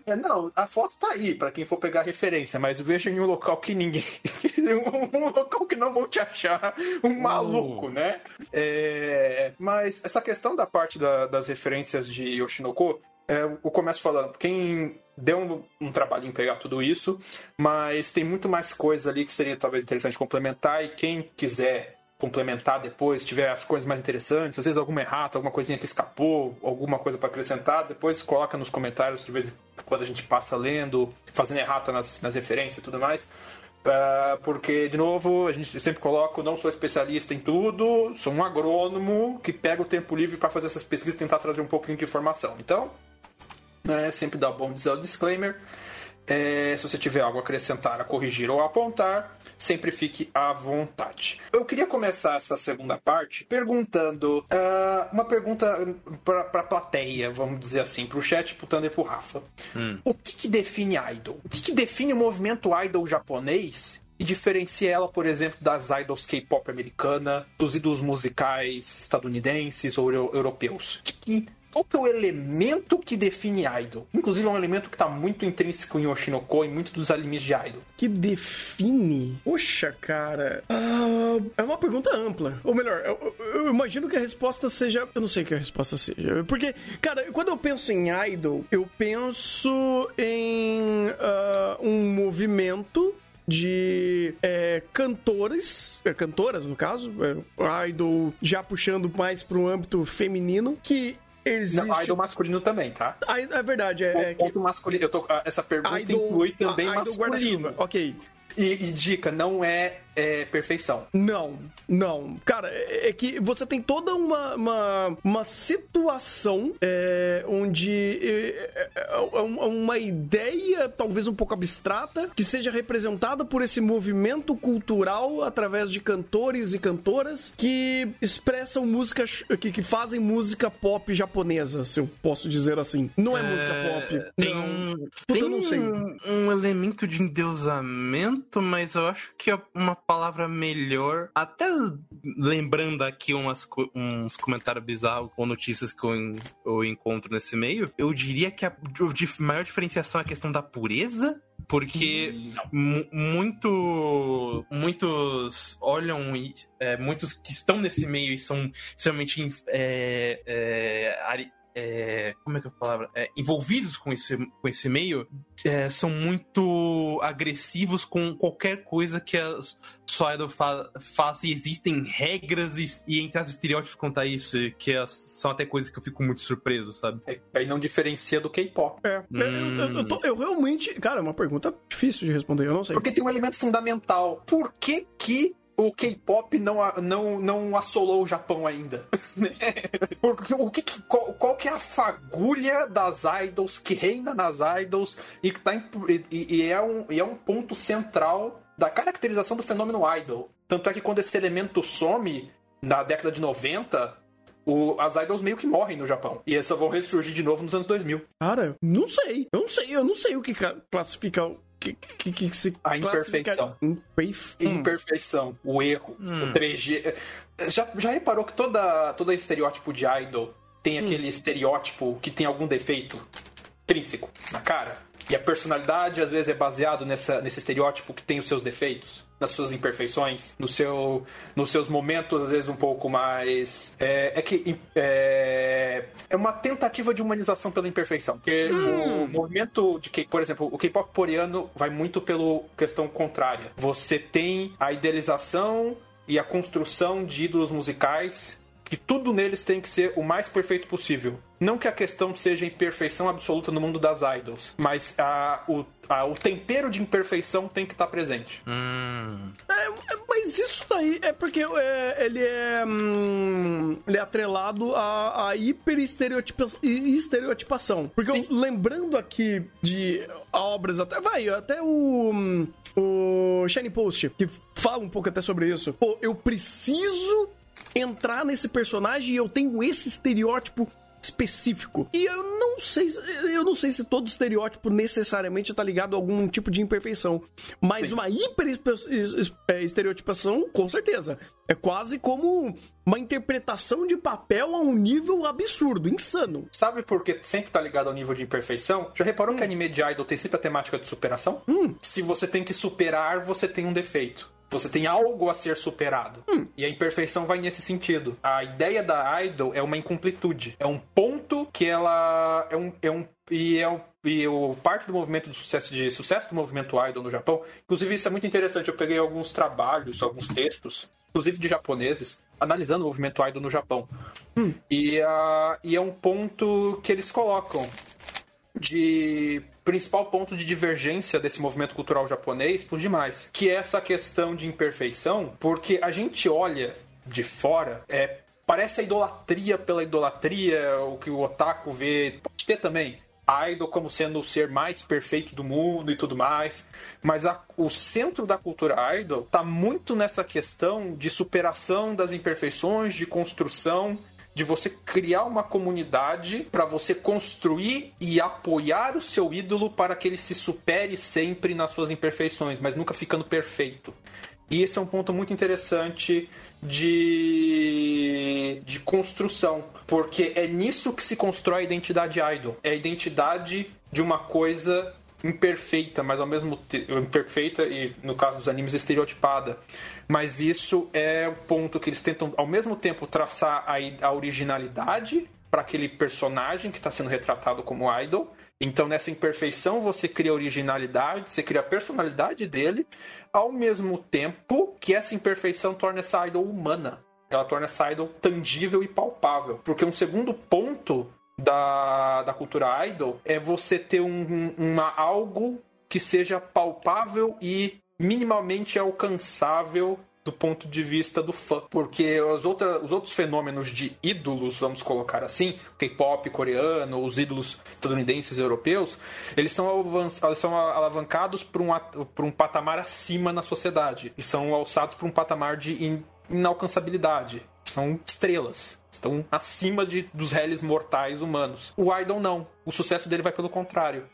É, não, a foto tá aí pra quem for pegar referência, mas veja em um local que ninguém. um, local que não vão te achar um maluco, né? É, mas essa questão da parte da- das referências de Yoshinoko, é, eu começo falando, quem deu um, um trabalhinho pegar tudo isso, mas tem muito mais coisa ali que seria talvez interessante complementar, e quem quiser complementar depois, tiver as coisas mais interessantes, às vezes alguma errata, alguma coisinha que escapou, alguma coisa para acrescentar, depois coloca nos comentários de vez quando a gente passa lendo, fazendo errata nas, nas referências e tudo mais. Ah, porque, de novo, a gente sempre coloca, não sou especialista em tudo, sou um agrônomo que pega o tempo livre para fazer essas pesquisas e tentar trazer um pouquinho de informação. Então, é sempre dá bom dizer o disclaimer. É, se você tiver algo a acrescentar, a corrigir ou a apontar, sempre fique à vontade. Eu queria começar essa segunda parte perguntando ah, uma pergunta para a plateia, vamos dizer assim, para o chat, pro Thunder e pro Rafa. O que, que define idol? O que, que define o movimento idol japonês e diferencia ela, por exemplo, das idols K-pop americana, dos ídolos musicais estadunidenses ou eu- europeus? O que que- qual que é o elemento que define idol? Inclusive é um elemento que está muito intrínseco em Oshinoko e muito dos animes de idol. Que define? Poxa, cara. Ah, é uma pergunta ampla. Ou melhor, eu, eu imagino que a resposta seja. Eu não sei que a resposta seja. Porque, cara, quando eu penso em idol, eu penso em ah, um movimento de é, cantores, é, cantoras no caso, é, idol já puxando mais para um âmbito feminino, que existe. Não, idol masculino também, tá? Ah, é verdade, é, é que masculino. Eu tô, ah, essa pergunta inclui também a- idol masculino. Ok. E, e dica, não é, é perfeição. Não, não. Cara, é é que você tem toda uma, uma, uma situação é, onde é, é, é é uma ideia, talvez um pouco abstrata, que seja representada por esse movimento cultural através de cantores e cantoras que expressam música, que, que fazem música pop japonesa, se eu posso dizer assim. Não é, música pop. Tem, não. um, Puta, tem não sei. um, um elemento de endeusamento, mas eu acho que é uma palavra melhor. Até lembrando aqui umas, uns comentários bizarros ou notícias que eu, eu encontro nesse meio, eu diria que a maior diferenciação é a questão da pureza. Porque mu- muito, muitos olham e é, muitos que estão nesse meio e são extremamente é, é, é, como é que é a palavra? É, envolvidos com esse, com esse meio é, são muito agressivos com qualquer coisa que a sua fa faça e existem regras e, e entre as estereótipos quanto a isso, que é- são até coisas que eu fico muito surpreso, sabe? É, Aí não diferencia do K-pop. É, eu, eu- eu tô- eu realmente. Cara, é uma pergunta difícil de responder, eu não sei. Porque tem um elemento fundamental. Por que que o K-pop não, não, não assolou o Japão ainda? Porque o que, qual, qual que é a fagulha das idols que reina nas idols e que tá em- e, e é um, e é um ponto central da caracterização do fenômeno idol. Tanto é que quando esse elemento some na década de 90, o- as idols meio que morrem no Japão. E essas vão ressurgir de novo nos anos 2000. Cara, não sei. Eu não sei, eu não sei o que ca- classifica o que, que, que, se A imperfeição. Imperf... Hum. imperfeição, o erro, Hum. o 3G. Já, já reparou que toda, todo estereótipo de idol tem aquele estereótipo que tem algum defeito intrínseco na cara? E a personalidade às vezes é baseado nessa, nesse estereótipo que tem os seus defeitos? Nas suas imperfeições, no seu, nos seus momentos, às vezes, um pouco mais. É, é que é, é uma tentativa de humanização pela imperfeição. Porque hum. o movimento de K, por exemplo, o K-pop coreano vai muito pela questão contrária. Você tem a idealização e a construção de ídolos musicais que tudo neles tem que ser o mais perfeito possível. Não que a questão seja imperfeição absoluta no mundo das idols, mas a, o, a, o tempero de imperfeição tem que estar tá presente. Hum. É, é, mas isso daí é porque é, ele, é, hum, ele é atrelado à, à hiper-estereotipação. Porque eu, lembrando aqui de obras, até vai, até o, o Shiny Post, que fala um pouco até sobre isso. Pô, eu preciso entrar nesse personagem e eu tenho esse estereótipo específico. E eu não sei, eu não sei se todo estereótipo necessariamente está ligado a algum tipo de imperfeição, mas Sim. uma hiper é, estereotipação, com certeza. É quase como uma interpretação de papel a um nível absurdo, insano. Sabe por que sempre está ligado ao nível de imperfeição? Já reparou hum. que anime de idol tem sempre a temática de superação? Hum. Se você tem que superar, você tem um defeito. Você tem algo a ser superado. Hum. E a imperfeição vai nesse sentido. A ideia da idol é uma incompletude. É um ponto que ela. É um. É um e é um, e o parte do movimento de sucesso, de sucesso do movimento idol no Japão. Inclusive, isso é muito interessante. Eu peguei alguns trabalhos, alguns textos, inclusive de japoneses, analisando o movimento idol no Japão. Hum. E, uh, e é um ponto que eles colocam de principal ponto de divergência desse movimento cultural japonês por demais, que é essa questão de imperfeição, porque a gente olha de fora, é, parece a idolatria pela idolatria, o que o otaku vê, pode ter também, a idol como sendo o ser mais perfeito do mundo e tudo mais. Mas a, o centro da cultura idol está muito nessa questão de superação das imperfeições, de construção de você criar uma comunidade para você construir e apoiar o seu ídolo para que ele se supere sempre nas suas imperfeições, mas nunca ficando perfeito. E esse é um ponto muito interessante de, de construção, porque é nisso que se constrói a identidade idol. É a identidade de uma coisa imperfeita, mas ao mesmo tempo imperfeita e no caso dos animes estereotipada. Mas isso é o ponto que eles tentam ao mesmo tempo traçar a, a originalidade para aquele personagem que está sendo retratado como idol. Então nessa imperfeição você cria originalidade, você cria a personalidade dele, ao mesmo tempo que essa imperfeição torna essa idol humana. Ela torna essa idol tangível e palpável. Porque um segundo ponto da, da cultura idol é você ter um, uma, algo que seja palpável e minimamente alcançável do ponto de vista do fã. Porque os, os outros fenômenos de ídolos, vamos colocar assim, K-pop coreano, os ídolos estadunidenses europeus, eles são, eles são alavancados para um, por um patamar acima na sociedade. E são alçados para um patamar de inalcançabilidade. São estrelas. Estão acima de, dos réis mortais humanos. O Idol não. O sucesso dele vai pelo contrário.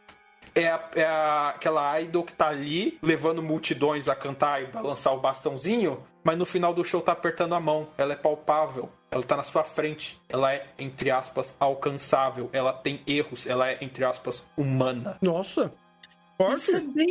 É, a, é a, aquela idol que tá ali levando multidões a cantar e balançar o bastãozinho, mas no final do show tá apertando a mão. Ela é palpável, ela tá na sua frente, ela é, entre aspas, alcançável, ela tem erros, ela é, entre aspas, humana. Nossa! Forte. Isso é bem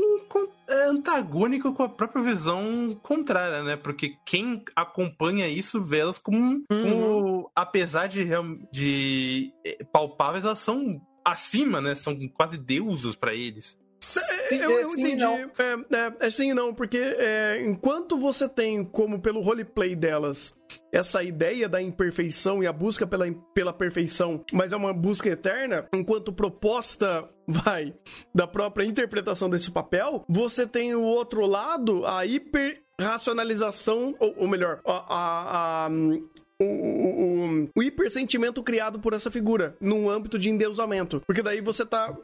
é, antagônico com a própria visão contrária, né? Porque quem acompanha isso vê elas como, uhum. como apesar de, de é, palpáveis, elas são acima, né? São quase deuses para eles. É, eu, eu entendi. Não. É, é, é sim não, porque é, enquanto você tem, como pelo roleplay delas, essa ideia da imperfeição e a busca pela, pela perfeição, mas é uma busca eterna, enquanto proposta vai da própria interpretação desse papel, você tem o outro lado, a hiper racionalização, ou, ou melhor, a, a, a o, o, o, hipersentimento criado por essa figura num âmbito de endeusamento. Porque daí você tá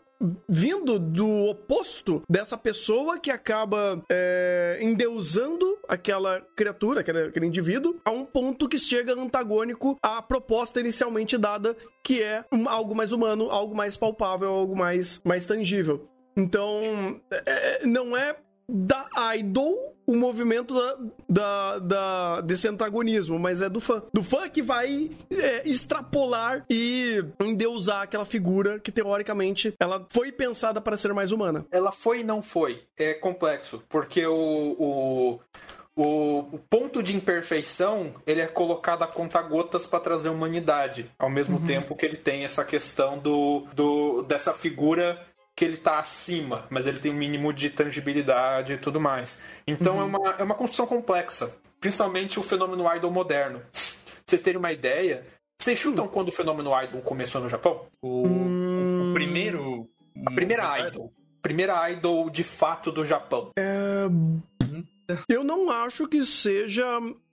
vindo do oposto dessa pessoa que acaba é, endeusando aquela criatura, aquele, aquele indivíduo, a um ponto que chega antagônico à proposta inicialmente dada, que é algo mais humano, algo mais palpável, algo mais, mais tangível. Então, é, não é da idol o movimento da, da, da- desse antagonismo, mas é do fã. Do fã que vai é, extrapolar e endeusar aquela figura que, teoricamente, ela foi pensada para ser mais humana. Ela foi e não foi. É complexo, porque o, o, o, o ponto de imperfeição ele é colocado a conta-gotas para trazer humanidade, ao mesmo tempo que ele tem essa questão do, do dessa figura que ele tá acima, mas ele tem um mínimo de tangibilidade e tudo mais. Então é, uma, é uma construção complexa, principalmente o fenômeno idol moderno. Pra vocês terem uma ideia, vocês chutam quando o fenômeno idol começou no Japão? O, o primeiro. A primeira idol. Primeira idol de fato do Japão. Eu não acho que seja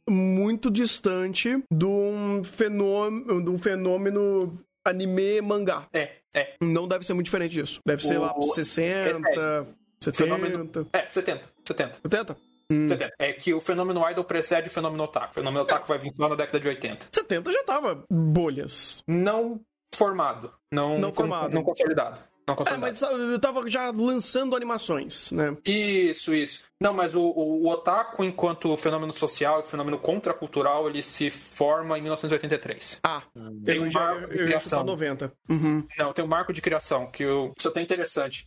muito distante de um fenômeno, de um fenômeno anime mangá. É, é. Não deve ser muito diferente disso. Deve ser O- lá pros 60, 70, Fenômeno- É, 70. 70. 70? 70. É que o fenômeno idol precede o fenômeno otaku. O fenômeno otaku vai vir lá na década de 80. 70 já tava bolhas. Não formado. Não, Não formado. Não consolidado. Não É, consolidado. mas eu tava já lançando animações, né? Isso, isso. Não, mas o, o, o otaku, enquanto fenômeno social e fenômeno contracultural, ele se forma em 1983. Ah, Tem um já, marco de criação. chutar 90. Uhum. Não, tem um marco de criação, que eu... isso é até interessante.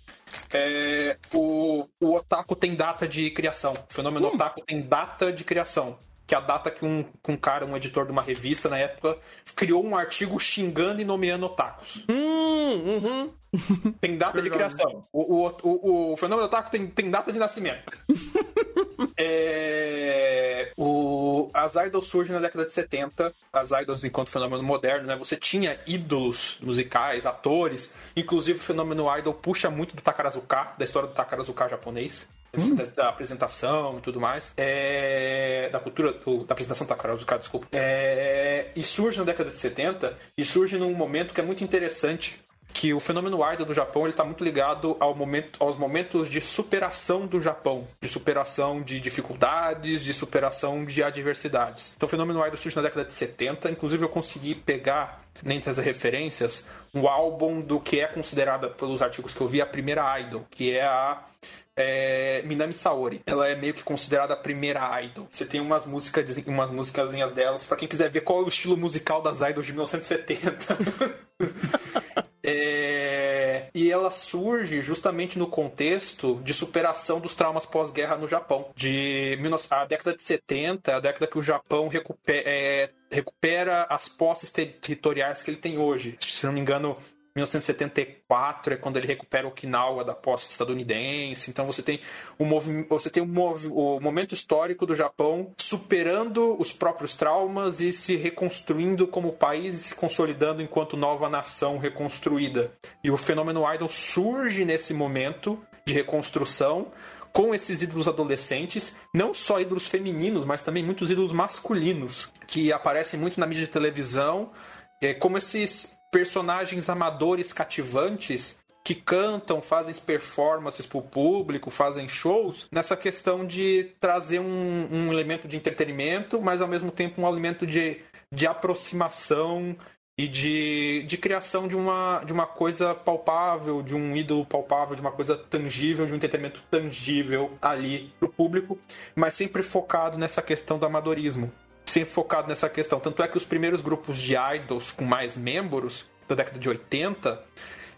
É, o, o otaku tem data de criação. O fenômeno otaku tem data de criação. Que é a data que um, que um cara, um editor de uma revista na época, criou um artigo xingando e nomeando otakus. Hum, uhum. Tem data de criação. O, o, o, o fenômeno otaku tem, tem data de nascimento. É, o, as idols surgem na década de 70. As idols enquanto fenômeno moderno, né? Você tinha ídolos musicais, atores. Inclusive o fenômeno idol puxa muito do Takarazuka, da história do Takarazuka japonês. Da, da apresentação e tudo mais. É, da cultura, do- da apresentação do Takarazuka, desculpa. É, e surge na década de 70 e surge num momento que é muito interessante que o fenômeno idol do Japão ele está muito ligado ao momento, aos momentos de superação do Japão, de superação de dificuldades, de superação de adversidades. Então o fenômeno idol surge na década de 70, inclusive eu consegui pegar, entre as referências, um álbum do que é considerada, pelos artigos que eu vi, a primeira idol, que é a é, Minami Saori. Ela é meio que considerada a primeira idol. Você tem umas músicas, umas músicasinhas delas, pra quem quiser ver qual é o estilo musical das idols de 1970. É, E ela surge justamente no contexto de superação dos traumas pós-guerra no Japão. De 19 a década de 70, a década que o Japão recupera, é, recupera as posses ter- territoriais que ele tem hoje. Se não me engano, 1974 é quando ele recupera Okinawa da posse estadunidense. Então você tem o você tem o momento histórico do Japão superando os próprios traumas e se reconstruindo como país e se consolidando enquanto nova nação reconstruída. E o fenômeno idol surge nesse momento de reconstrução com esses ídolos adolescentes, não só ídolos femininos, mas também muitos ídolos masculinos, que aparecem muito na mídia de televisão, é, como esses personagens amadores cativantes que cantam, fazem performances pro público, fazem shows, nessa questão de trazer um, um elemento de entretenimento, mas ao mesmo tempo um elemento de, de aproximação e de, de criação de uma, de uma coisa palpável, de um ídolo palpável, de uma coisa tangível, de um entretenimento tangível ali pro público, mas sempre focado nessa questão do amadorismo sempre focado nessa questão. Tanto é que os primeiros grupos de idols com mais membros da década de 80,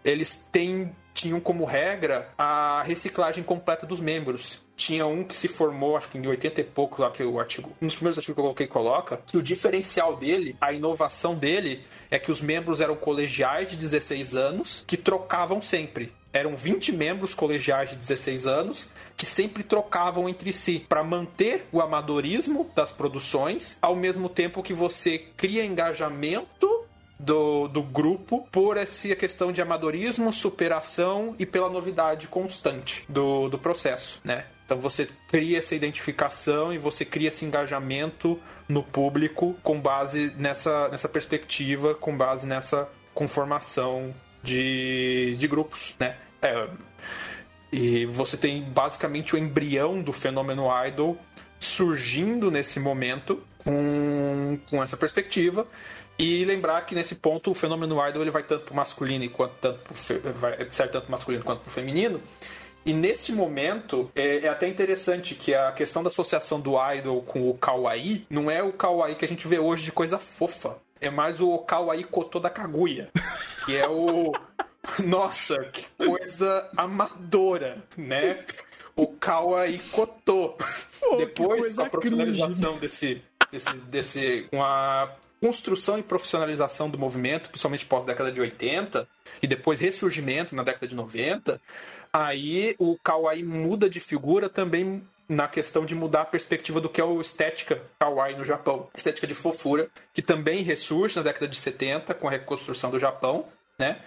eles têm, tinham como regra a reciclagem completa dos membros. Tinha um que se formou, acho que em 80 e pouco, lá que o artigo, um dos primeiros artigos que eu coloquei coloca, que o diferencial dele, a inovação dele, é que os membros eram colegiais de 16 anos que trocavam sempre. Eram 20 membros colegiais de 16 anos que sempre trocavam entre si para manter o amadorismo das produções, ao mesmo tempo que você cria engajamento do, do grupo por essa questão de amadorismo, superação e pela novidade constante do, do processo, né? Então você cria essa identificação e você cria esse engajamento no público com base nessa, nessa perspectiva, com base nessa conformação de, de grupos, né? É, e você tem basicamente o embrião do fenômeno idol surgindo nesse momento com, com essa perspectiva. E lembrar que nesse ponto o fenômeno idol ele vai tanto pro masculino quanto tanto pro vai tanto masculino quanto pro feminino. E nesse momento, é, é, até interessante que a questão da associação do idol com o kawaii não é o kawaii que a gente vê hoje de coisa fofa. É mais o kawaii kotô da Kaguya. Que é o... Nossa, que coisa amadora, né? O kawaii kotô. Oh, Depois, a profissionalização desse, desse, desse... Com a construção e profissionalização do movimento, principalmente pós-década de 80, e depois ressurgimento na década de 90, aí o Kawaii muda de figura também na questão de mudar a perspectiva do que é o estética kawaii no Japão. Estética de fofura, que também ressurge na década de 70 com a reconstrução do Japão, né?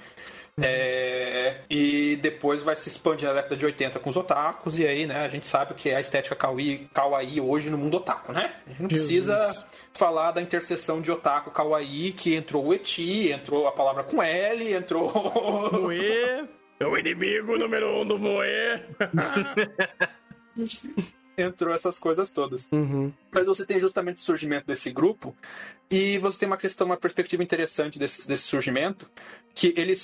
É, e depois vai se expandir na década de 80 com os otakus, e aí, né, a gente sabe o que é a estética kawaii, kawaii hoje no mundo otaku, né? A gente não precisa falar da interseção de otaku kawaii, que entrou o eti, entrou a palavra com L, entrou... Moe, é o inimigo número um do Moe. entrou essas coisas todas. Uhum. Mas você tem justamente o surgimento desse grupo e você tem uma questão, uma perspectiva interessante desse, desse surgimento, que ele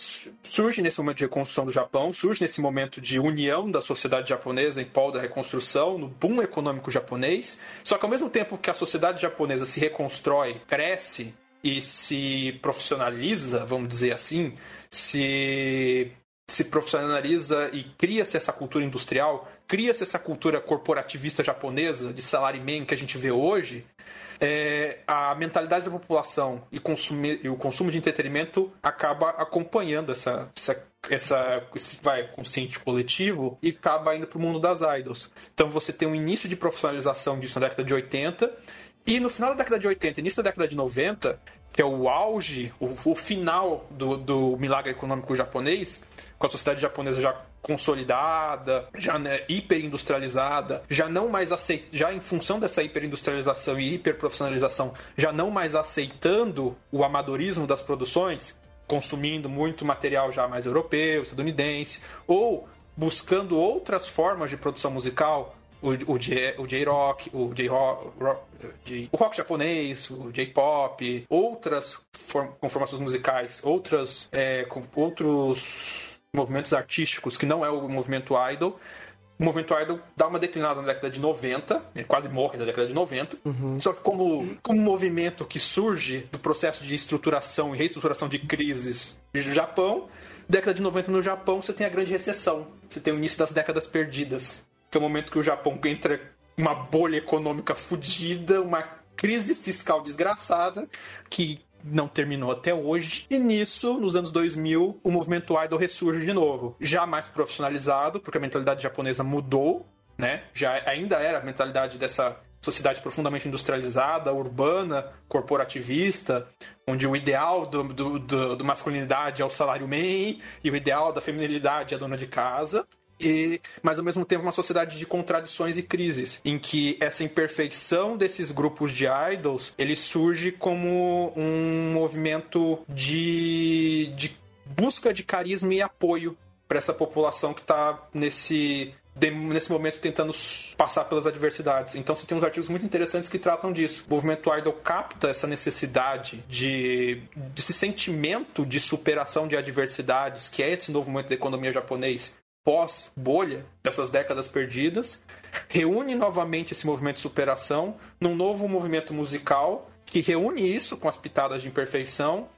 surge nesse momento de reconstrução do Japão, surge nesse momento de união da sociedade japonesa em prol da reconstrução, no boom econômico japonês. Só que ao mesmo tempo que a sociedade japonesa se reconstrói, cresce e se profissionaliza, vamos dizer assim, se se profissionaliza e cria-se essa cultura industrial, cria-se essa cultura corporativista japonesa de salaryman que a gente vê hoje, é, a mentalidade da população e, consumir, e, o consumo de entretenimento acaba acompanhando essa, essa, essa esse vai, consciente coletivo e acaba indo para o mundo das idols. Então você tem um início de profissionalização disso na década de 80 e no final da década de 80 início da década de 90, que é o auge, o, o final do, do milagre econômico japonês, com a sociedade japonesa já consolidada, já né, hiperindustrializada, já não mais aceita, já em função dessa hiperindustrialização e hiperprofissionalização, já não mais aceitando o amadorismo das produções, consumindo muito material já mais europeu, estadunidense, ou buscando outras formas de produção musical, o, o, J-Rock, o J-Rock, o rock japonês, o J-Pop, outras form, conformações musicais, outras, é, com, outros movimentos artísticos que não é o movimento idol. O movimento idol dá uma declinada na década de 90, ele quase morre na década de 90. Uhum. Só que como, como movimento que surge do processo de estruturação e reestruturação de crises do Japão, década de 90 no Japão você tem a grande recessão. Você tem o início das décadas perdidas. Que é o momento que o Japão entra uma bolha econômica fodida, uma crise fiscal desgraçada, que não terminou até hoje. E nisso, nos anos 2000, o movimento idol ressurge de novo, já mais profissionalizado, porque a mentalidade japonesa mudou, né? Já ainda era a mentalidade dessa sociedade profundamente industrializada, urbana, corporativista, onde o ideal do, do, do, do masculinidade é o salário man e o ideal da feminilidade é a dona de casa e, mas ao mesmo tempo uma sociedade de contradições e crises, em que essa imperfeição desses grupos de idols, ele surge como um movimento de, de busca de carisma e apoio para essa população que está nesse nesse momento tentando passar pelas adversidades. Então você tem uns artigos muito interessantes que tratam disso. O movimento idol capta essa necessidade de desse sentimento de superação de adversidades, que é esse novo momento da economia japonês, pós-bolha, dessas décadas perdidas, reúne novamente esse movimento de superação num novo movimento musical que reúne isso com as pitadas de imperfeição,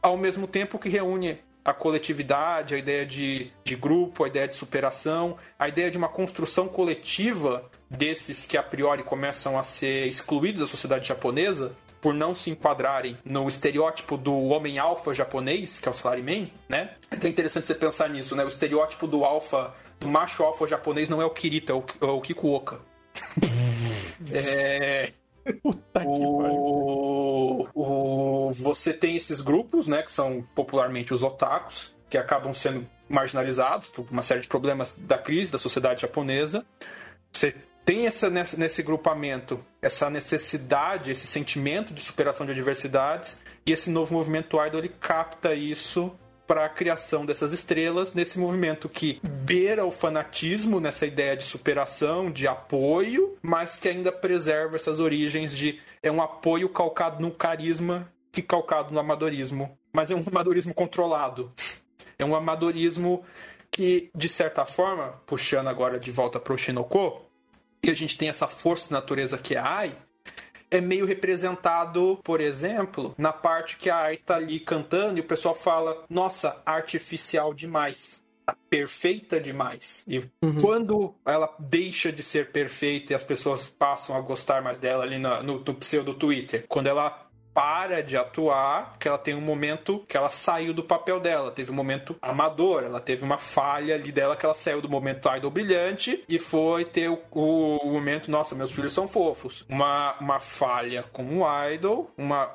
ao mesmo tempo que reúne a coletividade, a ideia de, de grupo, a ideia de superação, a ideia de uma construção coletiva desses que a priori começam a ser excluídos da sociedade japonesa, por não se enquadrarem no estereótipo do homem alfa japonês, que é o salaryman, né? É até interessante você pensar nisso, né? O estereótipo do alfa, do macho alfa japonês não é o Kirito, é o, é o Kikuoka. é... Puta o... o... Você tem esses grupos, né, que são popularmente os otakus, que acabam sendo marginalizados por uma série de problemas da crise da sociedade japonesa. Você tem essa, nesse, nesse grupamento essa necessidade, esse sentimento de superação de adversidades, e esse novo movimento idol ele capta isso para a criação dessas estrelas nesse movimento que beira o fanatismo nessa ideia de superação, de apoio, mas que ainda preserva essas origens de é um apoio calcado no carisma que calcado no amadorismo, mas é um amadorismo controlado. É um amadorismo que, de certa forma, puxando agora de volta pro Shinoko, e a gente tem essa força de natureza que é Ai, é meio representado, por exemplo, na parte que a Ai tá ali cantando e o pessoal fala: Nossa, artificial demais. Tá perfeita demais. E Uhum. quando ela deixa de ser perfeita e as pessoas passam a gostar mais dela ali na- no, no pseudo Twitter, quando ela para de atuar, que ela tem um momento que ela saiu do papel dela, teve um momento amador, ela teve uma falha ali dela que ela saiu do momento idol brilhante e foi ter o, o- o momento, nossa, meus filhos são fofos. Uma, uma falha como idol, uma,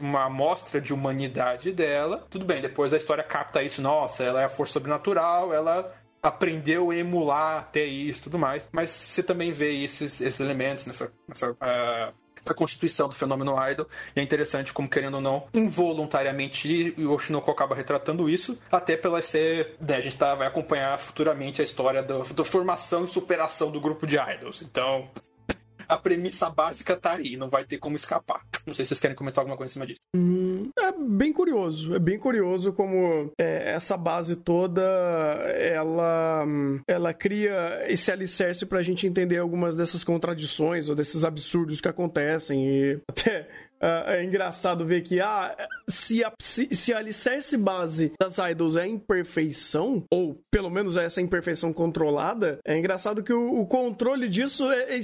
uma amostra de humanidade dela. Tudo bem, depois a história capta isso, nossa, ela é a força sobrenatural, ela aprendeu a emular até isso tudo mais. Mas você também vê esses, esses elementos nessa, nessa, ah, essa constituição do fenômeno idol. E é interessante como, querendo ou não, involuntariamente o Oshinoko acaba retratando isso, até pela ser. Né, a gente tá, vai acompanhar futuramente a história do- da formação e superação do grupo de idols. Então. A premissa básica tá aí, não vai ter como escapar. Não sei se vocês querem comentar alguma coisa em cima disso. Hum, é bem curioso. É bem curioso como é, essa base toda ela, ela cria esse alicerce pra gente entender algumas dessas contradições ou desses absurdos que acontecem. E até ah, é engraçado ver que ah, se, a, se, se a alicerce base das idols é a imperfeição, ou pelo menos é essa imperfeição controlada, é engraçado que o, o controle disso é, é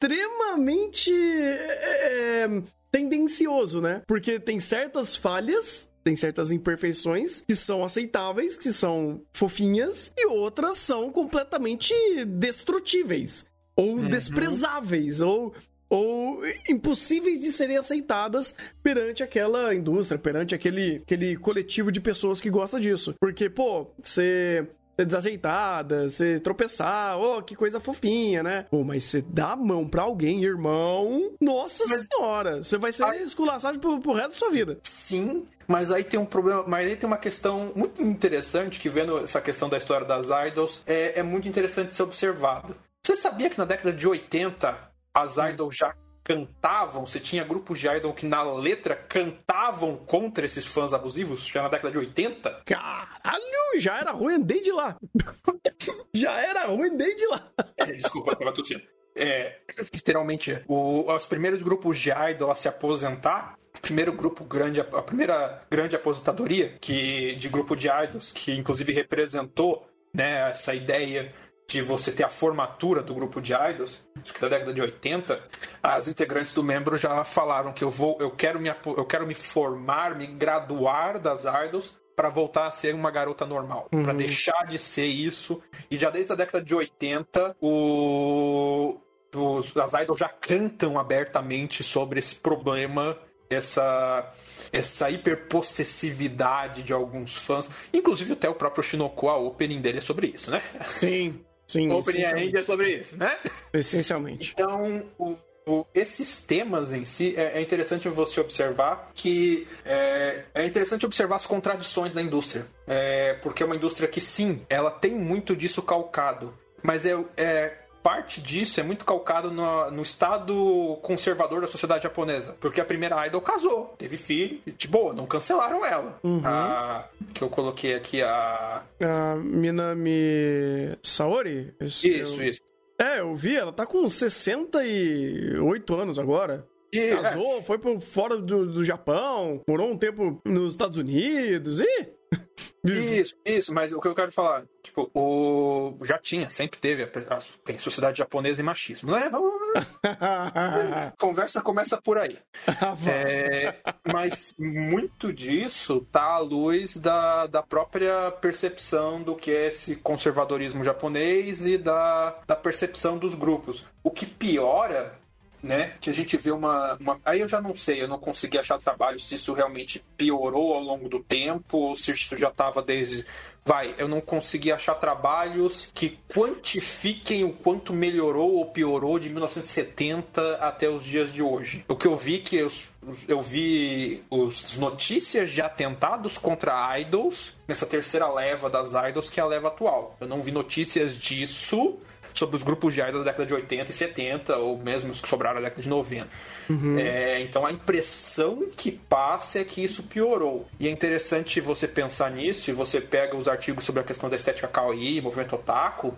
extremamente. é, é, tendencioso, né? Porque tem certas falhas, tem certas imperfeições que são aceitáveis, que são fofinhas, e outras são completamente destrutíveis, ou desprezáveis, ou. Ou impossíveis de serem aceitadas perante aquela indústria, perante aquele, aquele coletivo de pessoas que gosta disso. Porque, pô, você ser desajeitada, você tropeçar, oh, que coisa fofinha, né? Pô, mas você dá a mão pra alguém, irmão, nossa senhora, você vai ser Ah. esculaçado pro, pro resto da sua vida. Sim, mas aí tem um problema, mas aí tem uma questão muito interessante que vendo essa questão da história das idols é, é muito interessante ser observado. Você sabia que na década de 80 as idols já cantavam? Você tinha grupos de idol que na letra cantavam contra esses fãs abusivos já na década de 80? Caralho, já era ruim desde lá. já era ruim desde lá. É, desculpa, tava tossindo. É, literalmente, o- os primeiros grupos de idol a se aposentar, o primeiro grupo grande, a primeira grande aposentadoria que, de grupo de idols, que inclusive representou né, essa ideia de você ter a formatura do grupo de idols, acho que da década de 80, as integrantes do membro já falaram que eu vou, eu quero me, eu quero me formar, me graduar das idols para voltar a ser uma garota normal, pra deixar de ser isso. E já desde a década de 80, o os, as idols já cantam abertamente sobre esse problema, essa essa hiperpossessividade de alguns fãs. Inclusive até o próprio Shinoko, a opening dele é sobre isso, né? Sim, sim. Ainda é sobre isso, né? essencialmente. Então, o- o- esses temas em si, é, é interessante você observar que é, é interessante observar as contradições da indústria. É, porque é uma indústria que, sim, ela tem muito disso calcado. Mas é, é- parte disso é muito calcado no, no estado conservador da sociedade japonesa. Porque a primeira idol casou, teve filho, e de boa, não cancelaram ela. A- que eu coloquei aqui a. A Minami Saori? Isso, eu- isso. É, eu vi, ela tá com 68 anos agora. E, Casou, foi pro fora do, do Japão, morou um tempo nos Estados Unidos e. Isso, isso, mas o que eu quero falar, tipo, o. Já tinha, sempre teve a, a, tem sociedade japonesa e machismo, né? Conversa começa por aí. É, mas muito disso tá à luz da, da própria percepção do que é esse conservadorismo japonês e da, da percepção dos grupos. O que piora, né? Que a gente vê uma, uma. Aí eu já não sei, eu não consegui achar trabalho se isso realmente piorou ao longo do tempo ou se isso já estava desde. Vai, eu não consegui achar trabalhos que quantifiquem o quanto melhorou ou piorou de 1970 até os dias de hoje. O que eu vi que eu, eu vi as notícias de atentados contra idols nessa terceira leva das idols que é a leva atual. Eu não vi notícias disso sobre os grupos de idols da década de 80 e 70, ou mesmo os que sobraram da década de 90. É, então a impressão que passa é que isso piorou. E é interessante você pensar nisso, e você pega os artigos sobre a questão da estética kawaii, movimento otaku,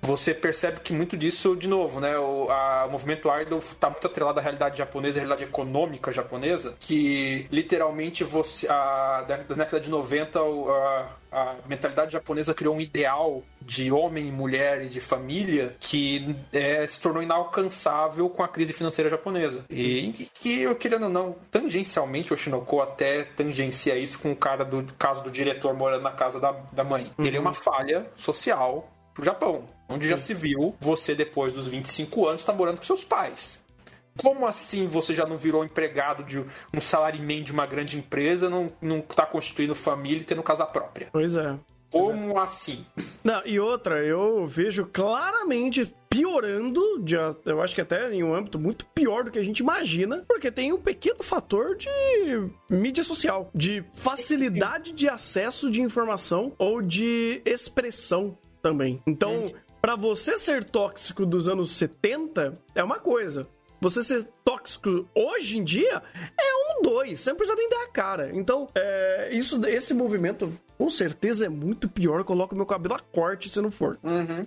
você percebe que muito disso, de novo, né? O, a, o movimento idol está muito atrelado à realidade japonesa, à realidade econômica japonesa, que literalmente você. A, da, da década de 90, o- a, a mentalidade japonesa criou um ideal de homem, mulher e de família que é, se tornou inalcançável com a crise financeira japonesa. E, e que, eu querendo ou não, tangencialmente o Shinoko até tangencia isso com o cara do caso do diretor morando na casa da, da mãe. Ele é uma falha social pro Japão, onde já se viu você depois dos 25 anos tá morando com seus pais. Como assim você já não virou empregado de um salaryman de uma grande empresa, não, não tá constituindo família e tendo casa própria? Pois é. Como assim? Não, e outra, eu vejo claramente piorando, de, eu acho que até em um âmbito muito pior do que a gente imagina, porque tem um pequeno fator de mídia social, de facilidade de acesso de informação ou de expressão também. Então, pra você ser tóxico dos anos 70 é uma coisa. Você ser tóxico hoje em dia é um dois. Você não precisa nem dar a cara. Então, é, isso, esse movimento com certeza é muito pior. Coloca meu cabelo a corte se não for.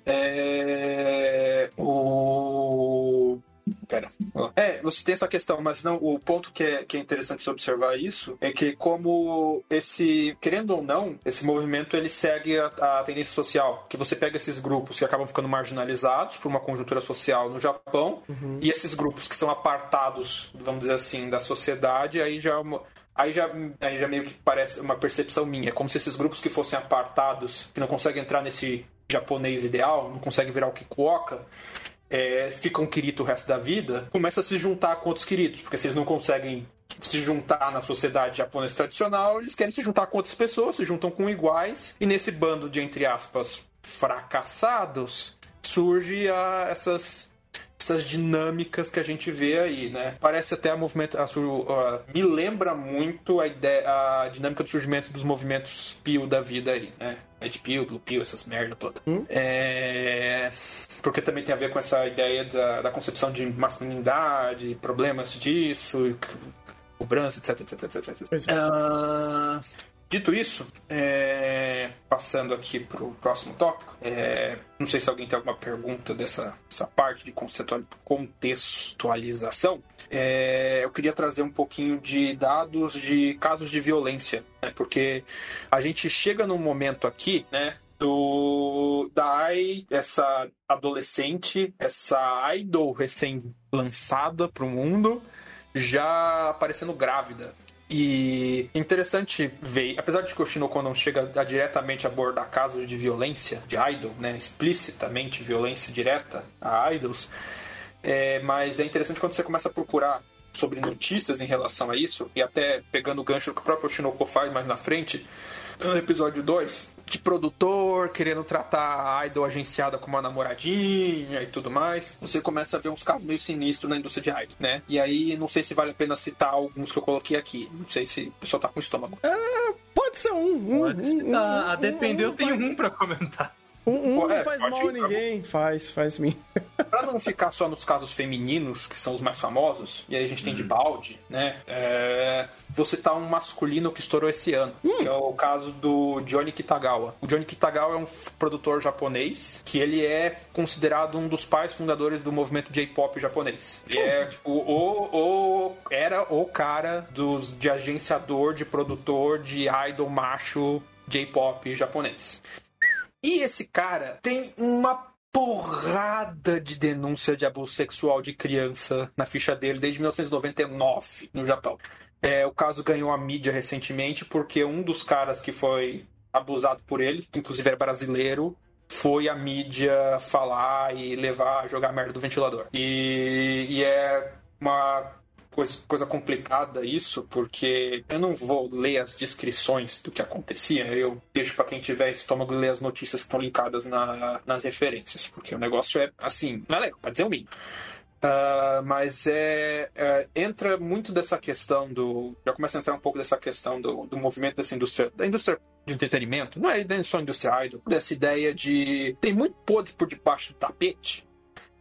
É. O. Pera. É, você tem essa questão, mas não, o ponto que é, que é interessante se observar isso é que como esse, querendo ou não, esse movimento ele segue a, a tendência social, que você pega esses grupos que acabam ficando marginalizados por uma conjuntura social no Japão e esses grupos que são apartados, vamos dizer assim, da sociedade, aí já é uma- Aí já, aí já meio que parece uma percepção minha. É como se esses grupos que fossem apartados, que não conseguem entrar nesse japonês ideal, não conseguem virar o Kikuoka, é, ficam Kirito o resto da vida, começa a se juntar com outros Kiritos, porque se eles não conseguem se juntar na sociedade japonesa tradicional, eles querem se juntar com outras pessoas, se juntam com iguais, e nesse bando de, entre aspas, fracassados, surge a, essas essas dinâmicas que a gente vê aí, né? Parece até a movimento, a me lembra muito a ideia, a dinâmica do surgimento dos movimentos Pio da vida aí, né? Red Pill, Blue Pill, essas merda toda. É... Porque também tem a ver com essa ideia da, da concepção de masculinidade, problemas disso, cobrança, etc, etc, etc, etc. Ah, Dito isso, é, passando aqui para o próximo tópico, é, não sei se alguém tem alguma pergunta dessa, dessa parte de contextualização. É, eu queria trazer um pouquinho de dados de casos de violência, né, porque a gente chega num momento aqui, né, do da Ai, essa adolescente, essa idol recém-lançada para o mundo, já aparecendo grávida. E interessante ver, apesar de que o Shinoko não chega a diretamente abordar casos de violência de idol, né, explicitamente violência direta a idols, é, mas é interessante quando você começa a procurar sobre notícias em relação a isso, e até pegando o gancho que o próprio Shinoko faz mais na frente, no episódio 2, de produtor querendo tratar a idol agenciada como uma namoradinha e tudo mais, você começa a ver uns casos meio sinistros na indústria de idol, né? E aí, não sei se vale a pena citar alguns que eu coloquei aqui. Não sei se o pessoal tá com estômago. Pode ser um. um, Pode um, ser. um, Ah, a um, depender, um, eu tenho um pra comentar. Um, um É, não faz pode mal a ninguém. Faz, faz sim. Pra não ficar só nos casos femininos, que são os mais famosos, e aí a gente tem de balde, né? É, vou citar um masculino que estourou esse ano, que é o caso do Johnny Kitagawa. O Johnny Kitagawa é um produtor japonês que ele é considerado um dos pais fundadores do movimento J-pop japonês. Ele é tipo o, o era o cara dos de agenciador, de produtor de idol macho J-pop japonês. E esse cara tem uma porrada de denúncia de abuso sexual de criança na ficha dele desde 1999 no Japão. É, o caso ganhou a mídia recentemente porque um dos caras que foi abusado por ele, que inclusive era brasileiro, foi a mídia falar e levar jogar merda do ventilador. E, e é uma coisa, complicada isso, porque eu não vou ler as descrições do que acontecia, eu deixo para quem tiver estômago ler as notícias que estão linkadas na- nas referências, porque o negócio é assim, não é legal, pra dizer o mínimo. Uh, mas é, é, entra muito dessa questão do. Já começa a entrar um pouco dessa questão do, do movimento dessa indústria, da indústria de entretenimento, não é só indústria idol, dessa ideia de. Tem muito podre por debaixo do tapete,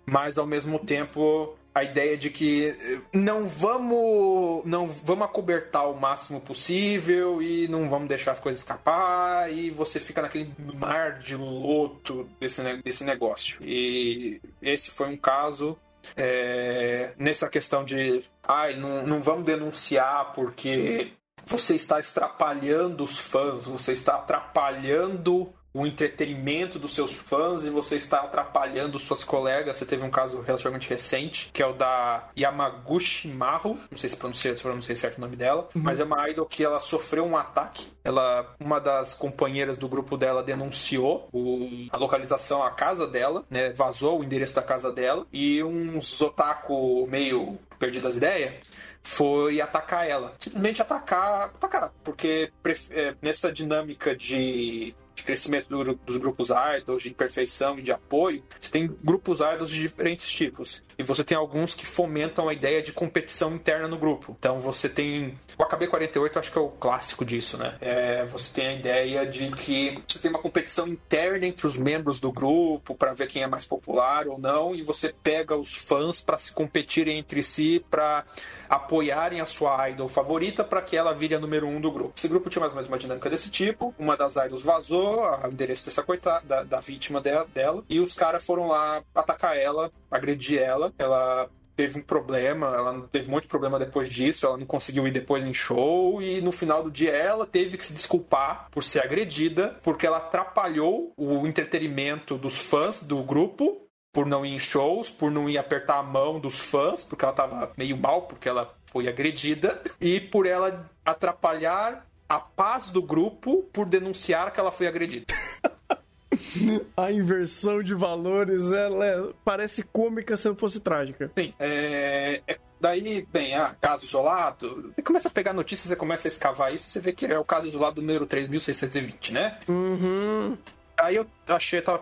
mas ao mesmo tempo a ideia de que não vamos não vamos acobertar o máximo possível e não vamos deixar as coisas escapar e você fica naquele mar de loto desse, desse negócio. E esse foi um caso é, nessa questão de ai, não, não vamos denunciar porque você está atrapalhando os fãs, você está atrapalhando o entretenimento dos seus fãs e você está atrapalhando suas colegas. Você teve um caso relativamente recente, que é o da Yamaguchi Maru, não sei se pronunciei, se pronunciei certo o nome dela, uhum. mas é uma idol que ela sofreu um ataque. Ela, uma das companheiras do grupo dela denunciou o, a localização, a casa dela, né, vazou o endereço da casa dela e uns otaku meio perdido as ideias foi atacar ela. Simplesmente atacar, atacar, porque é, nessa dinâmica de de crescimento do, dos grupos idols, de perfeição e de apoio, você tem grupos idols de diferentes tipos. E você tem alguns que fomentam a ideia de competição interna no grupo. Então você tem. O AKB48 acho que é o clássico disso, né? É, você tem a ideia de que você tem uma competição interna entre os membros do grupo para ver quem é mais popular ou não, e você pega os fãs para se competirem entre si, para apoiarem a sua idol favorita para que ela vire a número um do grupo. Esse grupo tinha mais ou menos uma dinâmica desse tipo. Uma das idols vazou, o endereço dessa coitada, da, da vítima dela, dela, e os caras foram lá atacar ela, agredir ela ela teve um problema, ela teve um monte de problema depois disso, ela não conseguiu ir depois em show e no final do dia ela teve que se desculpar por ser agredida, porque ela atrapalhou o entretenimento dos fãs do grupo por não ir em shows, por não ir apertar a mão dos fãs, porque ela tava meio mal, porque ela foi agredida, e por ela atrapalhar a paz do grupo por denunciar que ela foi agredida. A inversão de valores, ela é, parece cômica se não fosse trágica. Sim, é, é daí, bem, ah, caso isolado. Você começa a pegar notícias, você começa a escavar isso, você vê que é o caso isolado número 3620, né? Uhum. Aí eu achei, tava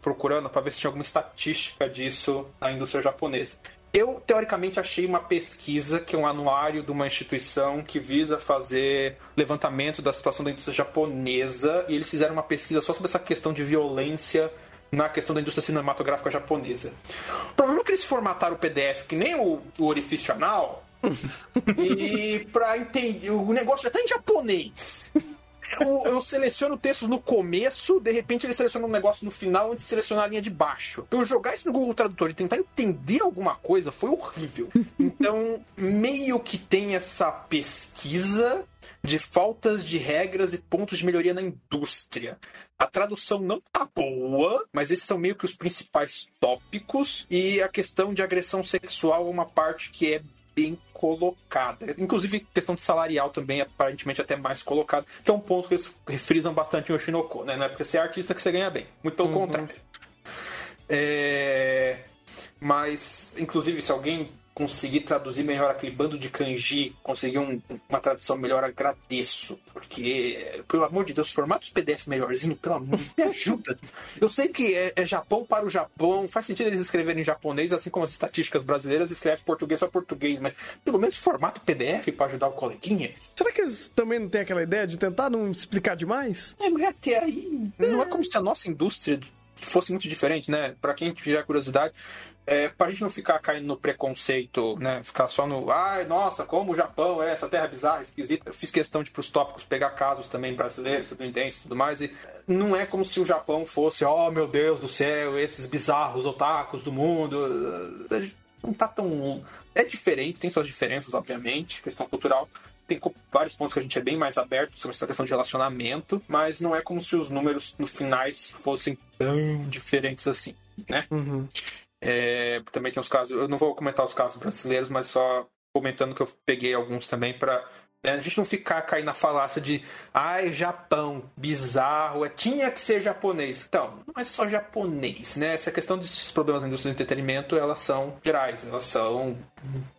procurando para ver se tinha alguma estatística disso na indústria japonesa. Eu, teoricamente, achei uma pesquisa, que é um anuário de uma instituição que visa fazer levantamento da situação da indústria japonesa, e eles fizeram uma pesquisa só sobre essa questão de violência na questão da indústria cinematográfica japonesa. O problema é que eles formataram o PDF que nem o, o orifício anal, e pra entender. O negócio já tá em japonês eu, eu, seleciono textos no começo, de repente ele seleciona um negócio no final antes de selecionar a linha de baixo. Eu jogar isso no Google Tradutor e tentar entender alguma coisa foi horrível. Então, meio que tem essa pesquisa de faltas de regras e pontos de melhoria na indústria. A tradução não tá boa, mas esses são meio que os principais tópicos e a questão de agressão sexual é uma parte que é bem colocada. Inclusive, questão de salarial também, aparentemente até mais colocada, que é um ponto que eles frisam bastante em Oshinoko, né? Não é porque você é artista que você ganha bem. Muito pelo uhum. contrário. É... Mas, inclusive, se alguém conseguir traduzir melhor aquele bando de kanji, conseguir um, uma tradução melhor, agradeço. Porque, pelo amor de Deus, formatos PDF melhorzinho, pelo amor, me ajuda. Eu sei que é, é, Japão para o Japão, faz sentido eles escreverem em japonês, assim como as estatísticas brasileiras escrevem português para português, mas pelo menos formato PDF para ajudar o coleguinha. Será que eles também não têm aquela ideia de tentar não explicar demais? É, mas até aí. Não é como se a nossa indústria fosse muito diferente, né? Para quem tiver curiosidade, é, pra gente não ficar caindo no preconceito, né? Ficar só no, ai, nossa, como o Japão é essa terra bizarra, esquisita. Eu fiz questão de, pros tópicos, pegar casos também brasileiros, estadunidenses e tudo mais. E não é como se o Japão fosse, oh meu Deus do céu, esses bizarros otakus do mundo. Não tá tão. É diferente, tem suas diferenças, obviamente, questão cultural tem vários pontos que a gente é bem mais aberto sobre essa questão de relacionamento, mas não é como se os números no finais fossem tão diferentes assim, né? Uhum. É, também tem os casos, eu não vou comentar os casos brasileiros, mas só comentando que eu peguei alguns também para né, a gente não ficar cair na falácia de ai, Japão, bizarro, é, tinha que ser japonês. Então, não é só japonês, né? Essa questão desses problemas na indústria do entretenimento, elas são gerais, elas são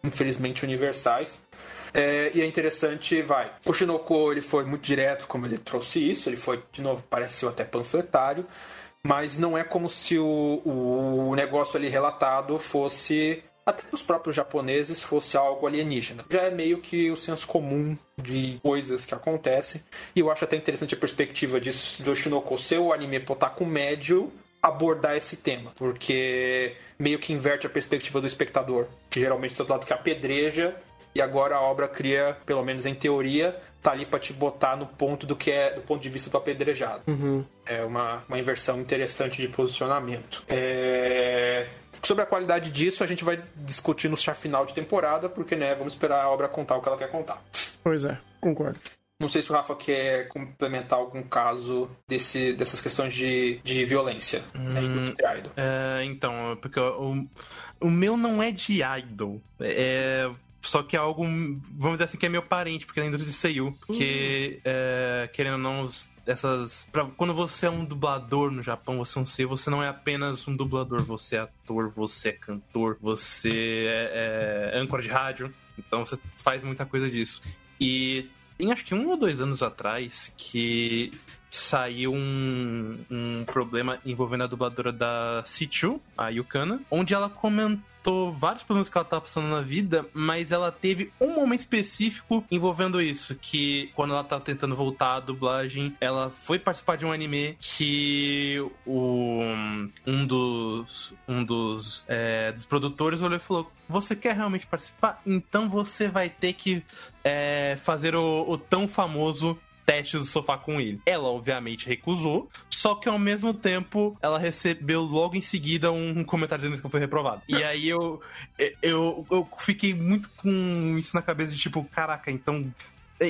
infelizmente universais. É, e é interessante, vai. O Shinoko ele foi muito direto como ele trouxe isso, ele foi, de novo, pareceu até panfletário mas não é como se o, o negócio ali relatado fosse até para os próprios japoneses, fosse algo alienígena. Já é meio que o senso comum de coisas que acontecem. E eu acho até interessante a perspectiva de Oshinoko ser o anime potaku médio abordar esse tema, porque meio que inverte a perspectiva do espectador, que geralmente está do lado que apedreja, e agora a obra cria, pelo menos em teoria, tá ali para te botar no ponto do que é do ponto de vista do apedrejado. Uhum. É uma, uma inversão interessante de posicionamento. É... Sobre a qualidade disso, a gente vai discutir no chá final de temporada, porque né, vamos esperar a obra contar o que ela quer contar. Pois é, concordo. Não sei se o Rafa quer complementar algum caso desse, dessas questões de, de violência na indústria idol. É, então, porque o, o meu não é de idol. É, só que é algo, vamos dizer assim, que é meu parente, porque é dentro de Seiyu. Que, é, querendo ou não, essas. Pra, quando você é um dublador no Japão, você é um ser, você não é apenas um dublador, você é ator, você é cantor, você é, é âncora de rádio. Então você faz muita coisa disso. E tem acho que um ou dois anos atrás que saiu um, um problema envolvendo a dubladora da Sichu, a Yukana, onde ela comentou vários problemas que ela estava passando na vida, mas ela teve um momento específico envolvendo isso, que quando ela tava tentando voltar à dublagem, ela foi participar de um anime que o, um dos, um dos, é, dos produtores olhou e falou você quer realmente participar? Então você vai ter que é, fazer o, o tão famoso teste do sofá com ele. Ela, obviamente, recusou, só que ao mesmo tempo ela recebeu logo em seguida um comentário dizendo que foi reprovado. E aí eu, eu, eu fiquei muito com isso na cabeça de tipo, caraca, então.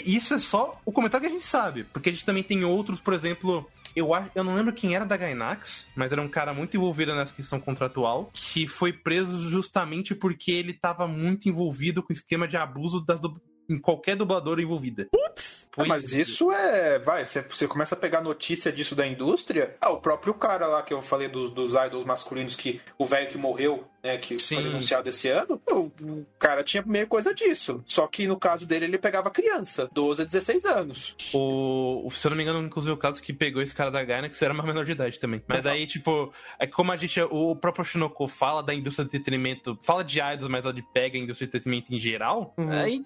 Isso é só o comentário que a gente sabe, porque a gente também tem outros, por exemplo, eu, eu não lembro quem era da Gainax, mas era um cara muito envolvido nessa questão contratual, que foi preso justamente porque ele estava muito envolvido com esquema de abuso das, em qualquer dubladora envolvida. Putz! É, mas isso é. Vai, você, você começa a pegar notícia disso da indústria. Ah, o próprio cara lá que eu falei dos, dos idols masculinos, que o velho que morreu, né, que Sim. foi anunciado esse ano, o, o cara tinha meio coisa disso. Só que no caso dele, ele pegava criança, 12 a 16 anos. O, se eu não me engano, inclusive o caso que pegou esse cara da Gainax era uma menor de idade também. Mas aí, tipo, é como a gente. O próprio Shinoko fala da indústria do entretenimento, fala de idols, mas ela de pega a indústria do entretenimento em geral. Uhum. É,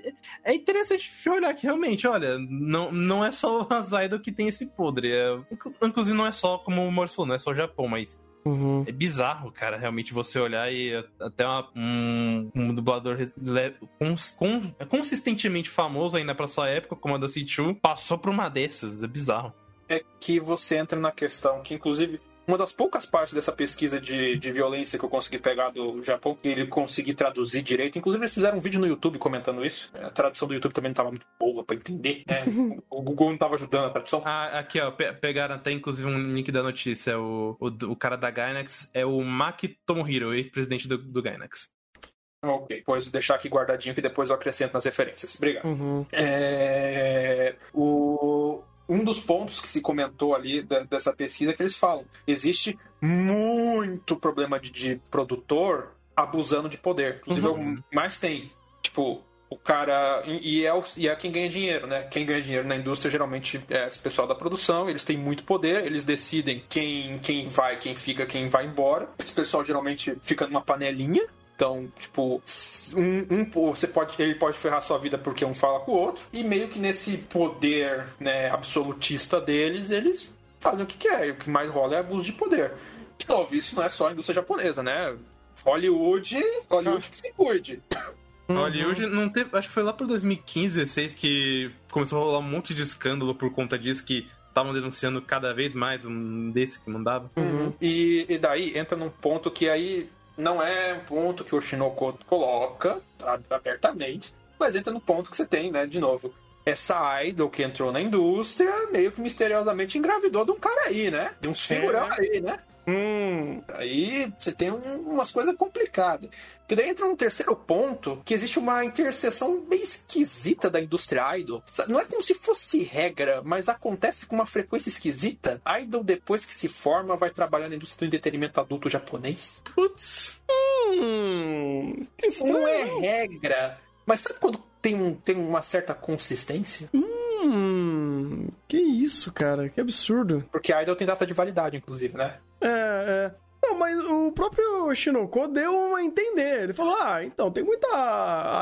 é interessante olhar que realmente, olha, não, não é só as idols que tem esse podre. É, inclusive, não é só, como o Morris falou, não é só o Japão, mas Uhum. é bizarro, cara, realmente você olhar e até uma- um, um dublador cons- con- consistentemente famoso ainda pra sua época, como a da Sichu, passou por uma dessas. É bizarro. é que você entra na questão que, inclusive, uma das poucas partes dessa pesquisa de, de violência que eu consegui pegar do Japão, que ele consegui traduzir direito. Inclusive, eles fizeram um vídeo no YouTube comentando isso. A tradução do YouTube também não estava muito boa pra entender, né? o Google não estava ajudando a tradução. Ah, aqui, ó, pe- pegaram até inclusive um link da notícia. O, o, o cara da Gainax é o Maki Tomohiro, ex-presidente do, do Gainax. Ok. Depois deixar aqui guardadinho que depois eu acrescento nas referências. Obrigado. Uhum. É, o, um dos pontos que se comentou ali da- dessa pesquisa é que eles falam: existe muito problema de, de produtor abusando de poder. Inclusive, é o que mais tem. Tipo, o cara. E e é, o- e é quem ganha dinheiro, né? Quem ganha dinheiro na indústria geralmente é esse pessoal da produção, eles têm muito poder, eles decidem quem, quem vai, quem fica, quem vai embora. Esse pessoal geralmente fica numa panelinha. Então, tipo, um, um- você pode, ele pode ferrar sua vida porque um fala com o outro, e meio que nesse poder né, absolutista deles, eles fazem o que quer. E o que mais rola é abuso de poder. De novo, isso não é só a indústria japonesa, né? Hollywood, Hollywood que se cuide. Olha, hoje não teve. Acho que foi lá pro 2015, 16 que começou a rolar um monte de escândalo por conta disso que estavam denunciando cada vez mais um desse que mandava. Uhum. E, e daí entra num ponto que aí não é um ponto que o Shinoko coloca abertamente, mas entra no ponto que você tem, né, de novo. Essa idol que entrou na indústria meio que misteriosamente engravidou de um cara aí, né? De uns figurão aí, né? Hum. Aí você tem um- umas coisas complicadas. Que daí entra um terceiro ponto, que existe uma interseção bem esquisita da indústria idol. Não é como se fosse regra, mas acontece com uma frequência esquisita. Idol, depois que se forma, vai trabalhar na indústria do entretenimento adulto japonês. Putz. Hum. Que Não é regra, mas sabe quando tem, um, tem uma certa consistência? Hum. Que isso, cara? Que absurdo. Porque a idol tem data de validade, inclusive, né? É, é. Não, mas o próprio Shinoko deu a entender. Ele falou: ah, então, tem muita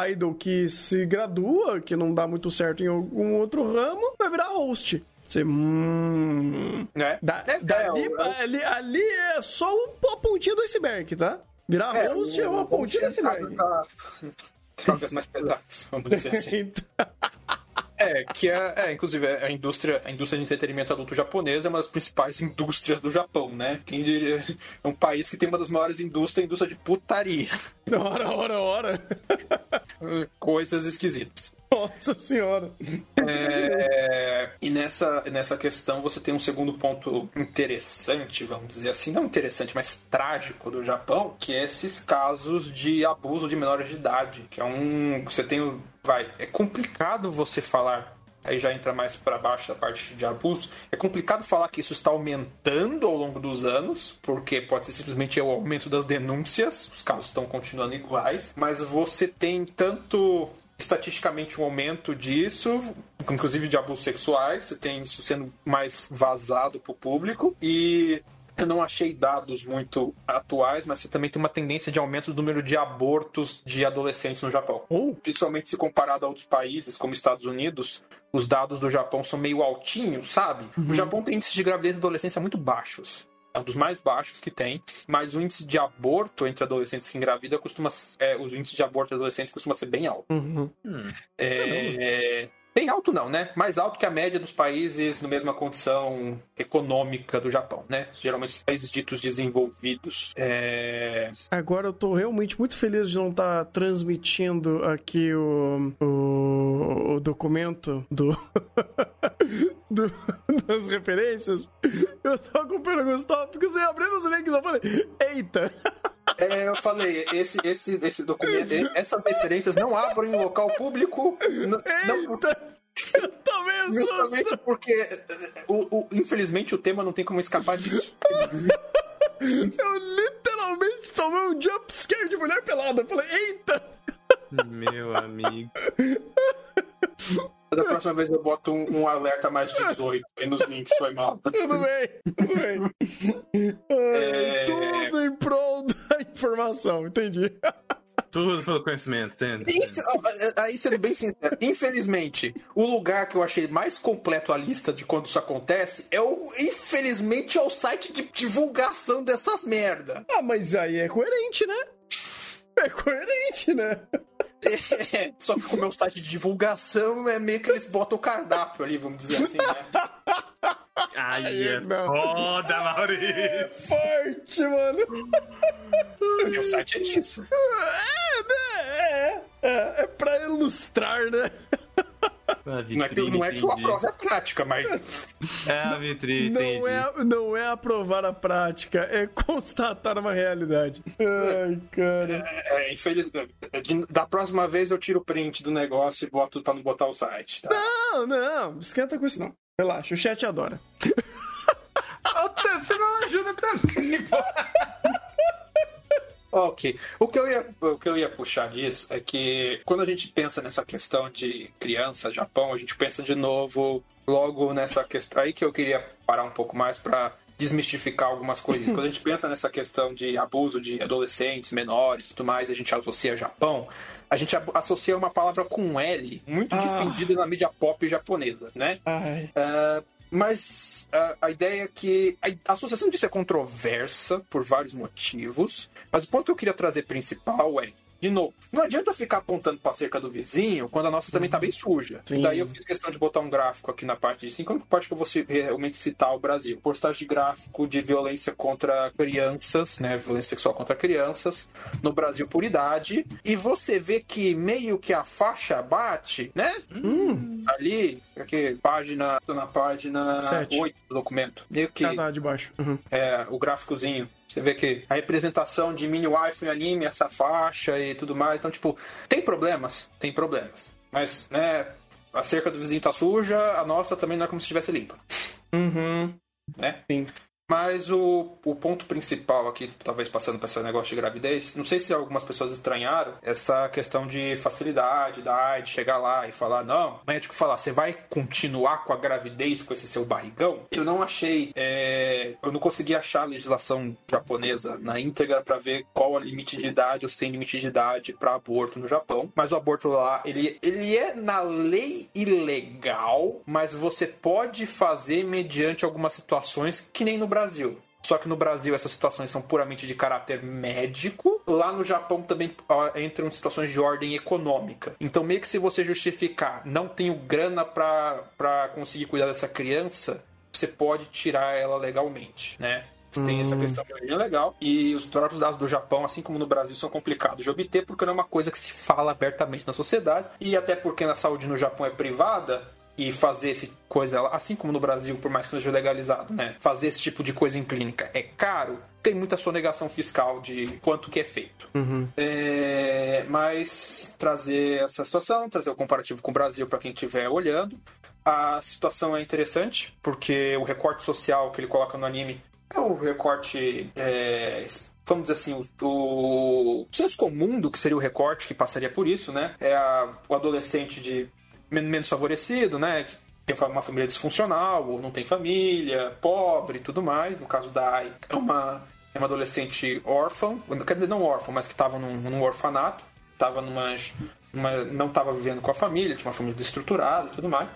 idol que se gradua, que não dá muito certo em algum outro ramo, vai virar host. Você. Hum. Né? Da, É, dali, é, o- ali, ali é só um- a pontinha do iceberg, tá? Virar É, host é uma pontinha do iceberg. tá- Drogas mais pesadas, vamos dizer assim. É, que é, é, inclusive, a indústria, a indústria de entretenimento adulto japonesa é uma das principais indústrias do Japão, né? Quem diria? É um país que tem uma das maiores indústrias, a indústria de putaria. hora, hora, hora. Coisas esquisitas. Nossa senhora. É, e nessa, nessa questão você tem um segundo ponto interessante, vamos dizer assim, não interessante, mas trágico do Japão, que é esses casos de abuso de menores de idade, que é um, você tem, vai, é complicado você falar Aí já entra mais para baixo da parte de abuso. É complicado falar que isso está aumentando ao longo dos anos, porque pode ser simplesmente o aumento das denúncias, os casos estão continuando iguais, mas você tem tanto estatisticamente um aumento disso, inclusive de abusos sexuais, você tem isso sendo mais vazado para o público e eu não achei dados muito atuais, mas você também tem uma tendência de aumento do número de abortos de adolescentes no Japão. Oh. Principalmente se comparado a outros países, como Estados Unidos, os dados do Japão são meio altinhos, sabe? O Japão tem índices de gravidez e adolescência muito baixos. É um dos mais baixos que tem, mas o índice de aborto entre adolescentes que engravidam costuma é, os índices de aborto de adolescentes costuma ser bem alto. Uhum. É, bem alto não, né? Mais alto que a média dos países na mesma condição econômica do Japão, né? Geralmente os países ditos desenvolvidos. É... Agora eu tô realmente muito feliz de não estar transmitindo aqui o, o, o documento do, do- das referências. Eu tô acompanhando os tópicos e abrindo os links eu falei, eita! É, eu falei, esse, esse, esse documento, essas referências não abrem em local público. Não, Eita! Eu um justamente porque, o, o- infelizmente, o tema não tem como escapar disso. Eu literalmente tomei um jump scare de mulher pelada. Eu falei, eita! Meu amigo. Da próxima vez eu boto um, um alerta mais 18 aí nos links, foi mal. Tudo bem, tudo bem. É. Tudo em prol da informação, entendi. Tudo pelo conhecimento, entende? Isso, aí sendo bem sincero, infelizmente, o lugar que eu achei mais completo a lista de quando isso acontece é o, infelizmente, é o site de divulgação dessas merda. Ah, mas aí é coerente, né? É coerente, né? É, só que como é o site de divulgação, é meio que eles botam o cardápio ali, vamos dizer assim, né? Aí é não. foda, Maurício. Forte, mano. O site é disso. É, né? É, é, é pra ilustrar, né? A Não é que, não é que entendi. é prática, mas É a vitrine, entendi. Não é, não é aprovar a prática, é constatar uma realidade. Ai, cara. é, infelizmente. de- Da próxima vez eu tiro o print do negócio e boto pra não botar o site, tá? Não, não, esquenta com isso não. Relaxa, o chat adora. Você não ajuda também, pô. Ok. O que, eu ia, o que eu ia puxar disso é que quando a gente pensa nessa questão de criança, Japão, a gente pensa de novo logo nessa questão. Aí que eu queria parar um pouco mais para desmistificar algumas coisas. Quando a gente pensa nessa questão de abuso de adolescentes, menores e tudo mais, a gente associa Japão, a gente associa uma palavra com L muito Ah. difundida na mídia pop japonesa, né? Ai. Mas ah, a ideia é que a, a associação disso é controversa por vários motivos, mas o ponto que eu queria trazer principal é, de novo, não adianta ficar apontando para cerca do vizinho quando a nossa também tá bem suja. Sim. E daí eu fiz questão de botar um gráfico aqui na parte de cima, que é a parte que eu vou realmente citar o Brasil. Postagem de gráfico de violência contra crianças, né, violência sexual contra crianças no Brasil por idade, e você vê que meio que a faixa bate, né? ali, aqui, página, na página Sete. 8 do documento. Meio que Ah, tá, de baixo. Uhum. é, o gráficozinho. Você vê que a representação de mini wife em anime, essa faixa e tudo mais. Então, tipo, tem problemas? Tem problemas. Mas, né, a cerca do vizinho tá suja, a nossa também não é como se estivesse limpa. Uhum. Né? Sim. Mas o, o ponto principal aqui, talvez passando para esse negócio de gravidez, não sei se algumas pessoas estranharam essa questão de facilidade da AIDS, chegar lá e falar, não, o médico falar, você vai continuar com a gravidez com esse seu barrigão? Eu não achei, é, eu não consegui achar a legislação japonesa na íntegra para ver qual o limite de idade ou sem limite de idade para aborto no Japão. Mas o aborto lá, ele, ele é na lei ilegal, mas você pode fazer mediante algumas situações que nem no Brasil. Só que no Brasil essas situações são puramente de caráter médico. Lá no Japão também entram situações de ordem econômica. Então, meio que se você justificar, não tenho grana para conseguir cuidar dessa criança, você pode tirar ela legalmente, né? Tem essa questão de origem legal. E os próprios dados do Japão, assim como no Brasil, são complicados de obter porque não é uma coisa que se fala abertamente na sociedade. E até porque na saúde no Japão é privada, e fazer esse coisa, assim como no Brasil, por mais que seja legalizado, né? Fazer esse tipo de coisa em clínica é caro, tem muita sonegação fiscal de quanto que é feito. Uhum. É, mas trazer essa situação, trazer o comparativo com o Brasil para quem estiver olhando. A situação é interessante, porque o recorte social que ele coloca no anime é o recorte. É, vamos dizer assim, o, o senso comum do que seria o recorte que passaria por isso, né? É a, o adolescente de menos favorecido, né? Tem uma família disfuncional, ou não tem família, pobre e tudo mais. No caso da Ai, é uma, é uma adolescente órfã, quer dizer, não órfã, mas que estava num, num orfanato, estava numa, numa, não estava vivendo com a família, tinha uma família desestruturada e tudo mais.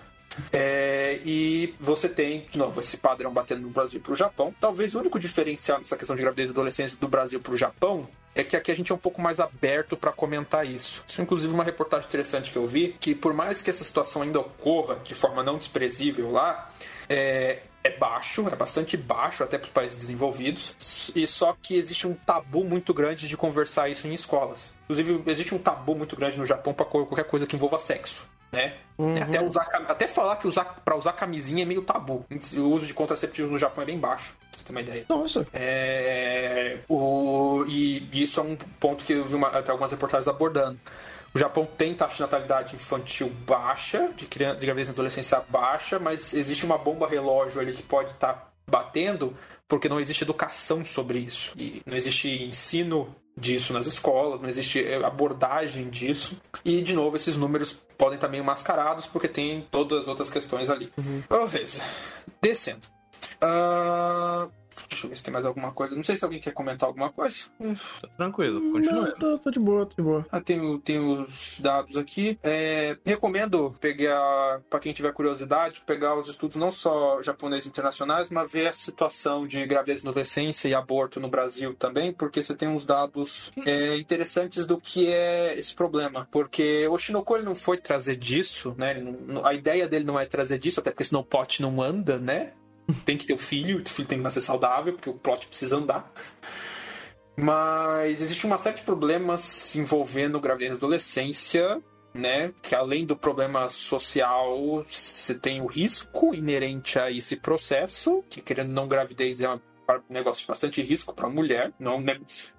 É, e você tem, de novo, esse padrão batendo no Brasil para o Japão. Talvez o único diferencial nessa questão de gravidez e adolescência do Brasil para o Japão é que aqui a gente é um pouco mais aberto para comentar isso. Isso é inclusive uma reportagem interessante que eu vi, que por mais que essa situação ainda ocorra de forma não desprezível lá, é, é baixo, é bastante baixo até para os países desenvolvidos, e só que existe um tabu muito grande de conversar isso em escolas. Inclusive, existe um tabu muito grande no Japão para qualquer coisa que envolva sexo né? Uhum. Até, usar, até falar que usar, pra usar camisinha é meio tabu. O uso de contraceptivos no Japão é bem baixo, pra você ter uma ideia. Nossa. É, o, e isso é um ponto que eu vi uma, até algumas reportagens abordando. O Japão tem taxa de natalidade infantil baixa, de, criança, de gravidez e adolescência baixa, mas existe uma bomba relógio ali que pode estar tá batendo porque não existe educação sobre isso. E não existe ensino disso nas escolas, não existe é, abordagem disso. E, de novo, esses números podem estar meio mascarados porque tem todas as outras questões ali. Uhum. Beleza. Descendo. Uh, Deixa eu ver se tem mais alguma coisa. Não sei se alguém quer comentar alguma coisa. Tá tranquilo, continua. Tô, tô, de boa, tô de boa. Ah, tem, tem os dados aqui. É, recomendo pegar, para quem tiver curiosidade, pegar os estudos não só japoneses internacionais, mas ver a situação de gravidez na adolescência e aborto no Brasil também, porque você tem uns dados é, interessantes do que é esse problema. Porque o Shinoko ele não foi trazer disso, né? Não, a ideia dele não é trazer disso, até porque senão o pote não anda, né? Tem que ter o filho, o filho tem que nascer saudável, porque o plot precisa andar. Mas existe uma série de problemas envolvendo gravidez e adolescência, né? Que além do problema social, você tem o risco inerente a esse processo, que querendo não gravidez é um negócio de bastante risco para a mulher, não,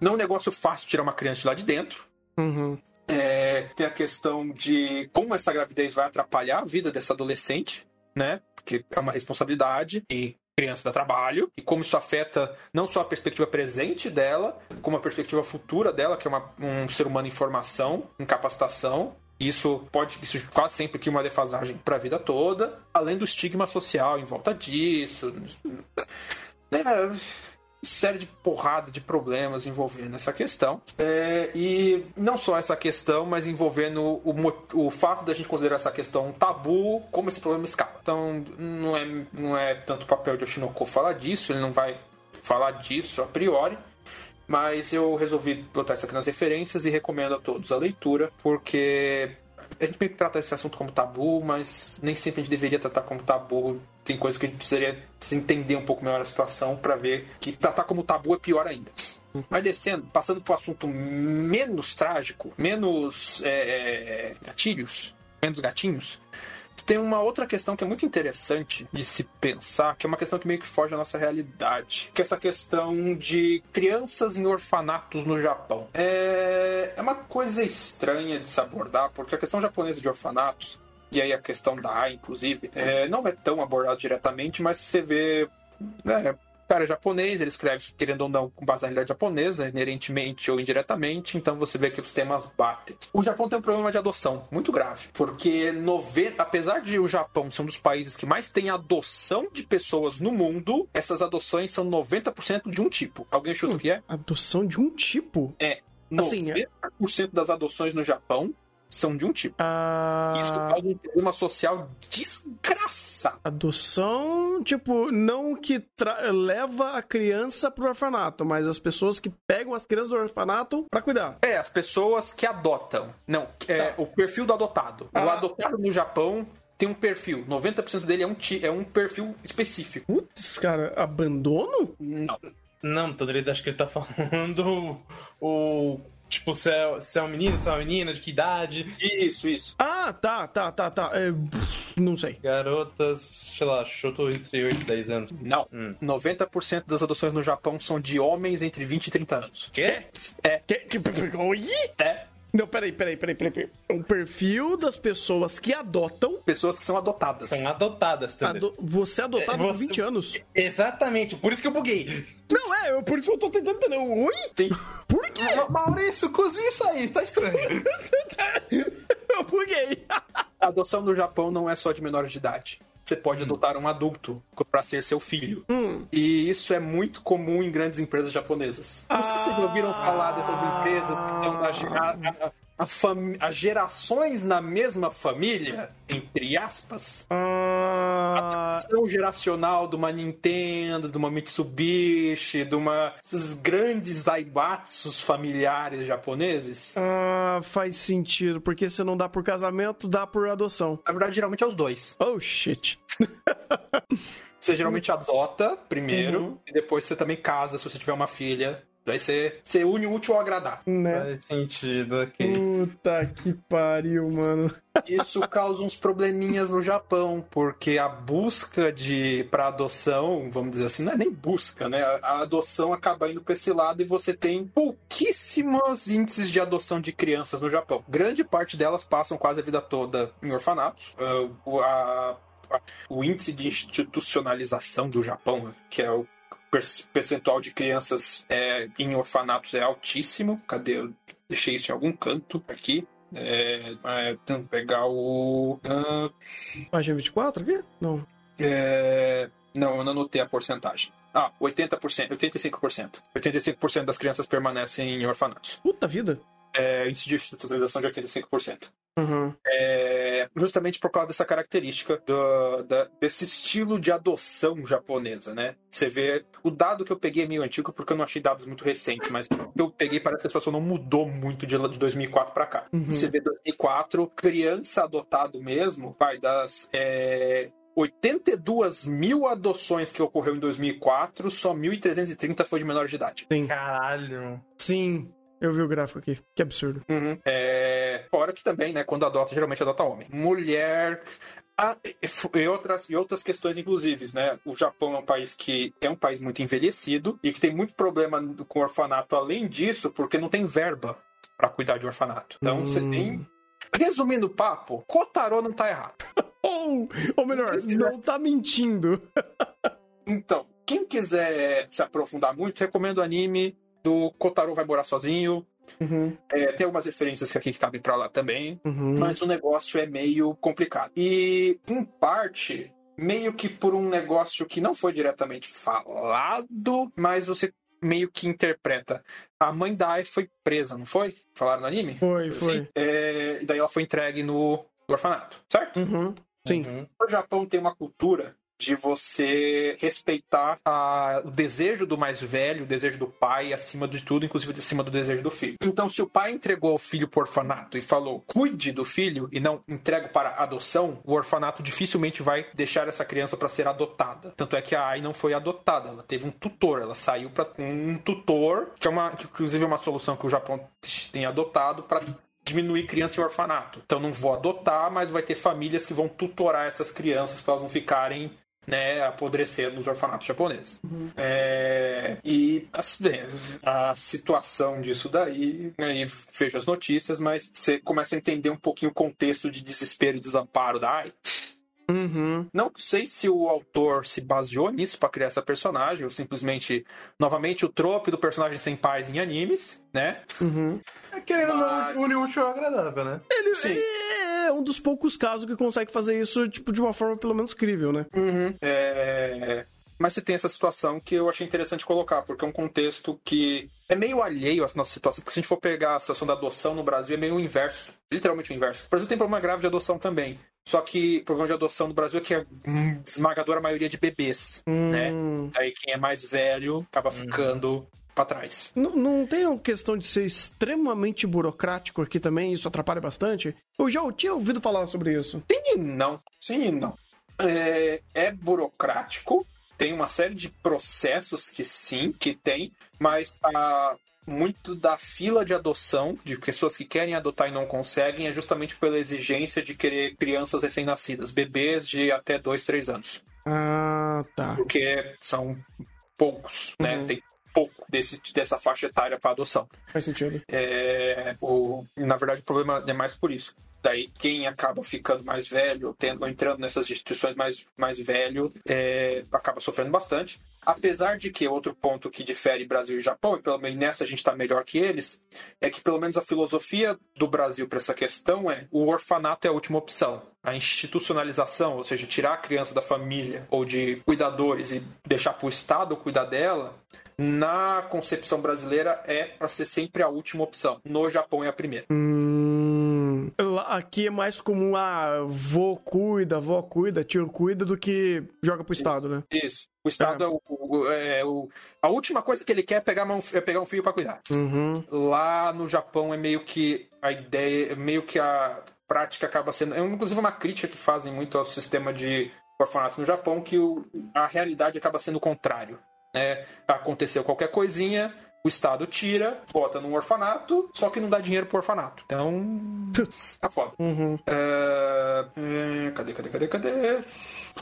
não é um negócio fácil tirar uma criança de lá de dentro. Uhum. É, tem a questão de como essa gravidez vai atrapalhar a vida dessa adolescente, né? Porque é uma responsabilidade e criança dá trabalho e como isso afeta não só a perspectiva presente dela, como a perspectiva futura dela, que é uma, um ser humano em formação, em capacitação. Isso pode, isso quase sempre que uma defasagem para a vida toda, além do estigma social em volta disso. Né? Série de porrada de problemas envolvendo essa questão. É, e não só essa questão, mas envolvendo o, o fato da gente considerar essa questão um tabu, como esse problema escapa. Então, não é, não é tanto papel de Oshinoko falar disso, ele não vai falar disso a priori. Mas eu resolvi botar isso aqui nas referências e recomendo a todos a leitura, porque a gente meio que trata esse assunto como tabu, mas nem sempre a gente deveria tratar como tabu. Tem coisas que a gente precisaria entender um pouco melhor a situação para ver que tratar como tabu é pior ainda. Mas descendo, passando para o assunto menos trágico, menos é, é, gatilhos, menos gatinhos, tem uma outra questão que é muito interessante de se pensar, que é uma questão que meio que foge da nossa realidade, que é essa questão de crianças em orfanatos no Japão. É, é uma coisa estranha de se abordar, porque a questão japonesa de orfanatos e aí a questão da A, inclusive, é, não é tão abordada diretamente, mas você vê né, cara é japonês, ele escreve, querendo ou não, com base na realidade japonesa, inerentemente ou indiretamente, então você vê que os temas batem. O Japão tem um problema de adoção muito grave, porque 90, apesar de o Japão ser um dos países que mais tem adoção de pessoas no mundo, essas adoções são 90% de um tipo. Alguém chuta o que é? Adoção de um tipo? É. Assim, 90% das adoções no Japão são de um tipo. A Isso causa um problema social desgraçado. adoção, tipo, não que tra- leva a criança pro orfanato, mas as pessoas que pegam as crianças do orfanato pra cuidar. É, as pessoas que adotam. Não, é o perfil do adotado. O Ah. adotado no Japão tem um perfil. 90% dele é um, ti- é um perfil específico. Putz, cara, abandono? Não. Não, ele acho que ele tá falando o. Tipo, se é, se é um menino, se é uma menina, de que idade. Isso, isso. Ah, tá, tá, tá, tá. É, não sei. Garotas, sei lá, chutou entre 8 e 10 anos. Não. Hum. 90% das adoções no Japão são de homens entre 20 e 30 anos. Quê? É, Que, que, oi? é. Não, peraí, peraí, peraí, peraí. peraí. O perfil das pessoas que adotam. Pessoas que são adotadas. São adotadas também. ado- você é adotado É, você- 20 anos. Exatamente, por isso que eu buguei. Não, é, eu, por isso eu tô tentando entender. Oi? Sim. Por quê? Maurício, cozinha isso aí, tá estranho. eu buguei. A adoção no Japão não é só de menores de idade. Você pode adotar um adulto para ser seu filho. Hum. E isso é muito comum em grandes empresas japonesas. Não sei se vocês ouviram falar dessas empresas que estão a, a- a as gerações na mesma família, entre aspas. Ah, Ação geracional de uma Nintendo, de uma Mitsubishi, de uma esses grandes daibatsus familiares japoneses. ah, faz sentido, porque se não dá por casamento, dá por adoção. Na verdade, geralmente é os dois. Oh, shit. Você geralmente adota primeiro Uhum. e depois você também casa se você tiver uma filha. Daí você, você une o útil ao agradável. Né? Faz sentido, ok. Puta que pariu, mano. Isso causa uns probleminhas no Japão, porque a busca de para adoção, vamos dizer assim, não é nem busca, né? A, adoção acaba indo para esse lado e você tem pouquíssimos índices de adoção de crianças no Japão. Grande parte delas passam quase a vida toda em orfanatos. Ah, o- a- a- o índice de institucionalização do Japão, que é o percentual de crianças é, em orfanatos é altíssimo. Cadê? Eu deixei isso em algum canto aqui. É, é, tentando pegar o. ah, Página 24 aqui? Não. é, não, eu não anotei a porcentagem. Ah, 80%, 85%. 85% das crianças permanecem em orfanatos. Puta vida. É, índice de institucionalização de 85%. Uhum. É, justamente por causa dessa característica do- da- desse estilo de adoção japonesa, né? Você vê. O dado que eu peguei é meio antigo porque eu não achei dados muito recentes, mas o que eu peguei parece que a situação não mudou muito de, de 2004 para cá. Uhum. Você vê 2004, criança adotado mesmo, vai das. É, 82 mil adoções que ocorreu em 2004, só 1.330 foi de menor de idade. Caralho. Sim, eu vi o gráfico aqui. Que absurdo. É, fora que também, né, quando adota, geralmente adota homem. Mulher. Ah, e, outras, e outras questões, inclusive, né? O Japão é um país que é um país muito envelhecido e que tem muito problema com orfanato, além disso, porque não tem verba para cuidar de orfanato. Então você Hum. tem. Resumindo o papo, Kotaro não tá errado. Ou, ou melhor, não tá mentindo. Então, quem quiser se aprofundar muito, recomendo o anime do Kotaro vai morar sozinho. Uhum, É, tem algumas referências aqui que cabem pra lá também. uhum. mas o negócio é meio complicado. E, em parte, meio que por um negócio que não foi diretamente falado, mas você meio que interpreta. A mãe da Ai foi presa, não foi? Falaram no anime? Foi, foi. Assim, é, e daí ela foi entregue no orfanato, certo? Uhum. Sim. Uhum. O Japão tem uma cultura de você respeitar a- o desejo do mais velho, o desejo do pai, acima de tudo, inclusive acima do desejo do filho. Então, se o pai entregou o filho para orfanato e falou, cuide do filho e não entregue para adoção, o orfanato dificilmente vai deixar essa criança para ser adotada. Tanto é que a Ai não foi adotada, ela teve um tutor, ela saiu para um tutor, que é uma, que inclusive é uma solução que o Japão tem adotado para diminuir criança em orfanato. Então não vou adotar, mas vai ter famílias que vão tutorar essas crianças para elas não ficarem né, apodrecendo nos orfanatos japoneses. É, e assim, a situação disso daí, aí vejo as notícias, mas você começa a entender um pouquinho o contexto de desespero e desamparo da AI. Uhum. Não sei se o autor se baseou nisso pra criar essa personagem, ou simplesmente, novamente, o trope do personagem sem pais em animes, né? Uhum. É querendo ou Mas- o útil ao agradável, né? Ele Sim. é um dos poucos casos que consegue fazer isso, tipo, de uma forma pelo menos crível, né? É, Mas você tem essa situação que eu achei interessante colocar, porque é um contexto que é meio alheio à nossa situação, porque se a gente for pegar a situação da adoção no Brasil, é meio o inverso. Literalmente o inverso. O Brasil tem problema grave de adoção também. Só que o problema de adoção no Brasil é que é hum, esmagadora maioria de bebês, né? Hum. Aí quem é mais velho acaba ficando pra trás. Não, não tem uma questão de ser extremamente burocrático aqui também? Isso atrapalha bastante? Eu já tinha ouvido falar sobre isso. Sim e não. Sim e não. É, é burocrático, tem uma série de processos que sim, que tem, mas a, muito da fila de adoção, de pessoas que querem adotar e não conseguem, é justamente pela exigência de querer crianças recém-nascidas, bebês de até 2, 3 anos. Ah, tá. Porque são poucos, né? Uhum. Tem pouco desse, dessa faixa etária para adoção. Faz sentido. É, o, na verdade, o problema é mais por isso. Daí, quem acaba ficando mais velho, tendo, entrando nessas instituições mais, mais velho, é, acaba sofrendo bastante. Apesar de que outro ponto que difere Brasil e Japão, e pelo menos nessa a gente está melhor que eles, é que pelo menos a filosofia do Brasil para essa questão é o orfanato é a última opção. A institucionalização, ou seja, tirar a criança da família ou de cuidadores e deixar para o Estado cuidar dela, na concepção brasileira é para ser sempre a última opção. No Japão é a primeira. Hum, aqui é mais comum, ah, vô cuida, vó cuida, tio cuida, do que joga pro Estado, né? Isso. O Estado é, o, o- é o- a última coisa que ele quer é pegar, mão- é pegar um filho para cuidar. Uhum. Lá no Japão é meio que a ideia, é meio que a prática acaba sendo. É inclusive uma crítica que fazem muito ao sistema de orfanato no Japão, que o- a realidade acaba sendo o contrário. Né? Aconteceu qualquer coisinha, o Estado tira, bota num orfanato, só que não dá dinheiro pro orfanato. Então. tá foda. Uhum. É, é, cadê, cadê, cadê, cadê?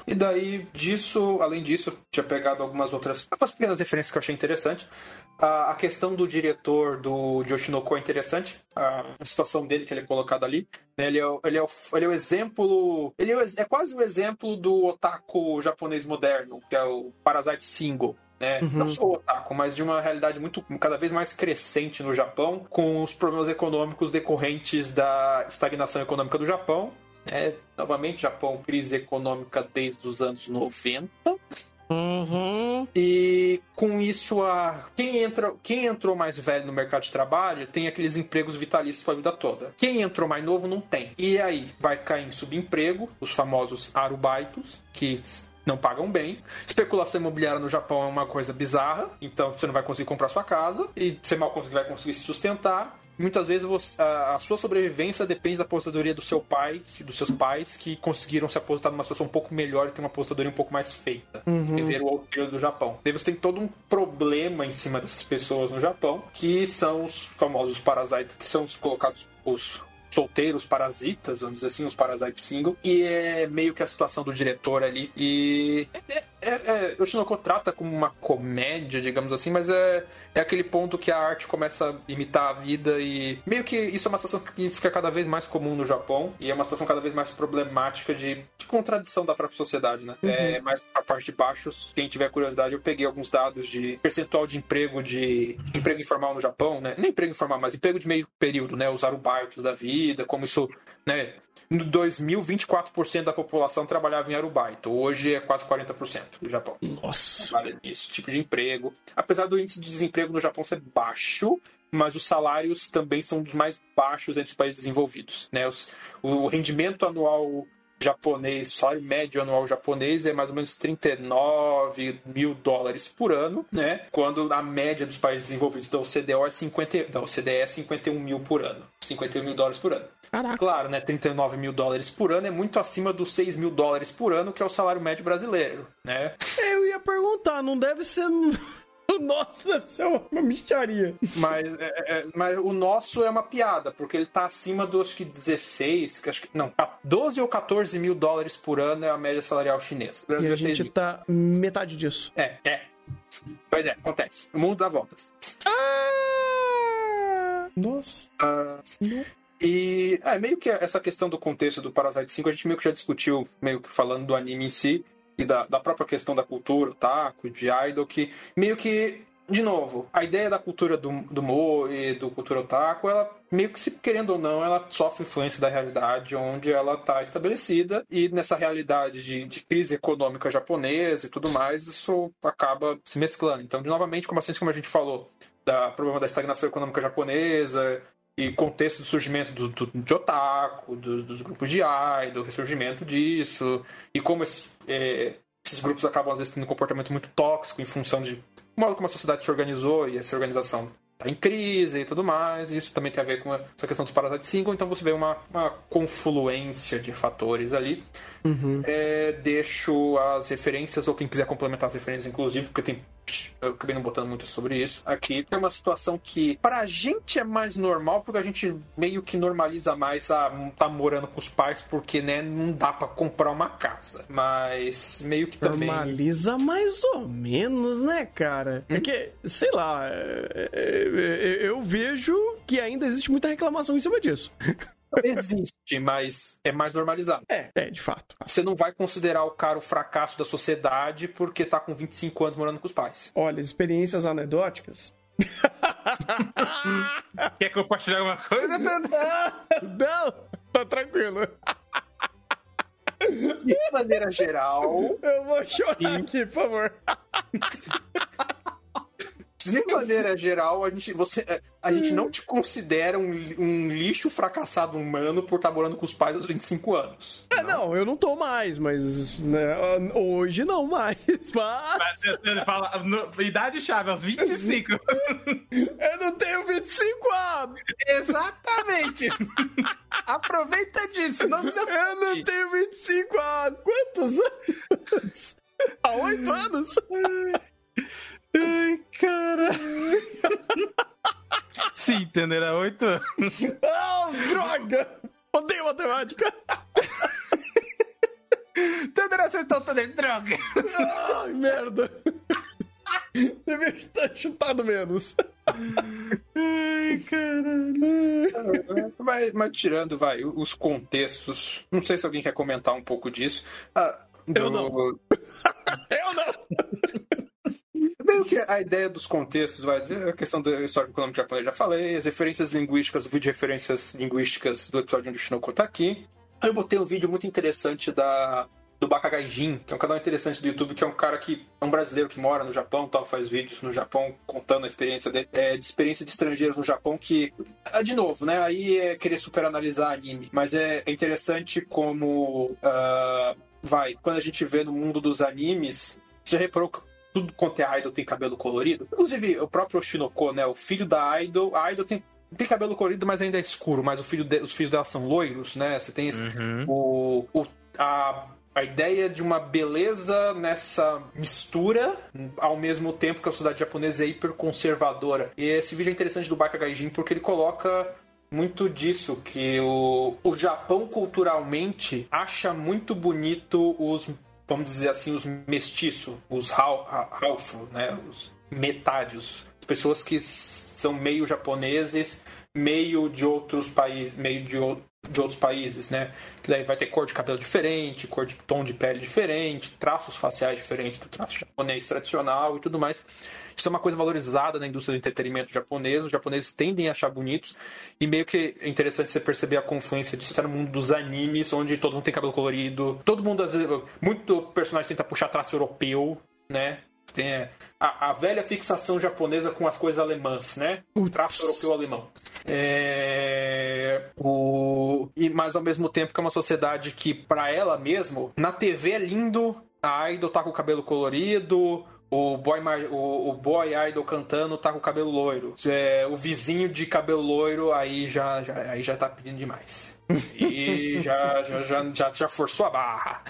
E daí, disso, além disso, tinha pegado algumas outras algumas pequenas referências que eu achei interessante. A, a questão do diretor do de Oshinoko é interessante. A, a situação dele, que ele é colocado ali. né? Ele é, o- ele é, o, ele é o exemplo. Ele é, o é quase o exemplo do otaku japonês moderno, que é o Parasite Single. Né? Uhum. Não só o otaku, mas de uma realidade muito cada vez mais crescente no Japão, com os problemas econômicos decorrentes da estagnação econômica do Japão. É, novamente, Japão, crise econômica desde os anos 90. Uhum. E com isso, a... quem, entra... quem entrou mais velho no mercado de trabalho tem aqueles empregos vitalícios para a vida toda. Quem entrou mais novo não tem. E aí vai cair em subemprego, os famosos arubaitos, que não pagam bem. Especulação imobiliária no Japão é uma coisa bizarra, então você não vai conseguir comprar sua casa e você mal vai conseguir se sustentar. Muitas vezes você- a, a sua sobrevivência depende da aposentadoria do seu pai, dos seus pais, que conseguiram se aposentar numa situação um pouco melhor e ter uma aposentadoria um pouco mais feita. Viver o outro do Japão. Daí você tem todo um problema em cima dessas pessoas no Japão, que são os famosos parasites, que são os colocados os solteiros parasitas, vamos dizer assim, os parasites single, e é meio que a situação do diretor ali. E é, é, é, o Shinoko trata como uma comédia, digamos assim, mas é, é aquele ponto que a arte começa a imitar a vida e meio que isso é uma situação que fica cada vez mais comum no Japão e é uma situação cada vez mais problemática de, de contradição da própria sociedade, né? É, mas a parte de baixo, quem tiver curiosidade, eu peguei alguns dados de percentual de emprego de emprego informal no Japão, né? Nem emprego informal, mas emprego de meio período, né? Os arubaitos da vida, como isso, né? No 2000, 24% da população trabalhava em arubaito. Hoje é quase 40% do Japão Nossa. nesse tipo de emprego. Apesar do índice de desemprego no Japão ser baixo, mas os salários também são dos mais baixos entre os países desenvolvidos. Né? Os- o rendimento anual japonês, o salário médio anual japonês é mais ou menos 39 mil dólares por ano, né? Quando a média dos países desenvolvidos da OCDE é 50, da OCDE é 51 mil por ano. 51 mil dólares por ano. Caraca. Claro, né? 39 mil dólares por ano é muito acima dos 6 mil dólares por ano, que é o salário médio brasileiro, né? Eu ia perguntar, não deve ser. Nossa, deve ser uma micharia. Mas, é, é, mas o nosso é uma piada, porque ele tá acima dos acho que 16, que acho que, não, 12 ou 14 mil dólares por ano é a média salarial chinesa. E a é 6 gente mil. tá metade disso. É, é. Pois é, acontece. O mundo dá voltas. Ah! Nossa. Ah, Nossa. E é meio que essa questão do contexto do Parasite 5 a gente meio que já discutiu, meio que falando do anime em si e da, da própria questão da cultura, taco, de idol, que meio que de novo, a ideia da cultura do, do Mo e do cultura otaku, ela meio que se querendo ou não, ela sofre influência da realidade onde ela está estabelecida e nessa realidade de, de, crise econômica japonesa e tudo mais, isso acaba se mesclando. Então, de, novamente, como assim como a gente falou, da problema da estagnação econômica japonesa e contexto do surgimento do, do, de otaku, do, dos grupos de ai, do ressurgimento disso e como esse, é, esses grupos acabam às vezes tendo um comportamento muito tóxico em função de modo como a sociedade se organizou e essa organização está em crise e tudo mais. Isso também tem a ver com essa questão dos Parasite 5, então você vê uma, uma confluência de fatores ali. Uhum. É, deixo as referências, ou quem quiser complementar as referências, inclusive, porque tem eu acabei não botando muito sobre isso aqui. É uma situação que pra gente é mais normal, porque a gente meio que normaliza mais a tá morando com os pais, porque, né, não dá para comprar uma casa. Mas meio que também. Normaliza mais ou menos, né, cara? É hum? É que, sei lá, é, é, eu vejo que ainda existe muita reclamação em cima disso. Existe, mas é mais normalizado. É, é, de fato. Você não vai considerar o cara o fracasso da sociedade porque tá com 25 anos morando com os pais. Olha, experiências anedóticas. Quer compartilhar alguma coisa, Não, tá tranquilo. De maneira geral. Eu vou chorar sim. aqui, por favor. de maneira geral, a gente, você, é, a gente não te considera um, um lixo fracassado humano por estar morando com os pais aos 25 anos. É, não, eu não tô mais, mas né, hoje não mais. Mas. mas ele fala, no, idade chave, aos 25. eu não tenho 25 anos! Exatamente! Aproveita disso, não precisa. Eu não tenho 25 anos! Quantos anos? Há 8 anos? Ai, cara. Sim, entender há oito anos. Oh, droga! Odeio matemática. Thunder acertou Thunder, droga! Ai, merda! Deveria estar chutado menos. Ai, caralho. Mas, mas, tirando, vai, os contextos. Não sei se alguém quer comentar um pouco disso. Ah, do... Eu não. Eu não meio que a ideia dos contextos, vai, a questão da história econômica japonesa já falei, as referências linguísticas, o vídeo de referências linguísticas do episódio onde o Shinoko tá aqui. Eu botei um vídeo muito interessante da do Bakagaijin, que é um canal interessante do YouTube, que é um cara que é um brasileiro que mora no Japão, tal, faz vídeos no Japão contando a experiência dele, é, de experiência de estrangeiros no Japão, que é, de novo, né? Aí é querer super analisar anime, mas é, é interessante como uh, vai quando a gente vê no mundo dos animes, você já reparou tudo quanto é idol tem cabelo colorido. Inclusive, o próprio Shinoko, né? O filho da idol. A idol tem tem cabelo colorido, mas ainda é escuro. Mas filho de, os filhos dela são loiros, né? Você tem uhum. o, o, a, a ideia de uma beleza nessa mistura, ao mesmo tempo que a sociedade japonesa é hiper conservadora. E esse vídeo é interessante do Baka Gaijin porque ele coloca muito disso, que o, o Japão culturalmente acha muito bonito os vamos dizer assim, os mestiços, os Ralph, né? Os metádios. Pessoas que são meio japoneses, meio de outros países, meio de, de outros países, né? Que daí vai ter cor de cabelo diferente, cor de tom de pele diferente, traços faciais diferentes do traço japonês tradicional e tudo mais. Isso é uma coisa valorizada na indústria do entretenimento japonês. Os japoneses tendem a achar bonitos. E meio que é interessante você perceber a confluência disso até no mundo dos animes, onde todo mundo tem cabelo colorido. Todo mundo, às vezes, muito personagem tenta puxar traço europeu, né? Tem a, a, velha fixação japonesa com as coisas alemãs, né? O traço europeu alemão. É... O... E, mas ao mesmo tempo que é uma sociedade que, para ela mesmo, na TV é lindo, a idol tá com o cabelo colorido, o boy, o, o boy idol cantando tá com o cabelo loiro. É, o vizinho de cabelo loiro aí já, já, aí já tá pedindo demais. E já, já, já, já, já forçou a barra.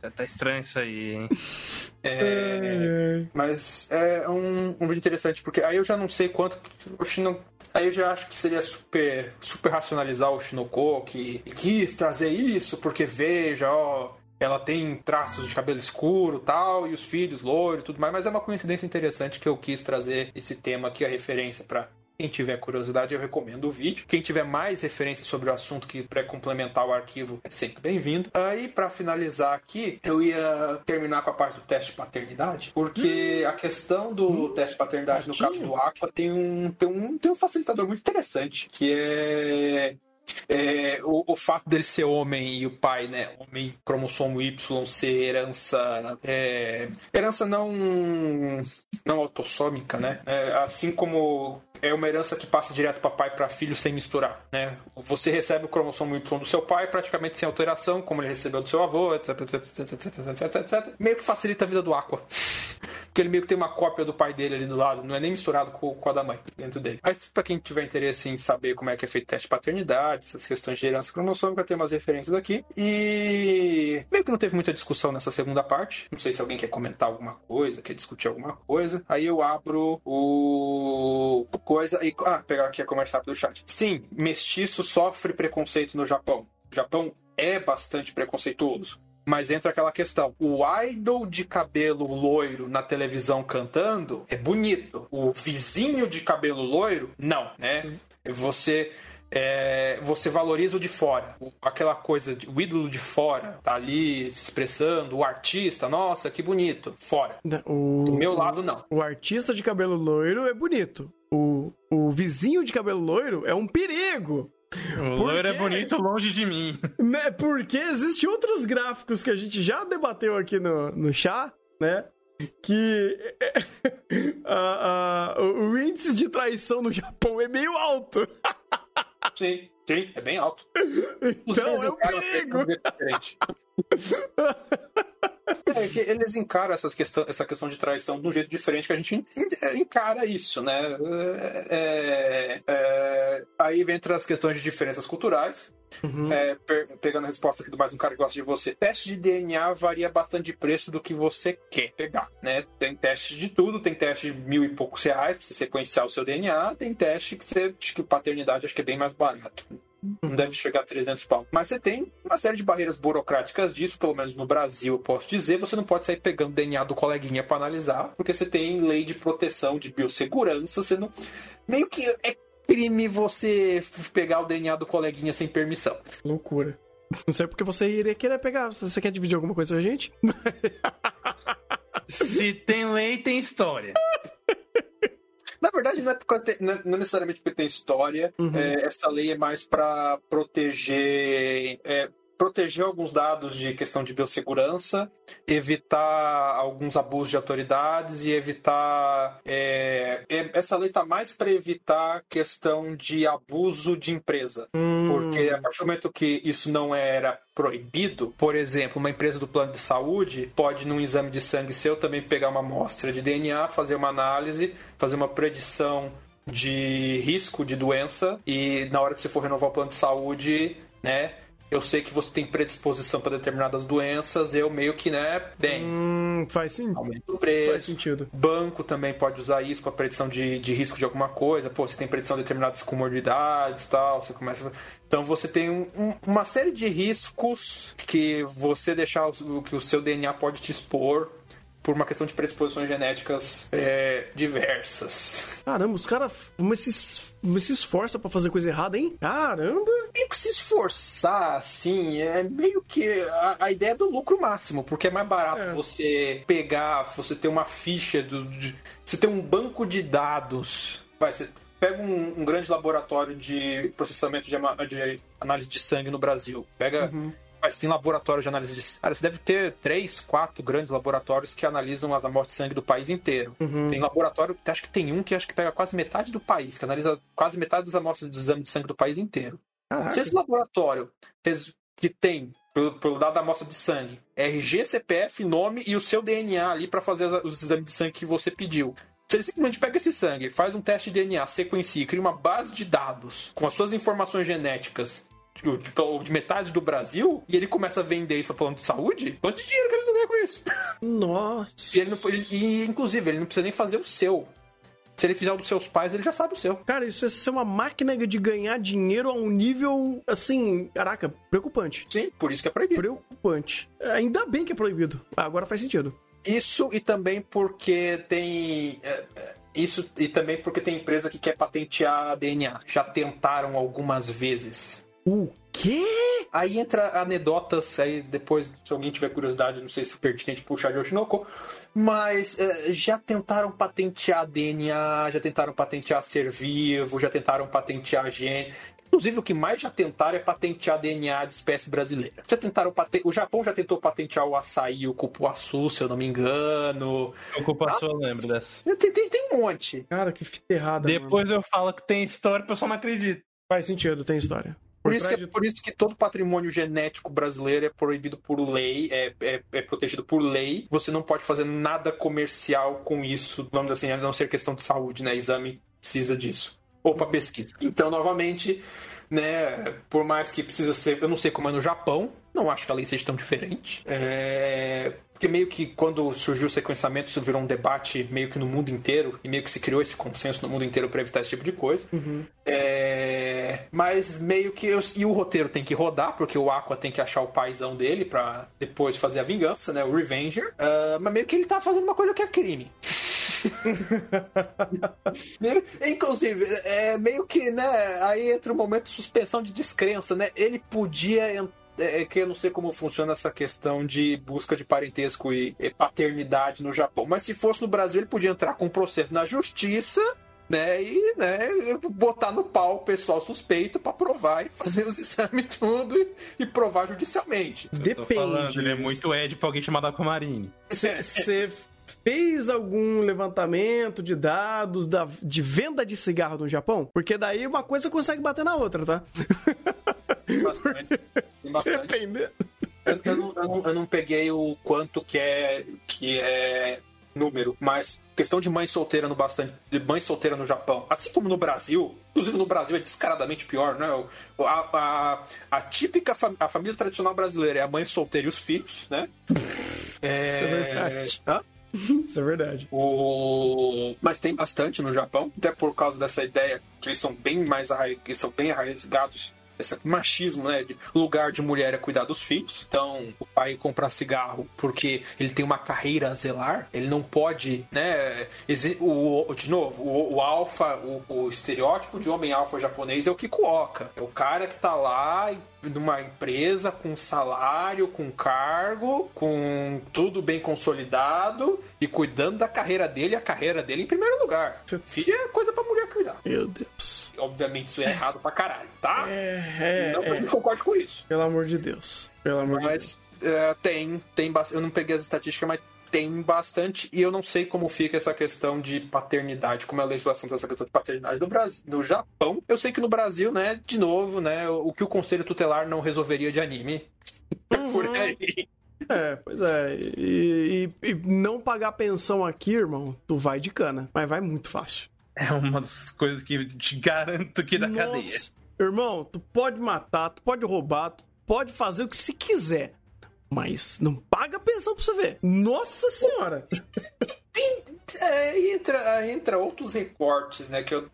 Tá, tá estranho isso aí, hein? É, mas é um, um vídeo interessante, porque aí eu já não sei quanto. O Shino, aí eu já acho que seria super, super racionalizar o Shinoko, que quis trazer isso, porque veja, ó ela tem traços de cabelo escuro tal, e os filhos loiro e tudo mais, mas é uma coincidência interessante que eu quis trazer esse tema aqui, a referência para Quem tiver curiosidade, eu recomendo o vídeo. Quem tiver mais referências sobre o assunto que para complementar o arquivo é sempre bem-vindo. Aí, para finalizar aqui, eu ia terminar com a parte do teste de paternidade, porque a questão do teste de paternidade no caso do Aqua tem um, tem um, tem um facilitador muito interessante, que é é, o, o, fato dele ser homem e o pai, né? Homem cromossomo Y ser herança. É, herança não. não autossômica, né? É, assim como é uma herança que passa direto para pai para filho sem misturar, né? Você recebe o cromossomo Y do seu pai praticamente sem alteração, como ele recebeu do seu avô, etc, etc, etc, etc, etc. Meio que facilita a vida do Aqua. Porque ele meio que tem uma cópia do pai dele ali do lado, não é nem misturado com, com a da mãe dentro dele. Mas para quem tiver interesse em saber como é que é feito o teste de paternidade, essas questões de herança cromossômica, tem umas referências aqui. E meio que não teve muita discussão nessa segunda parte. Não sei se alguém quer comentar alguma coisa, quer discutir alguma coisa. Aí eu abro o coisa e ah, pegar aqui a conversar do chat. Sim, mestiço sofre preconceito no Japão. O Japão é bastante preconceituoso. Mas entra aquela questão: o idol de cabelo loiro na televisão cantando é bonito. O vizinho de cabelo loiro, não, né? Você. É, você valoriza o de fora. Aquela coisa, de, o ídolo de fora tá ali se expressando, o artista, nossa, que bonito. Fora. O, Do meu lado, não. O artista de cabelo loiro é bonito. O, o vizinho de cabelo loiro é um perigo. O loiro é bonito longe de mim. Né, porque existem outros gráficos que a gente já debateu aqui no, no chá, né? Que o índice de traição no Japão é meio alto. Sim, sim, é bem alto. Então é um perigo. É que eles encaram essas questão, essa questão de traição de um jeito diferente que a gente encara isso, né? É, é, aí vem as questões de diferenças culturais. Uhum. É, pegando a resposta aqui do mais um cara que gosta de você. Teste de DNA varia bastante de preço do que você quer pegar, né? Tem teste de tudo, tem teste de mil e poucos reais pra você sequenciar o seu DNA, tem teste que você, acho que paternidade acho que é bem mais barato não deve chegar a 300 pau. Mas você tem uma série de barreiras burocráticas disso, pelo menos no Brasil, eu posso dizer. Você não pode sair pegando DNA do coleguinha para analisar, porque você tem lei de proteção de biossegurança. Você não. Meio que é crime você pegar o DNA do coleguinha sem permissão. Loucura. Não sei porque você iria querer pegar. Você quer dividir alguma coisa com a gente? Se tem lei, tem história. Na verdade, não é, porque, não é necessariamente porque tem história. Uhum. É, essa lei é mais para proteger. É, proteger alguns dados de questão de biossegurança, evitar alguns abusos de autoridades e evitar. É, essa lei está mais para evitar questão de abuso de empresa. Hum. Porque a partir do momento que isso não era proibido, por exemplo, uma empresa do plano de saúde pode, num exame de sangue seu, também pegar uma amostra de DNA, fazer uma análise, fazer uma predição de risco de doença e na hora que você for renovar o plano de saúde, né, eu sei que você tem predisposição para determinadas doenças, eu meio que, né, bem. Hum, faz sim. Aumenta o preço. Faz sentido. Banco também pode usar isso para predição de, de risco de alguma coisa. Pô, você tem predição de determinadas comorbidades tal, você começa. Então você tem um, um, uma série de riscos que você deixar o que o seu DNA pode te expor por uma questão de predisposições genéticas é, diversas. Caramba, os caras se, se esforça para fazer coisa errada, hein? Caramba! Meio que se esforçar, assim, é meio que a, a ideia é do lucro máximo, porque é mais barato é. você pegar, você ter uma ficha, do, de, você ter um banco de dados. Vai, você pega um, um grande laboratório de processamento de, de, análise de sangue no Brasil. Pega. Uhum mas tem laboratório de análise de. Cara, você deve ter três, quatro grandes laboratórios que analisam as amostras de sangue do país inteiro. Uhum. Tem laboratório, acho que tem um que acho que pega quase metade do país, que analisa quase metade das amostras do exame de sangue do país inteiro. Caraca. Se esse laboratório que tem, pelo, pelo dado da amostra de sangue, RG, CPF, nome e o seu DNA ali para fazer os exames de sangue que você pediu. Se ele simplesmente pega esse sangue, faz um teste de DNA, sequencia, cria uma base de dados com as suas informações genéticas de, de metade do Brasil e ele começa a vender isso pra plano de saúde, quanto dinheiro que ele não ganha com isso? Nossa. E, ele não, ele, e, inclusive, ele não precisa nem fazer o seu. Se ele fizer o dos seus pais, ele já sabe o seu. Cara, isso é ser uma máquina de ganhar dinheiro a um nível, assim, caraca, preocupante. Sim, por isso que é proibido. Preocupante. Ainda bem que é proibido. Agora faz sentido. Isso e também porque tem. É, é Isso e também porque tem empresa que quer patentear DNA. Já tentaram algumas vezes. O quê? Aí entra anedotas, aí depois, se alguém tiver curiosidade, não sei se é pertinente puxar de Oshinoko, mas eh, já tentaram patentear DNA, já tentaram patentear ser vivo, já tentaram patentear gene. Inclusive, o que mais já tentaram é patentear DNA de espécie brasileira. Já tentaram. O Japão já tentou patentear o açaí e o cupuaçu, se eu não me engano. O cupuaçu eu lembro dessa. Tem, tem, tem um monte. Cara, que fita errada. mano. Depois eu falo que tem história, o pessoal não acredita. Faz sentido, tem história. Por isso, que, é de- por isso que todo patrimônio genético brasileiro é proibido por lei, é, é, é protegido por lei. Você não pode fazer nada comercial com isso, vamos dizer assim, a não ser questão de saúde, né? Exame precisa disso. Ou para pesquisa. Então, novamente, né? Por mais que precisa ser. Eu não sei como é no Japão, não acho que a lei seja tão diferente. É. Porque meio que quando surgiu o sequenciamento, isso virou um debate meio que no mundo inteiro, e meio que se criou esse consenso no mundo inteiro para evitar esse tipo de coisa. É, Mas meio que. eu- E o roteiro tem que rodar, porque o Aqua tem que achar o paizão dele pra depois fazer a vingança, né? O Revenger. Ah, mas meio que ele tá fazendo uma coisa que é crime. Inclusive, é meio que, né? Aí entra o momento de suspensão de descrença, né? Ele podia en- é que eu não sei como funciona essa questão de busca de parentesco e e paternidade no Japão, mas se fosse no Brasil, ele podia entrar com um processo na justiça, né, e né, botar no pau o pessoal suspeito pra provar e fazer os exames tudo e, e provar judicialmente. Eu tô Depende. falando, ele é muito Ed pra alguém chamado Aquamarine. Você fez algum levantamento de dados da, de venda de cigarro no Japão? Porque daí uma coisa consegue bater na outra, tá? Tem bastante. Tem bastante. Dependendo. Eu, eu não, eu não- eu não peguei o quanto que é, que é número, mas questão de mãe solteira no bastante, de mãe solteira no Japão, assim como no Brasil, inclusive no Brasil é descaradamente pior, né? A, a, a típica fam- a família tradicional brasileira é a mãe solteira e os filhos, né? É... Isso é verdade. Hã? Isso é verdade. O... Mas tem bastante no Japão, até por causa dessa ideia que eles são bem mais arra... que são bem arraigados. Esse machismo, né? De lugar de mulher é cuidar dos filhos. Então, o pai comprar cigarro porque ele tem uma carreira a zelar, ele não pode, né? o- de novo, o, o alfa, o, o estereótipo de homem alfa japonês é o Kikuoka. É o cara que tá lá numa empresa com salário, com cargo, com tudo bem consolidado e cuidando da carreira dele, a carreira dele em primeiro lugar. Filho é coisa pra mulher cuidar. Meu Deus. Obviamente isso é errado pra caralho, tá? É, não que a é, gente é. concorde com isso. Pelo amor de Deus. Pelo amor de Deus. Mas é, tem, tem bastante. Eu não peguei as estatísticas, mas tem bastante. E eu não sei como fica essa questão de paternidade, como é a legislação dessa questão de paternidade do Brasil, no Japão. Eu sei que no Brasil, né, de novo, né, o que o conselho tutelar não resolveria de anime. É por Uhum. aí. É, pois é. E, e- e não pagar pensão aqui, irmão, tu vai de cana. Mas vai muito fácil. É uma das coisas que te garanto que da Nossa. cadeia. Irmão, tu pode matar, tu pode roubar, tu pode fazer o que se quiser. Mas não paga pensão pra você ver. Nossa senhora! É, entra, entra outros recortes, né, que eu...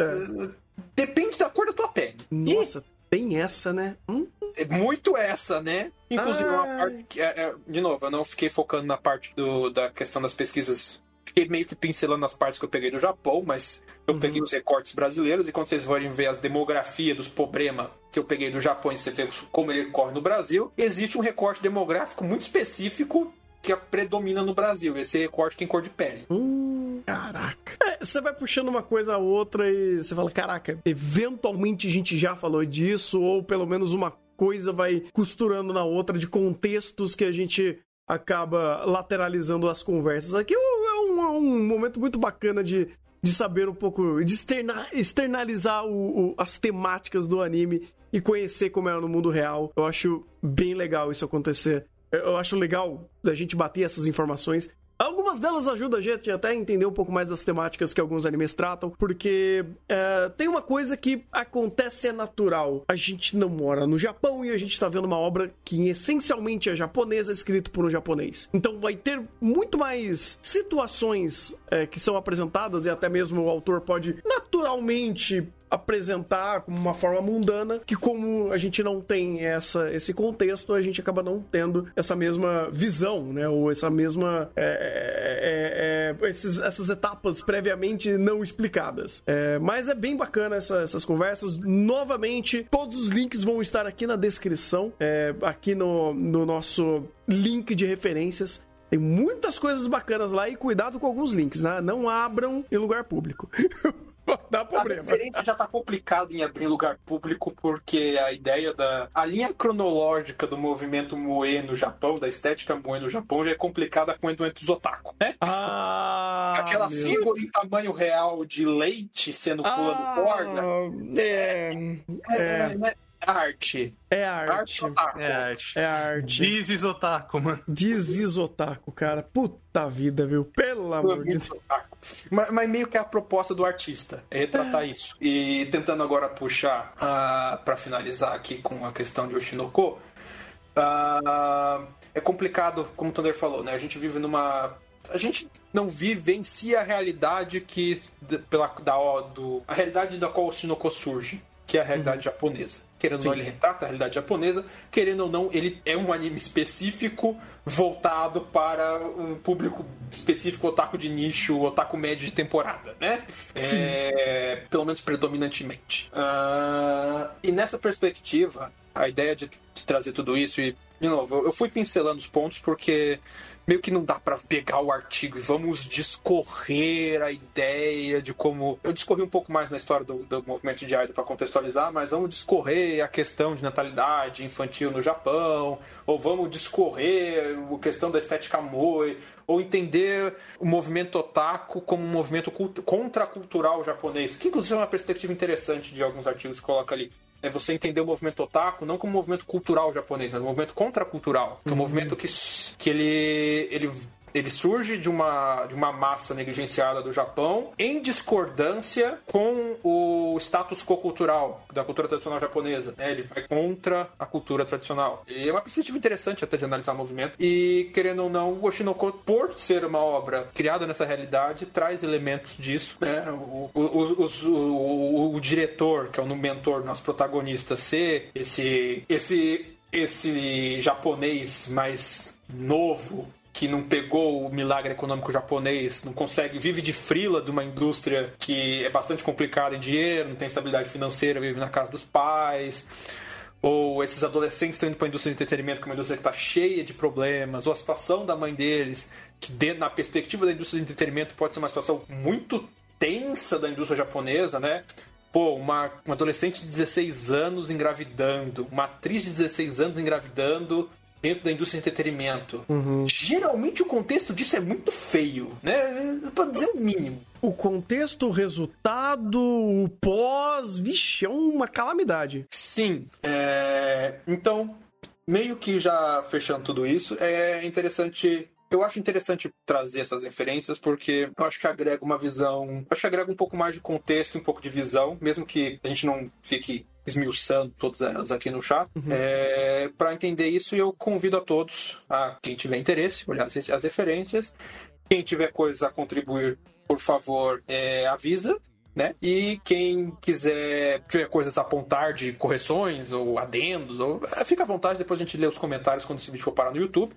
Depende da cor da tua pele. Nossa, tem essa, né? Hum? É muito essa, né? Inclusive, uma Ai. parte que. é- é- de novo, eu não fiquei focando na parte do, da questão das pesquisas. Fiquei meio que pincelando as partes que eu peguei do Japão, mas eu Uhum. peguei os recortes brasileiros, e quando vocês forem ver as demografias dos problemas que eu peguei do Japão e você vê como ele corre no Brasil, existe um recorte demográfico muito específico que predomina no Brasil. Esse recorte tem cor de pele. Hum, caraca. É, você vai puxando uma coisa a outra e você fala, caraca, eventualmente a gente já falou disso, ou pelo menos uma coisa vai costurando na outra de contextos que a gente acaba lateralizando as conversas. Aqui é um, é um momento muito bacana de, de saber um pouco, de externa- externalizar o- o- as temáticas do anime e conhecer como é no mundo real. Eu acho bem legal isso acontecer. Eu eu acho legal da gente bater essas informações. Algumas delas ajudam a gente até a entender um pouco mais das temáticas que alguns animes tratam, porque é, tem uma coisa que acontece é natural. A gente não mora no Japão e a gente tá vendo uma obra que essencialmente é japonesa, escrito por um japonês. Então vai ter muito mais situações é, que são apresentadas e até mesmo o autor pode naturalmente apresentar como uma forma mundana, que como a gente não tem essa, esse contexto, a gente acaba não tendo essa mesma visão, né? Ou essa mesma. É, é, é, esses, essas etapas previamente não explicadas. É, mas é bem bacana essa, essas conversas. Novamente, todos os links vão estar aqui na descrição, é, aqui no, no nosso link de referências. Tem muitas coisas bacanas lá e cuidado com alguns links, né? Não abram em lugar público. Dá problema. A referência já tá complicado em abrir lugar público porque a ideia da. A linha cronológica do movimento Moe no Japão, da estética Moe no Japão, já é complicada com o os otaku, né? Ah, Aquela figura em tamanho real de leite sendo pulando ah, corda. É, é, né? Arte. é arte. Arte. É arte. É arte. Dizes otaku, mano. Desisotaku, cara. Puta vida, viu? Pelo amor de Deus. Mas, mas meio que é a proposta do artista, é retratar isso. E tentando agora puxar ah, pra finalizar aqui com a questão de Oshinoko, ah, é complicado, como o Thunder falou, né? A gente vive numa. A gente não vivencia a realidade que. Pela, da, do, a realidade da qual o Oshinoko surge, que é a realidade japonesa. Querendo ou não, Sim. ele retrata a realidade japonesa. Querendo ou não, ele é um anime específico voltado para um público específico, otaku de nicho, otaku médio de temporada, né? É, pelo menos predominantemente. Ah, e nessa perspectiva, a ideia de, de trazer tudo isso e de novo, eu fui pincelando os pontos porque meio que não dá pra pegar o artigo e vamos discorrer a ideia de como. Eu discorri um pouco mais na história do, do movimento de idol pra contextualizar, mas vamos discorrer a questão de natalidade infantil no Japão, ou vamos discorrer a questão da estética moe, ou entender o movimento otaku como um movimento cult- contracultural japonês, que inclusive é uma perspectiva interessante de alguns artigos que coloca ali é você entender o movimento otaku não como um movimento cultural japonês, mas um movimento contracultural. Que é um movimento que, que ele, ele, ele surge de uma, de uma massa negligenciada do Japão em discordância com o status quo cultural da cultura tradicional japonesa. né? Ele vai contra a cultura tradicional. E é uma perspectiva interessante até de analisar o movimento. E, querendo ou não, o Oshinoko, por ser uma obra criada nessa realidade, traz elementos disso. Né? O, o, o, o- diretor, que é o mentor nosso protagonista, ser esse, esse, esse japonês mais novo que não pegou o milagre econômico japonês, não consegue, vive de frila de uma indústria que é bastante complicada em dinheiro, não tem estabilidade financeira, vive na casa dos pais. Ou esses adolescentes estão indo para a indústria de entretenimento, que é uma indústria que está cheia de problemas, ou a situação da mãe deles, que dentro, na perspectiva da indústria de entretenimento pode ser uma situação muito tensa da indústria japonesa, né? Pô, uma, uma adolescente de 16 anos engravidando, uma atriz de 16 anos engravidando dentro da indústria de entretenimento. Geralmente o contexto disso é muito feio, né? Pra dizer o mínimo. O contexto, o resultado, o pós, vixe, é uma calamidade. Sim. é, Então, meio que já fechando tudo isso, é interessante. Eu acho interessante trazer essas referências porque eu acho que agrega uma visão. Acho que agrega um pouco mais de contexto e um pouco de visão, mesmo que a gente não fique esmiuçando todas elas aqui no chat. É, para entender isso, eu convido a todos, a quem tiver interesse, olhar as, as referências. Quem tiver coisas a contribuir, por favor, é, avisa. Né? E quem quiser tiver coisas a apontar de correções ou adendos, ou eh, fica à vontade, depois a gente lê os comentários quando esse vídeo for parar no YouTube.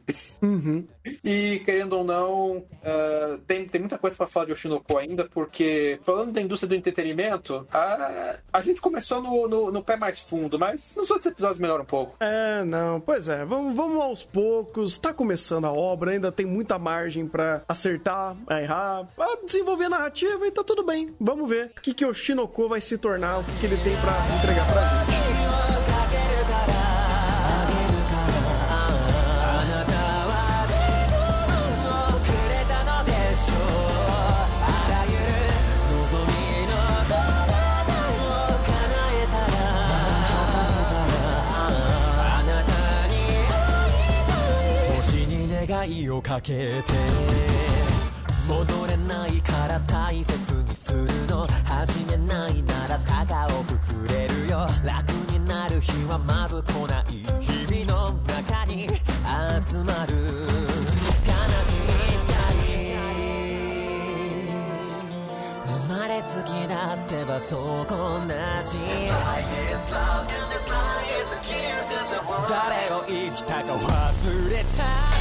E querendo ou não, eh, tem, tem muita coisa para falar de Oshinoko ainda, porque falando da indústria do entretenimento, a, a gente começou no, no, no pé mais fundo, mas nos outros episódios melhora um pouco. É, não, pois é, vamos, vamos aos poucos, tá começando a obra, ainda tem muita margem pra acertar, errar, pra desenvolver a narrativa e tá tudo bem. Vamos ver o que, que o Shinoko vai se tornar, o que ele tem pra entregar pra gente.「あなたに星に願いをかけて 戻れないから大切にするの始めないなら高をくくれるよ楽になる日はまず来ない日々の中に集まる悲し。い光生まれえ好きだってばそうこんなし誰を生きたか忘れちゃっ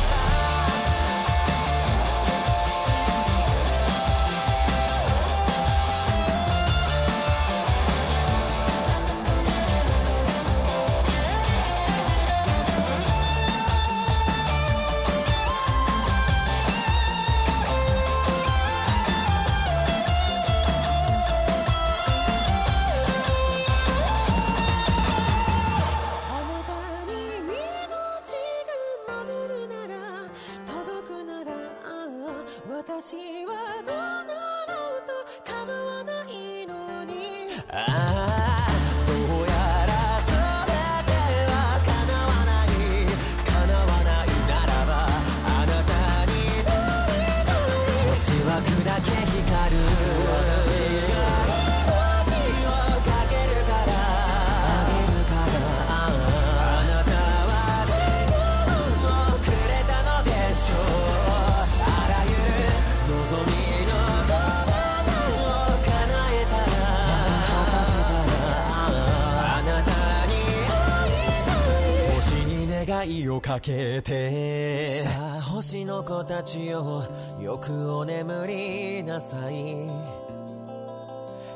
私はどうなろうと構わないのに。ああ願いをかけて。さあ星の子たちよよくお眠りなさい。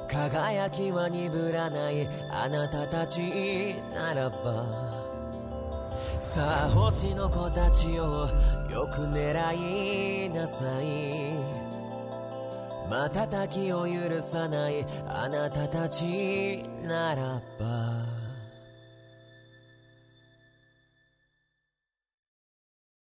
輝きは鈍らないあなたたちならば。さあ星の子たちよよく狙いなさい。瞬きを許さないあなたたちならば。